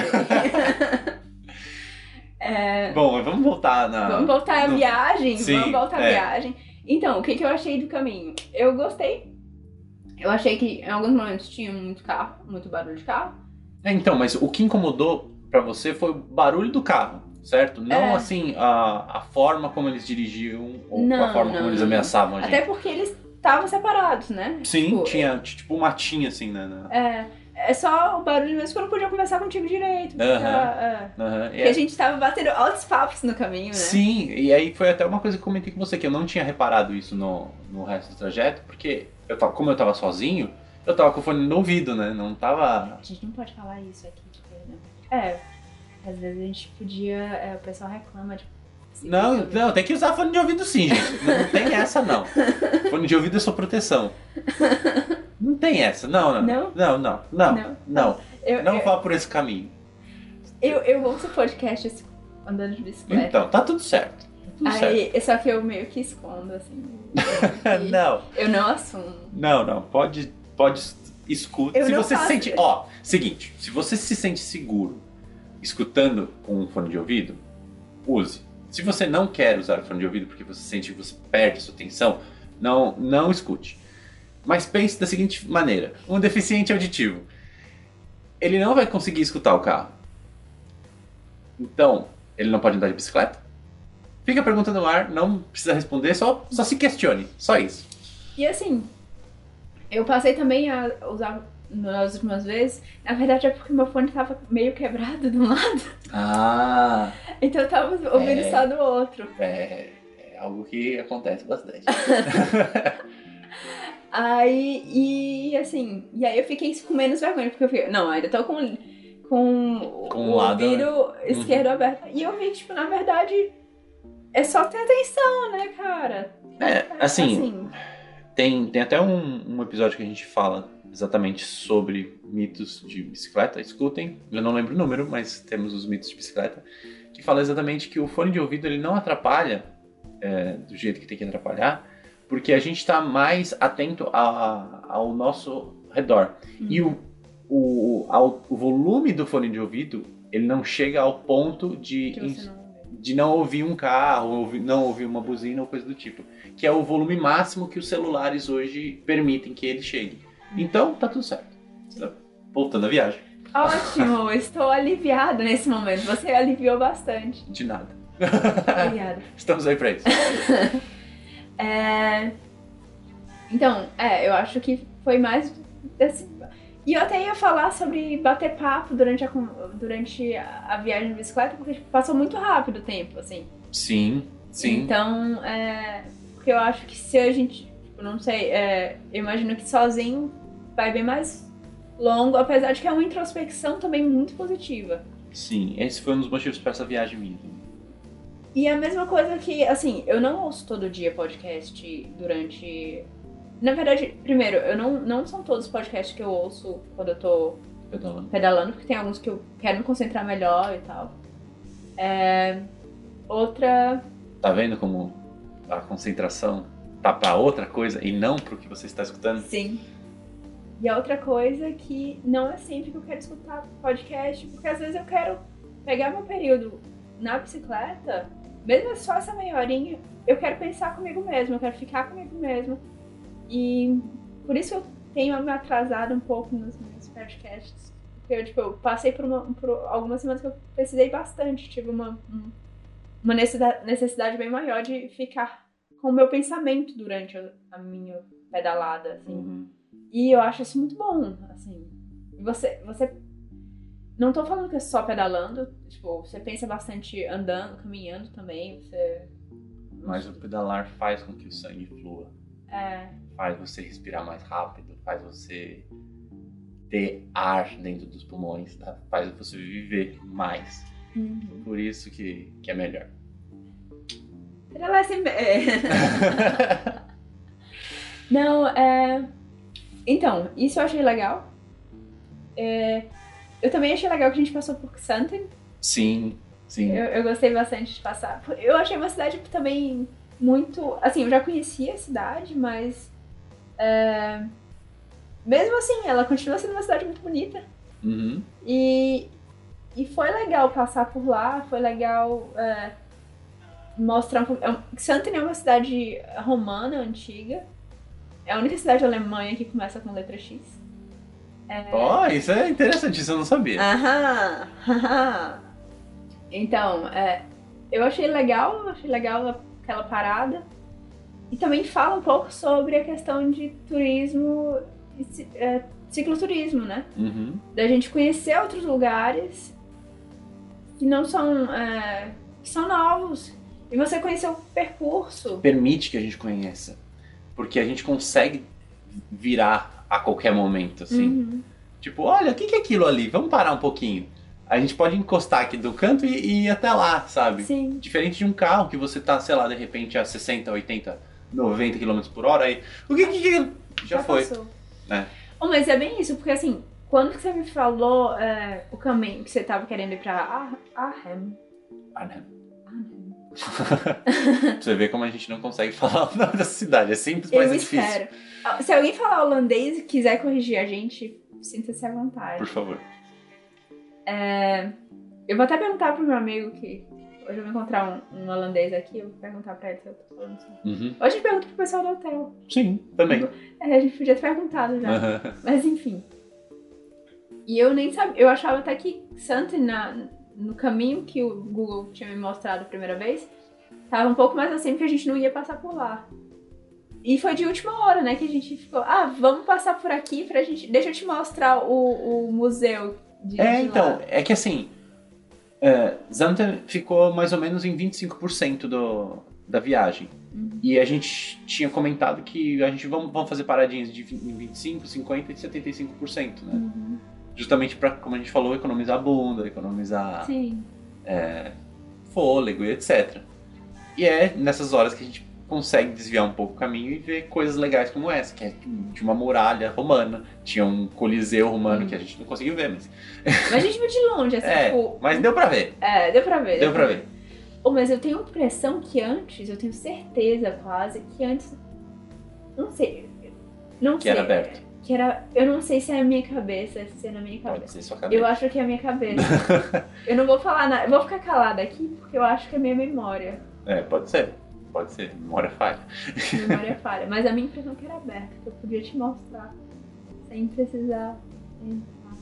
É, Bom, mas vamos voltar na. Vamos voltar à no- viagem? Sim, vamos voltar à é. viagem. Então, o que, que eu achei do caminho? Eu gostei. Eu achei que em alguns momentos tinha muito carro, muito barulho de carro. É, então, mas o que incomodou pra você foi o barulho do carro, certo? Não É. assim a, a forma como eles dirigiam ou Não, a forma não, como eles ameaçavam a gente. Até porque eles estavam separados, né? Sim, Tipo, tinha tipo um matinho assim, né? na- É, é só o barulho mesmo que eu não podia conversar contigo direito. porque, Aham. é, Aham, e porque é- a gente tava batendo altos papos no caminho, né? Sim, e aí foi até uma coisa que eu comentei com você, que eu não tinha reparado isso no, no resto do trajeto, porque eu tava, como eu tava sozinho, eu tava com o fone no ouvido, né? Não tava. A gente não pode falar isso aqui, perdão. É, às vezes a gente podia. é, o pessoal reclama de. Não, não, tem que usar fone de ouvido sim, gente. Não tem essa, não. Fone de ouvido é sua proteção. Não tem essa, não, não. Não? Não, não, não. Não? Não, Eu, não eu, vá por esse caminho. eu, eu ouço podcast andando de bicicleta. Então, tá tudo certo. Aí, só que eu meio que escondo, assim. (laughs) Não, Eu não assumo. não, não. Pode, pode escuta. Eu se você se faço sente, isso. ó, seguinte, se você se sente seguro escutando com um fone de ouvido, use. Se você não quer usar o fone de ouvido porque você sente que você perde sua atenção, não, não escute. Mas pense da seguinte maneira: um deficiente auditivo, ele não vai conseguir escutar o carro. Então, ele não pode andar de bicicleta? Fica a pergunta no ar, não precisa responder, só, só se questione, só isso. E assim, eu passei também a usar nas últimas vezes. Na verdade é porque meu fone tava meio quebrado de um lado. Ah, (laughs) Então eu tava ouvindo É. só do outro. é, é algo que acontece bastante. (laughs) Aí, e assim, e aí eu fiquei com menos vergonha, porque eu fiquei, não, ainda tô com, com, Com o lado, ouvido esquerdo aberto. E eu vi tipo, na verdade, é só ter atenção, né, cara? É, assim, Tem, tem até um, um episódio que a gente fala exatamente sobre mitos de bicicleta. Escutem, eu não lembro o número, mas temos os mitos de bicicleta, que fala exatamente que o fone de ouvido ele não atrapalha é, do jeito que tem que atrapalhar, porque a gente está mais atento a- ao nosso redor. E o, o, ao- o volume do fone de ouvido, ele não chega ao ponto de, que você não de não ouvir um carro, ouvir- não ouvir uma buzina ou coisa do tipo. Que é o volume máximo que os celulares hoje permitem que ele chegue. Então, tá tudo certo. Voltando à viagem. Ótimo, (laughs) estou aliviada nesse momento. Você aliviou bastante. De nada. Obrigada. (laughs) Estamos aí pra isso. (laughs) É, Então, é, eu acho que foi mais desse... E eu até ia falar sobre bater papo durante a, durante a a viagem de bicicleta, porque tipo, passou muito rápido o tempo, assim. Sim, sim. Então, é... Porque eu acho que se a gente... Tipo, não sei, é, eu imagino que sozinho vai bem mais longo, apesar de que é uma introspecção também muito positiva. Sim, esse foi um dos motivos para essa viagem minha. E a mesma coisa que, assim, eu não ouço todo dia podcast durante. Na verdade, primeiro, eu não, não são todos os podcasts que eu ouço quando eu tô Pedalando. pedalando, porque tem alguns que eu quero me concentrar melhor e tal. É, outra. Tá vendo como a concentração tá pra outra coisa e não pro que você está escutando? Sim. E a outra coisa que não é sempre que eu quero escutar podcast, porque às vezes eu quero pegar meu período na bicicleta, mesmo só essa meia horinha, eu quero pensar comigo mesma, eu quero ficar comigo mesma. E por isso eu tenho me atrasado um pouco nos meus podcasts. Porque eu, tipo, eu passei por, uma- por algumas semanas que eu precisei bastante, tive uma, um- uma necessidade, bem maior de ficar com o meu pensamento durante a, minha pedalada, assim. Uhum. E eu acho isso muito bom, assim. Você, você... Não tô falando que é só pedalando, tipo, você pensa bastante andando, caminhando também, você... Mas o pedalar faz com que o sangue flua. É, Faz você respirar mais rápido, faz você ter ar dentro dos pulmões, tá? faz você viver mais. uhum. Por isso que, que é melhor. É sempre... (laughs) é. Não, é... Então, isso eu achei legal. É, Eu também achei legal que a gente passou por Xanten. Sim, sim. Eu, eu gostei bastante de passar. Eu achei uma cidade também muito. Assim, eu já conhecia a cidade, mas. É, Mesmo assim, ela continua sendo uma cidade muito bonita. Uhum. E, e foi legal passar por lá, foi legal é, mostrar um pouco. é Xanten é uma cidade romana, antiga. É a única cidade alemã que começa com letra X. Ó, isso é interessante, isso eu não sabia. Aham, aham. Então, é, eu achei legal, achei legal aquela parada. E também fala um pouco sobre a questão de turismo, é, cicloturismo, né? Uhum. Da gente conhecer outros lugares que não são, é, que são novos. E você conhecer o percurso. Permite que a gente conheça. Porque a gente consegue virar a qualquer momento, assim. Uhum. Tipo, olha, o que que é aquilo ali? Vamos parar um pouquinho. A gente pode encostar aqui do canto e, e ir até lá, sabe? Sim. Diferente de um carro que você tá, sei lá, de repente a 60, 80, 90 km por hora, aí. O que que. que- Já, foi. passou. É. Oh, mas é bem isso, porque assim, quando que você me falou é, o caminho que você tava querendo ir pra Ar- Arnhem? Né? Arnhem. Pra (laughs) você ver como a gente não consegue falar o nome dessa cidade. É simples, mas Eu é difícil. espero. Ah, Se alguém falar holandês e quiser corrigir a gente, sinta-se à vontade. Por favor. Eu vou até perguntar pro meu amigo que hoje eu vou encontrar um, um holandês aqui, eu vou perguntar pra ele se eu tô falando certo. Uhum. Hoje a gente pergunta pro pessoal do hotel. Sim, também. É, a gente podia ter perguntado já. Aham. Mas enfim. E eu nem sabia. Eu achava até que Santa na, no caminho que o Google tinha me mostrado a primeira vez, tava um pouco mais assim, porque a gente não ia passar por lá. E foi de última hora, né, que a gente ficou, ah, vamos passar por aqui pra gente. Deixa eu te mostrar o, o museu de. É, de então, lá." é que assim. É, Zanten ficou mais ou menos em 25% do, da viagem. Uhum. E a gente tinha comentado que a gente vamos, vamos fazer paradinhas de 20, em 25, 50 e 75%, né? Uhum. Justamente para, como a gente falou, economizar bunda, economizar Sim. fôlego e etc. E é nessas horas que a gente consegue desviar um pouco o caminho e ver coisas legais como essa, que é de uma muralha romana, tinha um coliseu romano Hum. que a gente não conseguiu ver, mas (laughs) Mas a gente viu de longe, assim, é, tipo. mas deu pra ver. É, deu pra ver. Deu pra ver. Oh, mas eu tenho a impressão que antes, eu tenho certeza quase, que antes. Não sei. Não Que sei. era aberto. Que era. Eu não sei se é a minha cabeça, se é na minha Pode cabeça. ser sua cabeça. Eu acho que é a minha cabeça. (laughs) eu não vou falar nada. Eu vou ficar calada aqui porque eu acho que é a minha memória. É, pode ser. Pode ser. Memória falha. Memória (laughs) falha. Mas a minha impressão é que era aberta, que eu podia te mostrar. Sem precisar entrar.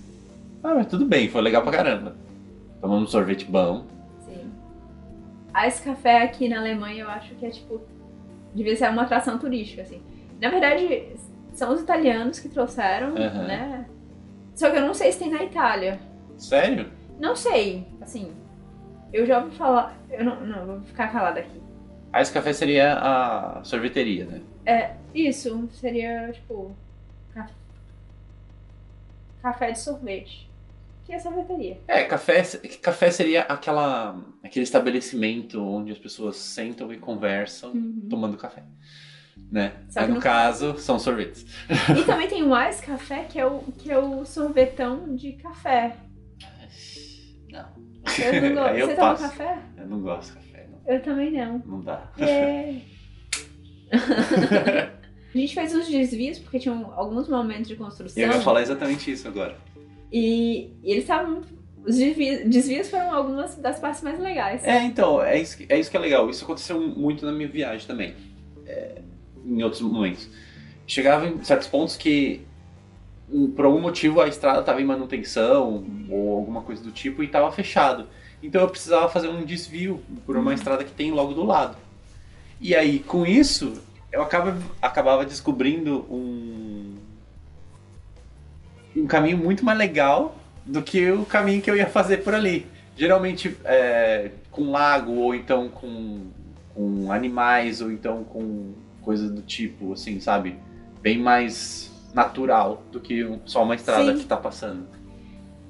Ah, mas tudo bem, foi legal pra caramba. Tomamos um sorvete bom. Sim. Ah, esse café aqui na Alemanha eu acho que é tipo. Devia ser uma atração turística, assim. Na verdade, são os italianos que trouxeram, Aham. né? Só que eu não sei se tem na Itália. Sério? Não sei, assim. Eu já ouvi falar. Eu não, não, vou ficar calada aqui. Ah, esse café seria a sorveteria, né? É, isso seria tipo. ca- Café de sorvete. Que é sorveteria. É, café, café seria aquela, aquele estabelecimento onde as pessoas sentam e conversam Uhum. tomando café. né? Que no no caso, são sorvetes. E também tem o Ice Café, que é o, que é o sorvetão de café. Não. Eu não gosto. Aí Você toma café? Eu não gosto de café, não. Eu também não. Não dá. É. (laughs) A gente fez uns desvios porque tinham alguns momentos de construção. Eu ia falar exatamente isso agora. E, e eles estavam. Os desvios, desvios foram algumas das partes mais legais. É, então, é isso, que- é isso que é legal. Isso aconteceu muito na minha viagem também. É, em outros momentos. Chegava em certos pontos que, por algum motivo, a estrada estava em manutenção ou alguma coisa do tipo e estava fechado. Então eu precisava fazer um desvio por uma estrada que tem logo do lado. E aí, com isso, eu acaba, acabava descobrindo um, um caminho muito mais legal do que o caminho que eu ia fazer por ali. Geralmente é, com lago, ou então com, com animais, ou então com coisas do tipo, assim, sabe? Bem mais natural do que só uma estrada Sim. que tá passando.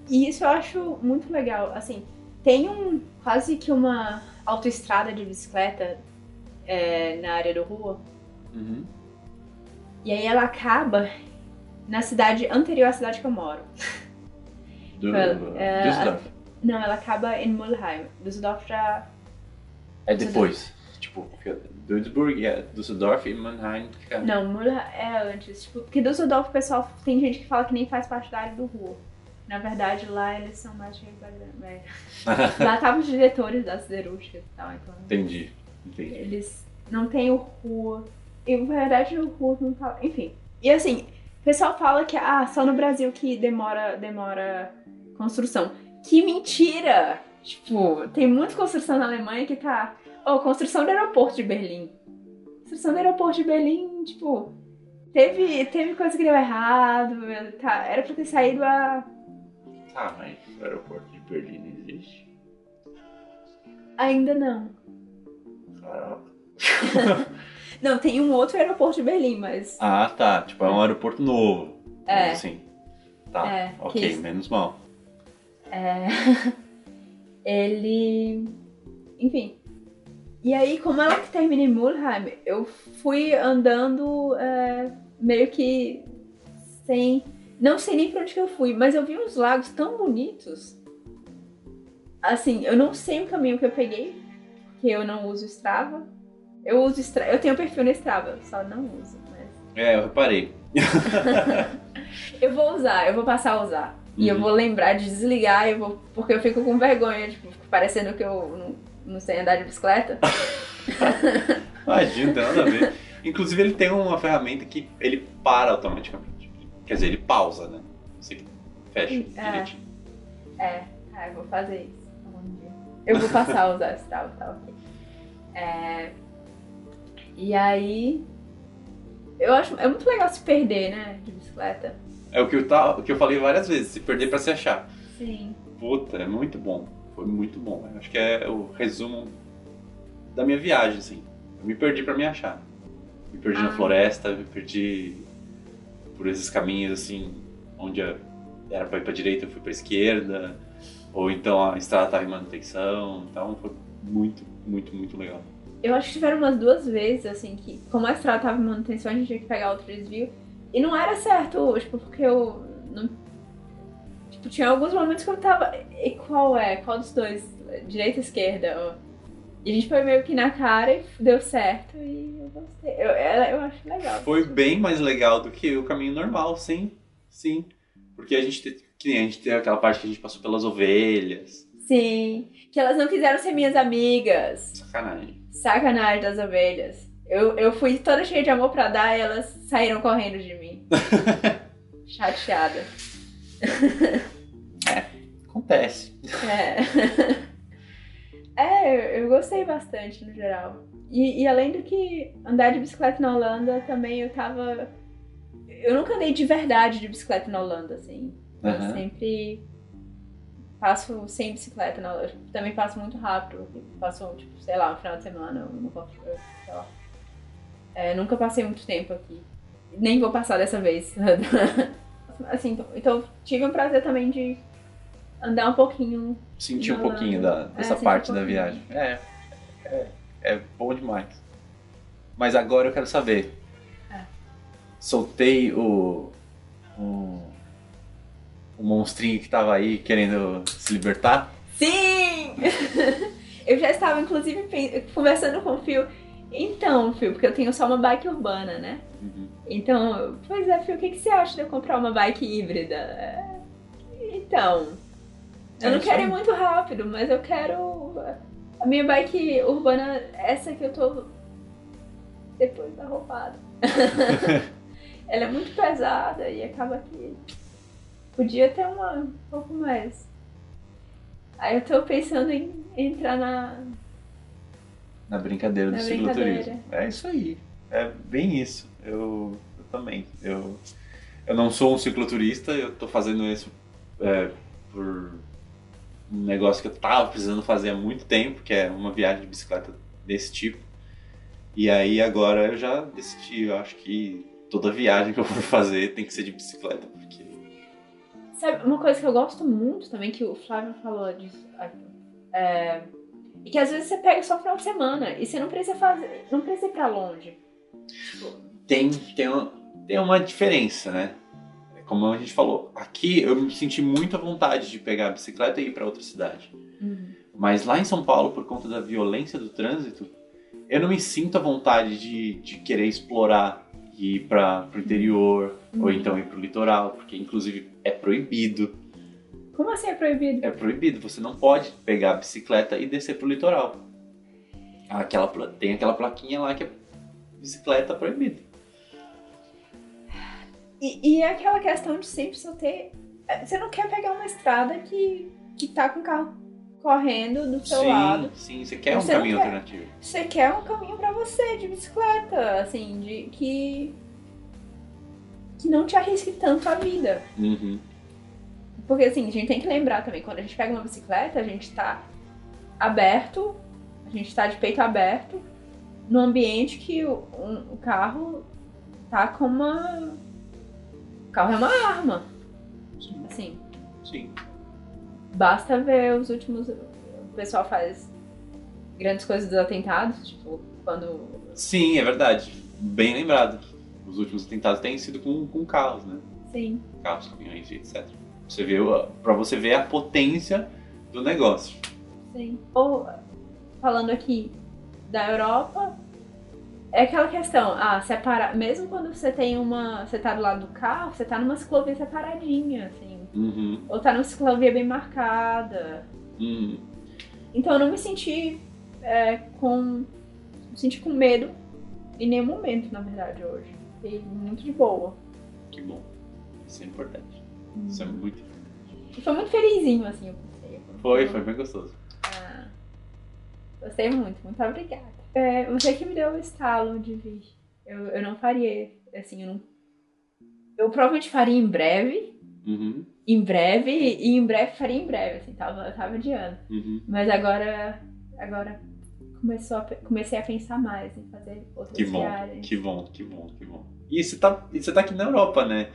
E isso eu acho muito legal. Assim, tem um quase que uma autoestrada de bicicleta é, na área do rua. Uhum. E aí ela acaba na cidade anterior à cidade que eu moro. Do, É, Düsseldorf. Não, ela acaba em Mulheim. Düsseldorf já. É depois. Tipo, fica Duisburg, é Düsseldorf e Mannheim. fica- Não, Mulheim é antes. Tipo, porque Düsseldorf, o pessoal tem gente que fala que nem faz parte da área do rua. Na verdade, lá eles são mais de é. (laughs) Lá estavam os diretores das siderúrgicas e tal, então. Entendi, entendi. Eles não têm o rua. E na verdade o rua não fala. Enfim. E assim, o pessoal fala que ah, só no Brasil que demora, demora construção. Que mentira! Tipo, tem muita construção na Alemanha que tá. Oh, construção do aeroporto de Berlim. Construção do aeroporto de Berlim, tipo. Teve, teve coisa que deu errado. Tá, era pra ter saído a. Tá, mas o aeroporto de Berlim não existe. Ainda não. Caraca. (laughs) Não, tem um outro aeroporto de Berlim, mas. Ah, tá. Tipo, é um aeroporto novo. É. Assim. Tá. É, ok, menos mal. É, (laughs) ele. Enfim. E aí, como ela que termina em Mulheim, eu fui andando é, meio que sem. Não sei nem pra onde que eu fui, mas eu vi uns lagos tão bonitos. Assim, eu não sei o caminho que eu peguei, porque eu não uso Strava. Eu uso Strava. Eu tenho perfil no Strava, só não uso. Mas... É, eu reparei. (laughs) Eu vou usar, eu vou passar a usar. E eu Uhum. vou lembrar de desligar, eu vou, porque eu fico com vergonha, tipo, parecendo que eu não, não sei andar de bicicleta. (laughs) Imagina, não tem nada a ver. Inclusive, ele tem uma ferramenta que ele para automaticamente. Quer dizer, ele pausa, né? Você fecha É. direitinho. É, ah, eu vou fazer isso algum dia. Eu vou passar a usar esse tal, tá ok. É, e aí. Eu acho. É muito legal se perder, né? De bicicleta. É o que, eu tá, o que eu falei várias vezes, se perder pra se achar. Sim. Puta, é muito bom. Foi muito bom. Eu acho que é o resumo da minha viagem, assim. Eu me perdi pra me achar. Me perdi na Ah. floresta, me perdi por esses caminhos, assim, onde eu- era pra ir pra direita, eu fui pra esquerda. Ou então a estrada tava em manutenção. Então foi muito, muito, muito legal. Eu acho que tiveram umas duas vezes, assim, que como a estrada tava em manutenção, a gente tinha que pegar outro desvio. E não era certo, tipo, porque eu não. Tipo, tinha alguns momentos que eu tava. E qual é? Qual dos dois? Direita ou esquerda? Ó. E a gente foi meio que na cara e deu certo e eu gostei. Eu, eu, acho legal. Foi bem mais legal do que o caminho normal, sim. Sim. Porque a gente, te- que nem a gente tem aquela parte que a gente passou pelas ovelhas. Sim. Que elas não quiseram ser minhas amigas. Sacanagem. Sacanagem das ovelhas. Eu, eu fui toda cheia de amor pra dar e elas saíram correndo de mim. (laughs) Chateada. Acontece. É. (laughs) É, eu, eu gostei bastante no geral. E, e além do que andar de bicicleta na Holanda, também eu tava. Eu nunca andei de verdade de bicicleta na Holanda, assim. Eu Aham. sempre passo sem bicicleta na Holanda. Também passo muito rápido. Passo, tipo, sei lá, um final de semana, eu nunca, eu, sei lá. É, nunca passei muito tempo aqui. Nem vou passar dessa vez. (laughs) assim, então, então tive o prazer também de andar um pouquinho Sentir um pouquinho da, É, dessa sentir parte um da viagem. É, é, é bom demais. Mas agora eu quero saber. É. Soltei o, o. O monstrinho que tava aí querendo se libertar? Sim! (laughs) eu já estava, inclusive, conversando com o Fio. Então, Fio, porque eu tenho só uma bike urbana, né? Uhum. Então, pois é, Fio, o que, que você acha de eu comprar uma bike híbrida? É, Então, eu É, não quero ir muito rápido, mas eu quero. A minha bike urbana, essa que eu tô depois da roubada. (laughs) Ela é muito pesada e acaba que podia ter uma um pouco mais. Aí eu tô pensando em entrar na. Na brincadeira do Na cicloturismo. É isso aí. É bem isso. Eu, eu também. Eu, eu não sou um cicloturista, eu tô fazendo isso é, por um negócio que eu tava precisando fazer há muito tempo, que é uma viagem de bicicleta desse tipo. E aí agora eu já decidi, eu acho que toda viagem que eu for fazer tem que ser de bicicleta, porque Sabe, uma coisa que eu gosto muito também, que o Flávio falou disso. É, e que às vezes você pega só final de semana e você não precisa fazer. Não precisa ir pra longe. tem, tem, tem uma diferença, né? Como a gente falou, aqui eu me senti muito à vontade de pegar a bicicleta e ir para outra cidade. Mas lá em São Paulo, por conta da violência do trânsito, eu não me sinto à vontade de, de querer explorar e ir para o interior ou Uhum. então ir para o litoral, porque inclusive é proibido. Como assim é proibido? É proibido, você não pode pegar a bicicleta e descer pro litoral. Aquela, tem aquela plaquinha lá que é bicicleta proibida. E, e é aquela questão de sempre só ter. é, Você não quer pegar uma estrada que, que tá com o carro correndo do seu sim, lado. sim, você quer um Você caminho quer. alternativo. Você quer um caminho pra você de bicicleta, assim, de que. que não te arrisque tanto a vida. Uhum. Porque assim, a gente tem que lembrar também, quando a gente pega uma bicicleta, a gente tá aberto, a gente tá de peito aberto, no ambiente que o, um- o carro tá com uma. Carro é uma arma. Assim, Sim. basta ver os últimos. O pessoal faz grandes coisas dos atentados, tipo, quando. Sim, é verdade. Bem lembrado. Os últimos atentados têm sido com, com carros, né? Sim. Carros, caminhões etc. Você vê, o- pra você ver a potência do negócio. Sim. Ou, falando aqui da Europa, é aquela questão, ah, separa, mesmo quando você tem uma, você tá do lado do carro, você tá numa ciclovia separadinha, assim, Uhum. ou tá numa ciclovia bem marcada. Uhum. Então eu não me senti é, com, me senti com medo em nenhum momento, na verdade, hoje. Fiquei muito de boa. Que bom. Isso é importante. Isso é muito importante. E foi muito felizinho, assim, eu pensei. Foi, foi bem gostoso. Ah, gostei muito, muito obrigada. É, você que me deu o estalo de vir. Eu, eu não faria, assim, eu não. Eu provavelmente faria em breve, Uhum. em breve, e em breve faria em breve, assim, tava, eu tava adiando. Uhum. Mas agora, agora começou a, comecei a pensar mais em fazer outras Que bom, viagens. que bom, que bom, que bom. E você tá, e você tá aqui na Europa, né?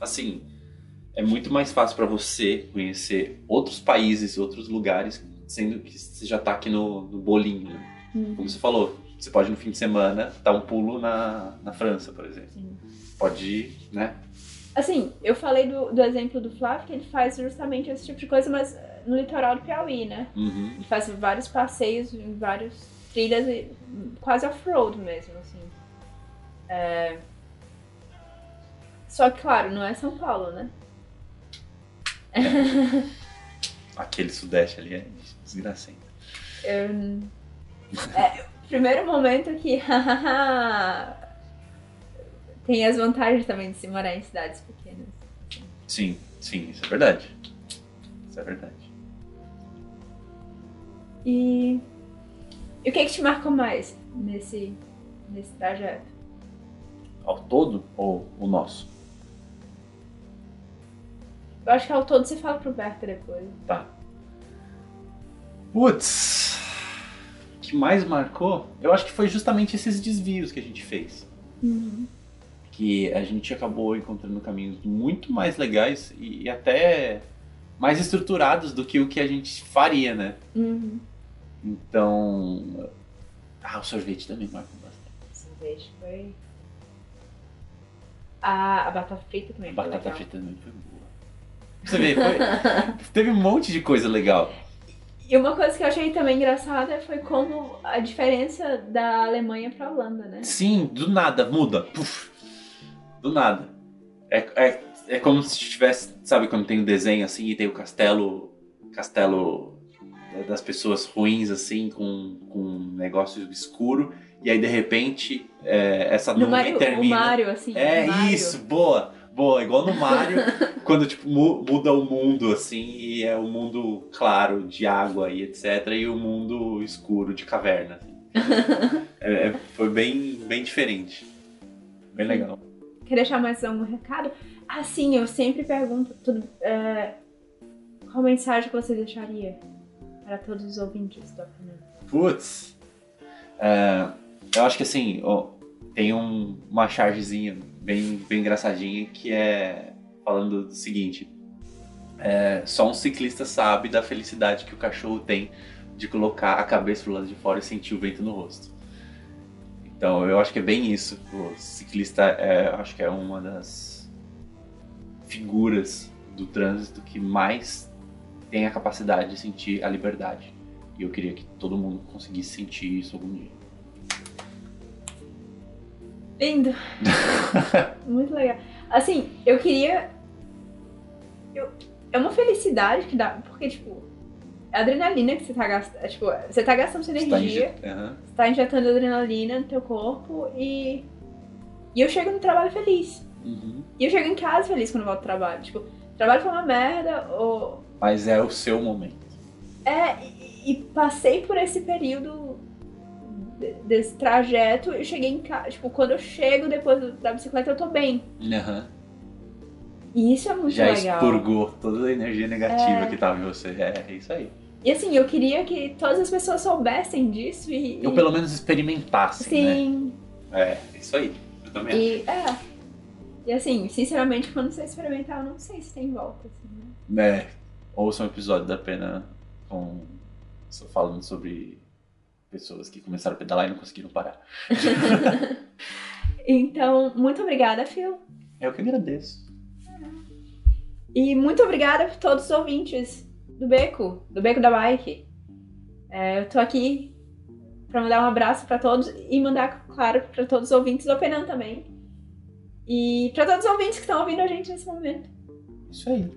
Assim, é muito mais fácil pra você conhecer outros países, outros lugares, sendo que você já tá aqui no, no bolinho, né? Hum, Como você falou, você pode no fim de semana dar um pulo na, na França, por exemplo. sim. Pode ir, né? Assim, eu falei do, do exemplo do Flávio, que ele faz justamente esse tipo de coisa, mas eh, no litoral do Piauí, né? Uhum. Ele faz vários passeios em várias trilhas, e quase off-road mesmo, assim. É... Só que, claro, não é São Paulo, né? (laughs) Aquele sudeste ali é desgracento. Eu... É, primeiro momento que tem as vantagens também de se morar em cidades pequenas. Sim, sim, isso é verdade. Isso é verdade. E, e o que, que te marcou mais nesse, nesse trajeto? Ao todo ou o nosso? Eu acho que ao todo você fala pro Berta depois. Tá. Putz, que mais marcou? Eu acho que foi justamente esses desvios que a gente fez. Que a gente acabou encontrando caminhos muito mais legais e, e até mais estruturados do que o que a gente faria, né? Uhum. Então. Ah, o sorvete também marcou bastante. Cacete, foi. A, a batata frita também A batata frita também foi boa. Você vê, foi, (laughs) teve um monte de coisa legal. E uma coisa que eu achei também engraçada foi como a diferença da Alemanha pra Holanda, né? Sim, do nada, muda. Puf, do nada. É, é, é como se tivesse, sabe, quando tem um desenho assim e tem o castelo. Castelo das pessoas ruins, assim, com, com um negócio escuro. E aí, de repente, é, essa nuvem Mario, o termina. Mario, assim. É Mario. isso, boa, boa. Igual no Mario, (laughs) quando tipo, mu- muda o mundo, assim, e é o mundo claro de água e etc. E o mundo escuro de caverna. assim. (laughs) É, é- foi bem, bem diferente. Bem legal. Quer deixar mais algum recado? Ah, sim, eu sempre pergunto tudo, é, qual mensagem que você deixaria para todos os ouvintes do Opinião? Putz. É, eu acho que assim, ó, tem um- uma chargezinha bem, bem engraçadinha que é falando do seguinte. é, só um ciclista sabe da felicidade que o cachorro tem de colocar a cabeça pro lado de fora e sentir o vento no rosto. Então eu acho que é bem isso. O ciclista é, acho que é uma das figuras do trânsito que mais tem a capacidade de sentir a liberdade. E eu queria que todo mundo conseguisse sentir isso algum dia. Lindo! (laughs) Muito legal. Assim, eu queria. eu- É uma felicidade que dá. Porque, tipo, é adrenalina que você tá gastando. Tipo, você tá gastando sua Você tá energia, inje- Aham. você tá injetando adrenalina no teu corpo e. E eu chego no trabalho feliz. Uhum. E eu chego em casa feliz quando eu volto do trabalho. Tipo, o trabalho foi uma merda, ou. Mas é o seu momento. É, e, e passei por esse período desse trajeto e cheguei em casa. Tipo, quando eu chego depois da bicicleta, eu tô bem. Aham. E isso é muito Já legal. expurgou toda a energia negativa É. que tava em você. É, é isso aí. E assim, eu queria que todas as pessoas soubessem disso e. Ou pelo menos experimentassem, né? Sim. É, isso aí. Eu também acho. E é. E assim, sinceramente, quando você experimentar, eu não sei se tem volta, assim, né? É, ouça um episódio da pena com só falando sobre pessoas que começaram a pedalar e não conseguiram parar. (laughs) Então, muito obrigada, Phil. Eu que agradeço. E muito obrigada por todos os ouvintes do Beco, do Beco da Bike. É, eu tô aqui pra mandar um abraço pra todos e mandar, claro, pra todos os ouvintes do Penan também. E pra todos os ouvintes que estão ouvindo a gente nesse momento. Isso aí.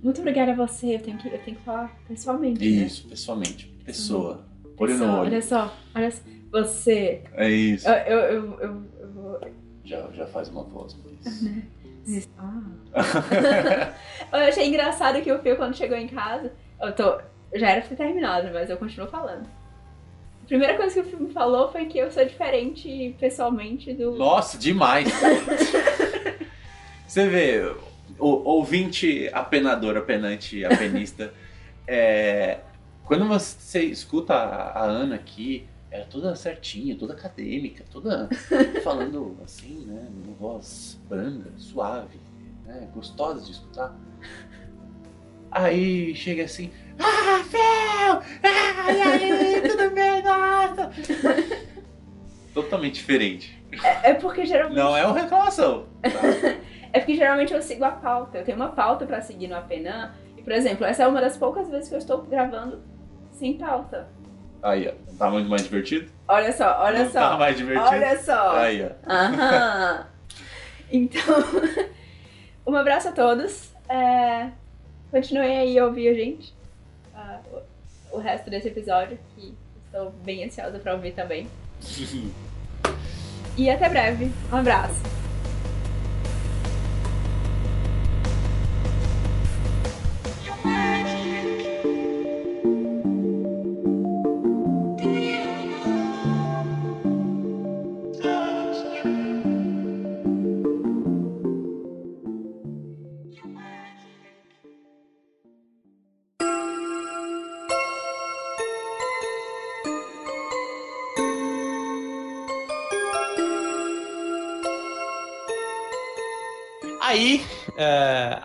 Muito obrigada a você. Eu tenho que, eu tenho que falar pessoalmente. né? Isso, pessoalmente. Pessoa. Olho Pessoal, no olho. Olha só, olha só. Você. É isso. Eu, eu, eu, eu, eu vou. Já, já faz uma voz, mas. (laughs) Ah. eu achei engraçado que o Phil, quando chegou em casa, eu tô. Já era pra ter terminado, mas eu continuo falando. A primeira coisa que o Phil me falou foi que eu sou diferente pessoalmente do. Nossa, demais! Você vê, o ouvinte apenador, apenante, apenista, é, quando você escuta a, a Ana aqui, ela é toda certinha, toda acadêmica, toda (laughs) falando assim, né, numa voz branda, suave, né, gostosa de escutar. Aí chega assim, ah, Fel! Ah, e aí, tudo bem? Nossa! (laughs) Totalmente diferente. É, é porque geralmente. Não é uma reclamação. (laughs) É porque geralmente eu sigo a pauta. Eu tenho uma pauta pra seguir no Apenan. E, por exemplo, essa é uma das poucas vezes que eu estou gravando sem pauta. Aí, ó. Tá muito mais divertido? Olha só, olha Não só. Tá mais divertido? Olha só. Aí, ó. Aham. (laughs) Então, (laughs) um abraço a todos. É, continuem aí a ouvir a gente. o, o resto desse episódio, que estou bem ansiosa pra ouvir também. (laughs) E até breve. Um abraço.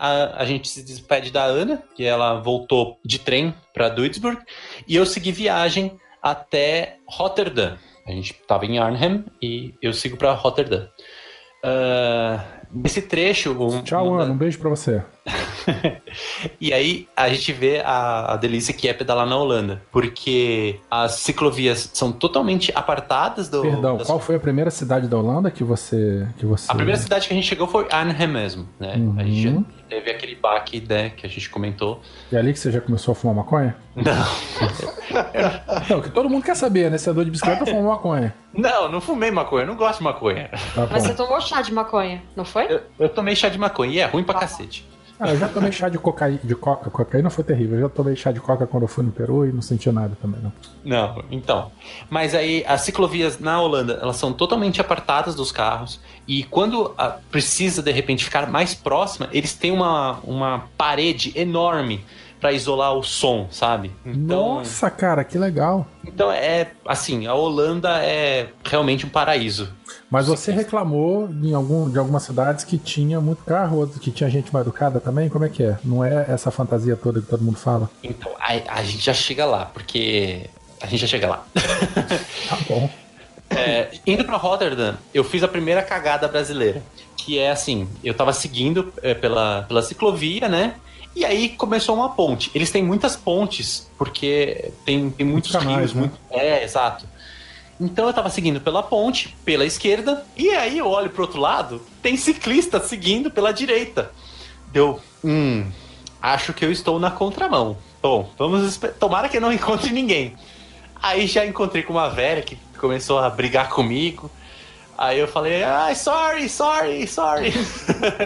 A, a gente se despede da Ana, que ela voltou de trem para Duisburg, e eu segui viagem até Rotterdam. A gente tava em Arnhem e eu sigo para Rotterdam. Uh, nesse trecho. Um, Tchau, Ana. Um beijo para você. (laughs) e aí a gente vê a, a delícia que é pedalar na Holanda, porque as ciclovias são totalmente apartadas do. Perdão, das... qual foi a primeira cidade da Holanda que você, que você. A primeira cidade que a gente chegou foi Arnhem mesmo, né? Uhum. A gente teve aquele baque, né, que a gente comentou. E é ali que você já começou a fumar maconha? Não. (laughs) não, que todo mundo quer saber, né? Se é dor de bicicleta, fumou maconha. Não, não fumei maconha, não gosto de maconha. Tá Mas você tomou chá de maconha, não foi? Eu, eu tomei chá de maconha e é ruim pra cacete. Ah, eu já tomei chá de cocaína, de coca. Cocaína foi terrível. Eu já tomei chá de coca quando eu fui no Peru e não senti nada também, não. Não, então. Mas aí as ciclovias na Holanda, elas são totalmente apartadas dos carros. E quando a, precisa, de repente, ficar mais próxima, eles têm uma, uma parede enorme para isolar o som, sabe? Então, Nossa, cara, que legal. Então é assim, a Holanda é realmente um paraíso. Mas você reclamou em algum, de algumas cidades que tinha muito carro, que tinha gente mal educada também? Como é que é? Não é essa fantasia toda que todo mundo fala? Então, a, a gente já chega lá, porque a gente já chega lá. (laughs) tá bom. É, indo para Rotterdam, eu fiz a primeira cagada brasileira, que é assim, eu tava seguindo é, pela, pela ciclovia, né? E aí começou uma ponte. Eles têm muitas pontes, porque tem, tem muitos Canais, rios. né? Muito... É, exato. Então eu tava seguindo pela ponte, pela esquerda, e aí eu olho pro outro lado, tem ciclista seguindo pela direita. Deu, hum, acho que eu estou na contramão. Bom, vamos tomara que eu não (laughs) encontre ninguém. Aí já encontrei com uma velha que começou a brigar comigo. Aí eu falei, ai, ah, sorry, sorry, sorry.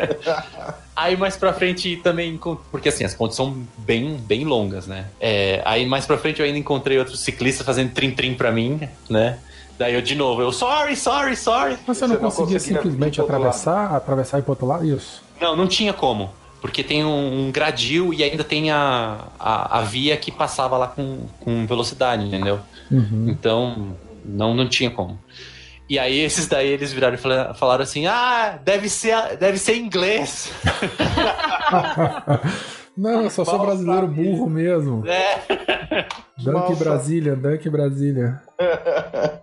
(laughs) aí mais pra frente também, porque assim, as pontes são bem, bem longas, né? É, aí mais pra frente eu ainda encontrei outros ciclistas fazendo trim-trim pra mim, né? Daí eu de novo, eu, sorry, sorry, sorry. Mas você não, você não conseguia, conseguia simplesmente atravessar, atravessar e pro outro lado? Isso. Não, não tinha como. Porque tem um, um gradil e ainda tem a, a, a, via que passava lá com, com velocidade, entendeu? Uhum. Então, não, não tinha como. E aí esses daí eles viraram e falaram assim: ah, deve ser, deve ser inglês. (laughs) Não, eu só sou brasileiro burro mesmo. É. Dunk Brasília, Dunk Brasília. (laughs)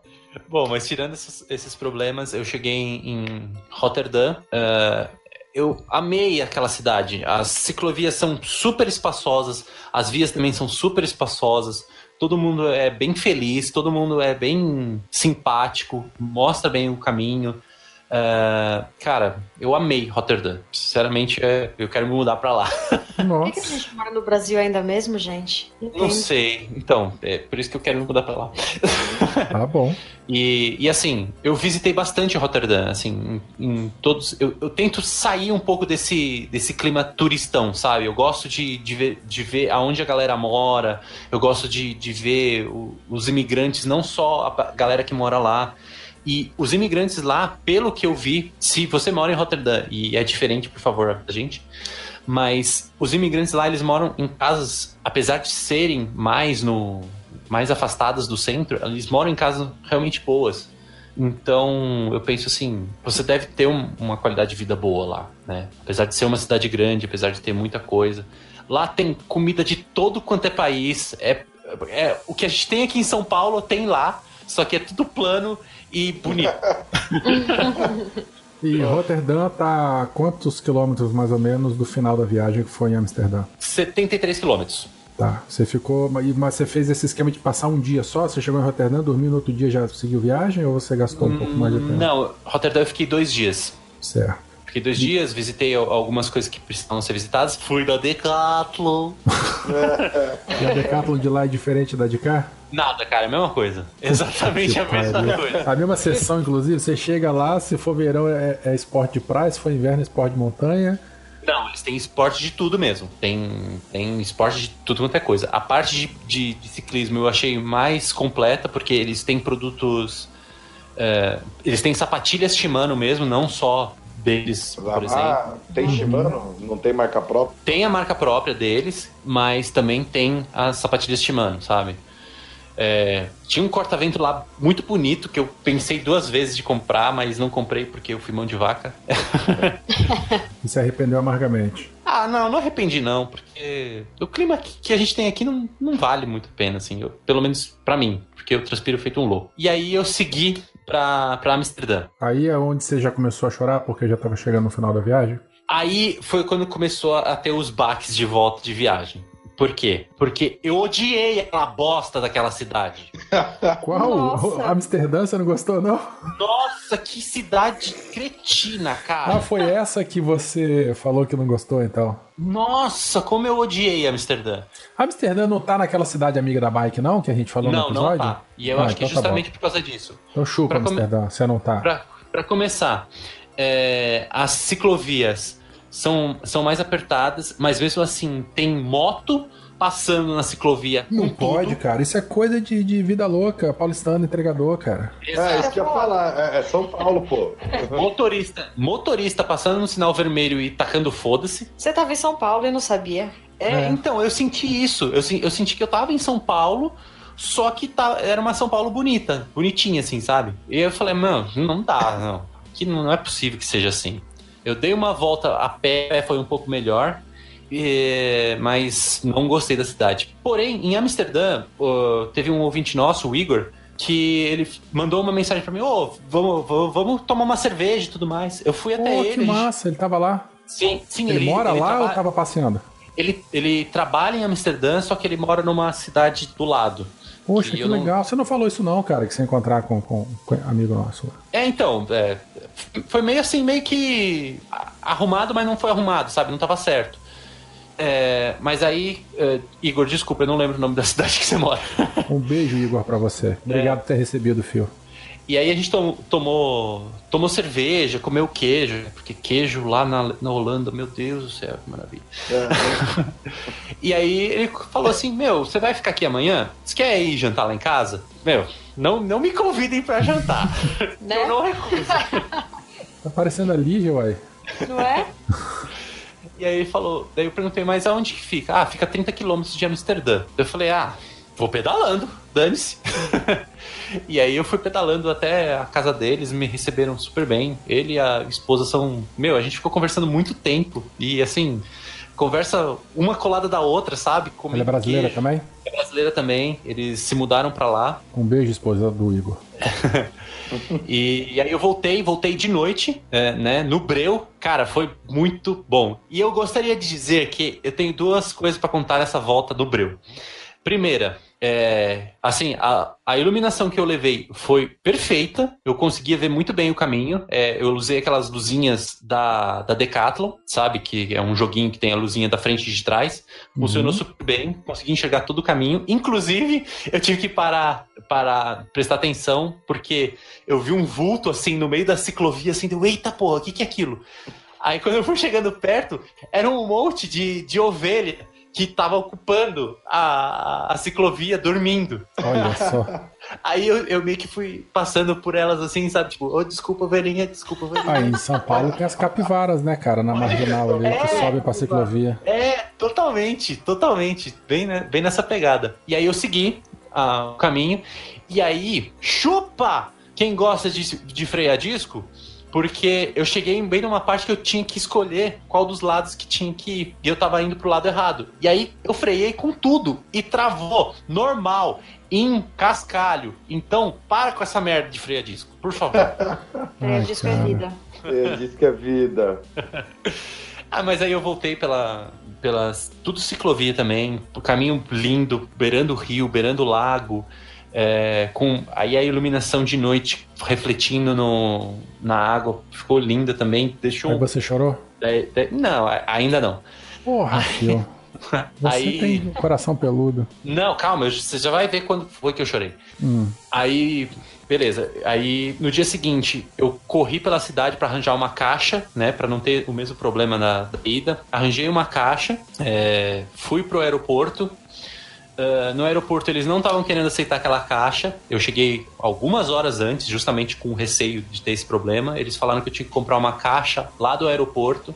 Bom, mas tirando esses, esses, problemas, eu cheguei em, em Rotterdam. Uh, eu amei aquela cidade. As ciclovias são super espaçosas, as vias também são super espaçosas todo mundo é bem feliz, todo mundo é bem simpático, mostra bem o caminho. Uh, cara, eu amei Rotterdam. Sinceramente, é, eu quero me mudar pra lá. (laughs) Por que, que, a gente mora no Brasil ainda mesmo, gente? Não, Não sei. Então, é por isso que eu quero me mudar pra lá. (laughs) Tá bom. e, e assim, eu visitei bastante Rotterdam, assim, em, em todos. Eu, eu, tento sair um pouco desse, desse clima turistão, sabe? Eu gosto de, de, ver, de ver aonde a galera mora, eu gosto de, de ver o, os imigrantes, não só a galera que mora lá. E os imigrantes lá, pelo que eu vi, se você mora em Rotterdam e é diferente, por favor, a gente. Mas os imigrantes lá, eles moram em casas, apesar de serem mais no mais afastadas do centro, eles moram em casas realmente boas. Então, eu penso assim, você deve ter um, uma qualidade de vida boa lá, né? Apesar de ser uma cidade grande, apesar de ter muita coisa. Lá tem comida de todo quanto é país. É, é o que a gente tem aqui em São Paulo tem lá, só que é tudo plano e bonito. (laughs) e Roterdã tá a quantos quilômetros mais ou menos do final da viagem que foi em Amsterdã? 73 quilômetros. Tá, você ficou. Mas você fez esse esquema de passar um dia só? Você chegou em Roterdã, dormiu no outro dia já seguiu viagem ou você gastou um pouco mais de tempo? Não, Roterdã eu fiquei dois dias. Certo. Fiquei dois dias, visitei algumas coisas que precisavam ser visitadas. Fui da Decathlon. (laughs) e a Decathlon de lá é diferente da de cá? Nada, cara, é a mesma coisa. (laughs) Exatamente a mesma coisa. A mesma sessão, inclusive, você chega lá, se for verão é, é esporte de praia, se for inverno é esporte de montanha. Não, eles têm esporte de tudo mesmo. Tem, tem esporte de tudo quanto é coisa. A parte de, de, de ciclismo eu achei mais completa, porque eles têm produtos. É, eles têm sapatilhas Shimano mesmo, não só deles, por exemplo. Ah, tem Shimano? Não tem marca própria? Tem a marca própria deles, mas também tem as sapatilhas Shimano, sabe? É, tinha um corta-vento lá muito bonito que eu pensei duas vezes de comprar, mas não comprei porque eu fui mão de vaca. (laughs) e se arrependeu amargamente. Ah, não, não arrependi não, porque o clima que, a gente tem aqui não, não vale muito a pena, assim, eu- pelo menos pra mim, porque eu transpiro feito um louco. E aí eu segui pra, pra Amsterdã. Aí é onde você já começou a chorar porque já tava chegando no final da viagem? Aí foi quando começou a ter os baques de volta de viagem. Por quê? Porque eu odiei aquela bosta daquela cidade. Qual? Nossa. Amsterdã, você não gostou, não? Nossa, que cidade cretina, Ah, cara. foi essa que você falou que não gostou, então. Nossa, como eu odiei Amsterdã. Amsterdã não tá naquela cidade amiga da bike, não? Que a gente falou no Não, episódio? não tá. E eu Ah, acho que é então tá justamente por causa disso. Então chupa Pra come- Amsterdã, você não tá. Pra, pra começar, é, as ciclovias são, são mais apertadas, mas mesmo assim tem moto passando na ciclovia. Não pode, tudo. cara. Isso é coisa de, de vida louca, paulistano, entregador, cara. É, isso que eu ia falar. É, é São Paulo, pô. Motorista, motorista passando no sinal vermelho e tacando foda-se. Você tava em São Paulo e não sabia. É, É. então, eu senti isso. Eu, eu senti que eu tava em São Paulo, só que tá, era uma São Paulo bonita, bonitinha, assim, sabe? E eu falei, mano, não dá, não. Que não é possível que seja assim. Eu dei uma volta a pé, foi um pouco melhor, e- mas não gostei da cidade. Porém, em Amsterdã, teve um ouvinte nosso, o Igor, que ele mandou uma mensagem pra mim: Ô, vamos, vamos, vamos tomar uma cerveja e tudo mais. Eu fui até Pô, ele. que a gente- massa, ele tava lá. Sim, sim, Ele, mora lá traba- ou tava passeando? ele, ele trabalha em Amsterdã, só que ele mora numa cidade do lado. Poxa, Que que eu não- legal. Você não falou isso não, cara, que você encontrar com, com, com um amigo nosso. É, então, é, foi meio assim, meio que arrumado, mas não foi arrumado, sabe? Não tava certo. É, mas aí, é, Igor, desculpa, eu não lembro o nome da (laughs) cidade que você mora. Um beijo, Igor, pra você. Obrigado por ter recebido o fio. E aí a gente tom- tomou, tomou cerveja, comeu queijo, porque queijo lá na, na Holanda, meu Deus do céu, que maravilha. (laughs) e aí ele falou assim, meu, você vai ficar aqui amanhã? Você quer ir jantar lá em casa? Meu, não, não me convidem pra jantar. (laughs) Né? Eu não recuso. (laughs) Tá parecendo a Lígia, uai. Não é? E aí ele falou, daí eu perguntei, mas aonde que fica? Ah, fica 30 quilômetros de Amsterdã. Eu falei, ah, vou pedalando, dane-se. (laughs) e aí eu fui pedalando até a casa deles, me receberam super bem. Ele e a esposa são. Meu, a gente ficou conversando muito tempo. E assim, conversa uma colada da outra, sabe? Ela é brasileira queijo. também? É brasileira também. Eles se mudaram pra lá. Um beijo, esposa do Igor. (laughs) E, e aí eu voltei, voltei de noite, é, né, no Breu. Cara, foi muito bom. E eu gostaria de dizer que eu tenho duas coisas pra contar nessa volta do Breu. Primeira, é, assim, a, a iluminação que eu levei foi perfeita. Eu conseguia ver muito bem o caminho. É, eu usei aquelas luzinhas da, da Decathlon, sabe? Que é um joguinho que tem a luzinha da frente e de trás. Funcionou Uhum. super bem, consegui enxergar todo o caminho. Inclusive, eu tive que parar para prestar atenção, porque eu vi um vulto assim no meio da ciclovia, assim, deu, eita porra, o que, que é aquilo? Aí quando eu fui chegando perto, era um monte de, de ovelha que tava ocupando a, a ciclovia dormindo. Olha só. (laughs) Aí eu, eu meio que fui passando por elas assim, sabe? Tipo, ô, desculpa, ovelhinha, desculpa, ovelhinha. Aí em São Paulo tem as capivaras, né, cara, na marginal ali, que É. sobem pra ciclovia. É, totalmente, totalmente. Bem, né, bem nessa pegada. E aí eu segui ah, o caminho. E aí, chupa! Quem gosta de, de frear disco, porque eu cheguei bem numa parte que eu tinha que escolher qual dos lados que tinha que ir. E eu tava indo pro lado errado. E aí eu freiei com tudo e travou, normal, em cascalho. Então, para com essa merda de frear disco, por favor. (laughs) É, disco é vida. Disse que é vida. Ah, mas aí eu voltei pela, pelas. Tudo ciclovia também. O caminho lindo, beirando o rio, beirando o lago. É, com aí a iluminação de noite refletindo no, na água ficou linda também. Deixou. Aí você chorou? é, é, não, ainda não. Porra, fio. (laughs) Você Aí- tem coração peludo. Não, calma, você já vai ver quando foi que eu chorei. Hum. Aí, beleza. Aí no dia seguinte eu corri pela cidade pra arranjar uma caixa, né, Pra não ter o mesmo problema na da ida. Arranjei uma caixa, é, fui pro aeroporto. Ah, no aeroporto eles não estavam querendo aceitar aquela caixa. Eu cheguei algumas horas antes, justamente com receio de ter esse problema. Eles falaram que eu tinha que comprar uma caixa lá do aeroporto.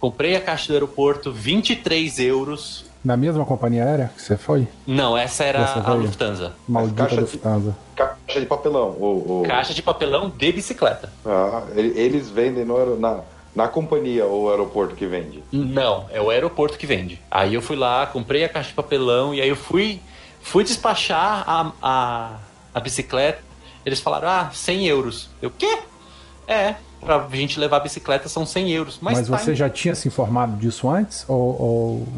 Comprei a caixa do aeroporto, 23 euros. Na mesma companhia aérea que você foi? Não, essa era Essa a. Lufthansa. Maldita Caixa de- Lufthansa. Caixa de papelão. O, o- Caixa de papelão de bicicleta. Ah, ele- eles vendem no, na, Na companhia ou aeroporto que vende? Não, é o aeroporto que vende. Aí eu fui lá, comprei a caixa de papelão e aí eu fui, fui despachar a, a, a bicicleta. Eles falaram, ah, 100 euros. Eu, quê? É, pra gente levar a bicicleta são 100 euros. Mas, Mas tá você já tinha se informado disso antes? Ou, ou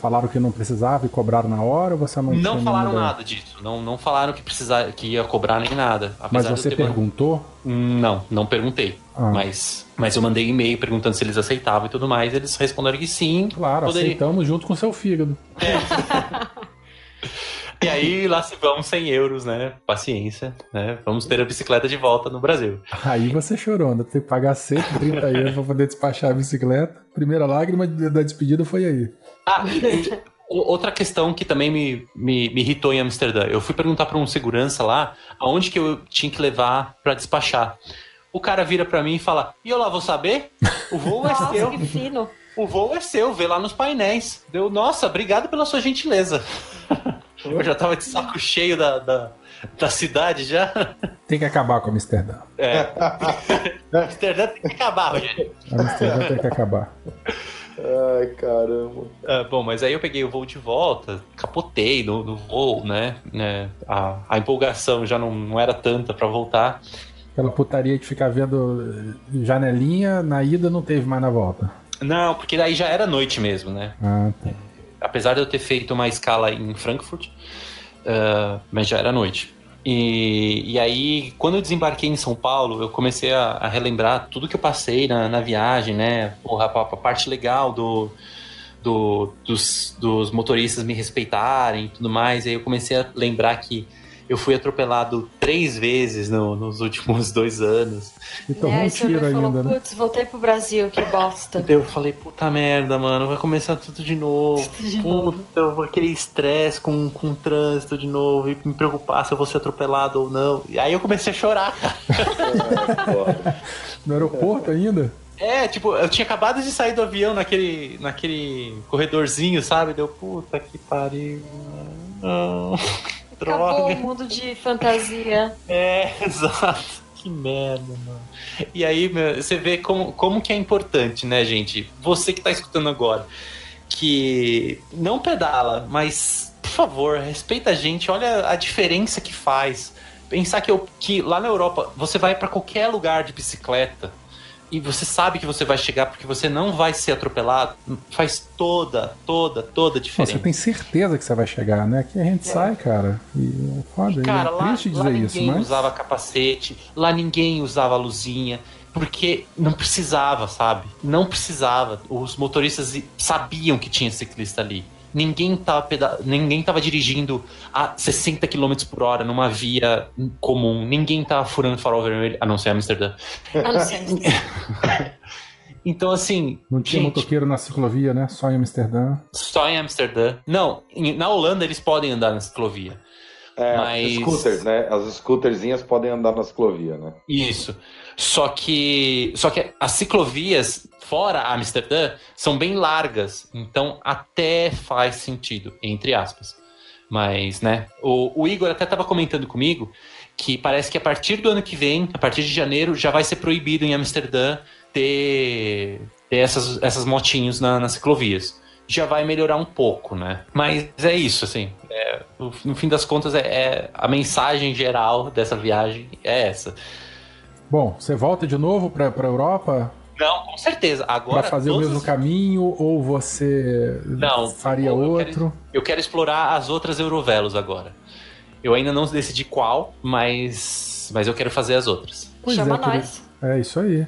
falaram que não precisava e cobraram na hora? Ou você não, Não falaram nada disso. Não, não falaram que precisava, que ia cobrar nem nada. Mas você perguntou? Não, não perguntei. Ah. Mas, mas eu mandei e-mail perguntando se eles aceitavam e tudo mais. Eles responderam que sim. Claro, poderia. aceitamos junto com seu fígado. (laughs) E aí lá se vão 100 euros, né? Paciência, né? Vamos ter a bicicleta de volta no Brasil. Aí você chorou, ainda tem que pagar 130 euros pra poder despachar a bicicleta. Primeira lágrima da despedida foi aí. Ah, outra questão que também me, me, me irritou em Amsterdã. Eu fui perguntar para um segurança lá aonde que eu tinha que levar para despachar. O cara vira para mim e fala: E eu lá vou saber? O voo é Nossa, seu. que fino. O voo é seu, vê lá nos painéis. Deu, nossa, obrigado pela sua gentileza. Eu já tava de saco cheio da, da, da cidade já. Tem que acabar com Amsterdã. É. (laughs) Amsterdã tem que acabar, Rogério. Amsterdã tem que acabar. Ai, caramba. Ah, bom, mas aí eu peguei o voo de volta, capotei no, no voo, né? né, A, a empolgação já não, não era tanta pra voltar. Aquela putaria de ficar vendo janelinha, na ida não teve mais na volta. Não, porque daí já era noite mesmo, né? Ah, tá. Apesar de eu ter feito uma escala em Frankfurt, ah, mas já era noite. E, e aí, quando eu desembarquei em São Paulo, eu comecei a, a relembrar tudo que eu passei na, na viagem, né? Porra, a, a parte legal do, do- dos, dos motoristas me respeitarem e tudo mais. E aí eu comecei a lembrar que eu fui atropelado três vezes no- nos últimos (laughs) dois anos. E tomou e aí um tiro e falou, ainda, né? putz, voltei pro Brasil, que bosta. Daí eu falei, puta merda, mano, vai começar tudo de novo. (laughs) de novo. Puta, eu vou aquele estresse com, com o trânsito de novo e me preocupar se eu vou ser atropelado ou não. E aí eu comecei a chorar. É. (laughs) No aeroporto ainda? É, tipo, eu tinha acabado de sair do avião naquele, naquele corredorzinho, sabe? Deu, puta que pariu. Não. Acabou o Droga. mundo de fantasia. É, (laughs) exato. Que merda, mano. E aí, meu, você vê como, como que é importante, né, gente? Você que tá escutando agora, que não pedala, mas, por favor, respeita a gente, olha a diferença que faz. Pensar que, eu, que lá na Europa você vai pra qualquer lugar de bicicleta e você sabe que você vai chegar porque você não vai ser atropelado, faz toda, toda, toda diferença. você tem certeza que você vai chegar, né? Aqui a gente sai, cara. E é foda. e Cara, é lá, triste lá dizer ninguém isso, mas. usava capacete, lá ninguém usava luzinha, porque não precisava, sabe? Não precisava. Os motoristas sabiam que tinha ciclista ali. Ninguém tava, peda... ninguém tava dirigindo a 60 km por hora numa via comum. Ninguém tava furando farol vermelho, a não ser Amsterdã. Ah, não sei. (laughs) Então, assim. Não tinha gente, motoqueiro na ciclovia, né? Só em Amsterdã. Só em Amsterdã. Não, em- na Holanda eles podem andar na ciclovia. É, Mas- scooters, né? As scooterzinhas podem andar na ciclovia, né? Isso. Só que, só que as ciclovias fora Amsterdã são bem largas, então até faz sentido, entre aspas. Mas, né? O, o Igor até estava comentando comigo que parece que a partir do ano que vem, a partir de janeiro, já vai ser proibido em Amsterdã ter, ter essas, essas motinhos na- nas ciclovias. Já vai melhorar um pouco, né? Mas é isso, assim. é, no, no fim das contas, é, é- a mensagem geral dessa viagem é essa. Bom, você volta de novo pra, pra Europa Não, com certeza. Agora pra fazer o mesmo os- caminho ou você Não, faria eu quero- outro? Eu quero explorar as outras Eurovelos agora. Eu ainda não decidi qual, mas mas eu quero fazer as outras. Pois Chama é, nós. É isso aí.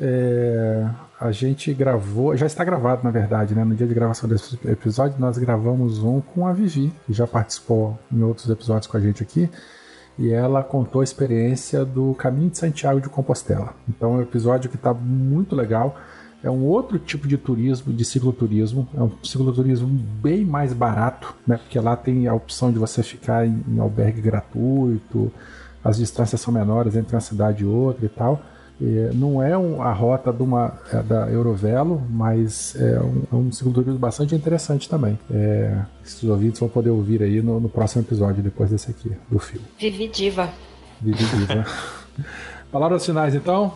É, a gente gravou, já está gravado na verdade, né? No dia de gravação desse episódio, nós gravamos um com a Vivi, que já participou em outros episódios com a gente aqui. E ela contou a experiência do Caminho de Santiago de Compostela. Então é um episódio que está muito legal. É um outro tipo de turismo, de cicloturismo. É um cicloturismo bem mais barato, né? Porque lá tem a opção de você ficar em, em albergue gratuito, as distâncias são menores entre uma cidade e outra e tal. É, não é um- a rota de uma, é, da Eurovelo, mas é um, é um cicloturismo bastante interessante também. É, esses ouvintes vão poder ouvir aí no, no próximo episódio, depois desse aqui, do filme. Vivi diva. Vivi Diva. (laughs) Palavras finais, então?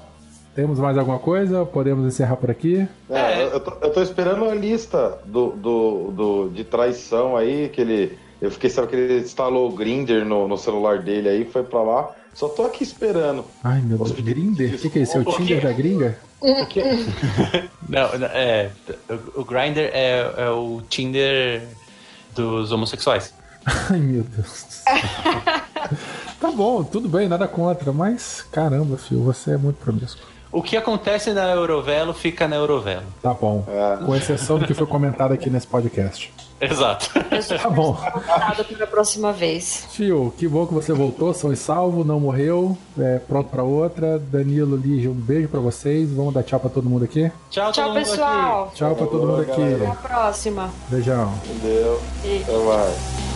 Temos mais alguma coisa? Podemos encerrar por aqui? É, eu, eu tô, eu tô esperando a lista do, do, do- de traição aí, que ele. Eu fiquei sabendo que ele instalou o Grinder no, no celular dele aí, foi pra lá. Só tô aqui esperando. Ai, meu Deus. Grinder? O que, que é isso? É o Tinder da gringa? (laughs) Não, não, é. O, o Grindr é, é o Tinder dos homossexuais. (laughs) Ai, meu Deus. (laughs) tá bom, tudo bem, nada contra, mas caramba, filho, você é muito promíscuo. O que acontece na Eurovelo fica na Eurovelo. Tá bom. Com exceção do que foi comentado aqui nesse podcast. Exato. (laughs) Tá bom. Para a próxima vez. Fio, que bom que você voltou, são e salvo, não morreu, é, pronto pra outra. Danilo, Lígia, um beijo pra vocês. Vamos dar tchau pra todo mundo aqui? Tchau, Tchau, pessoal. Tchau pra todo mundo aqui. Até a próxima. Beijão. Entendeu? E- Até mais.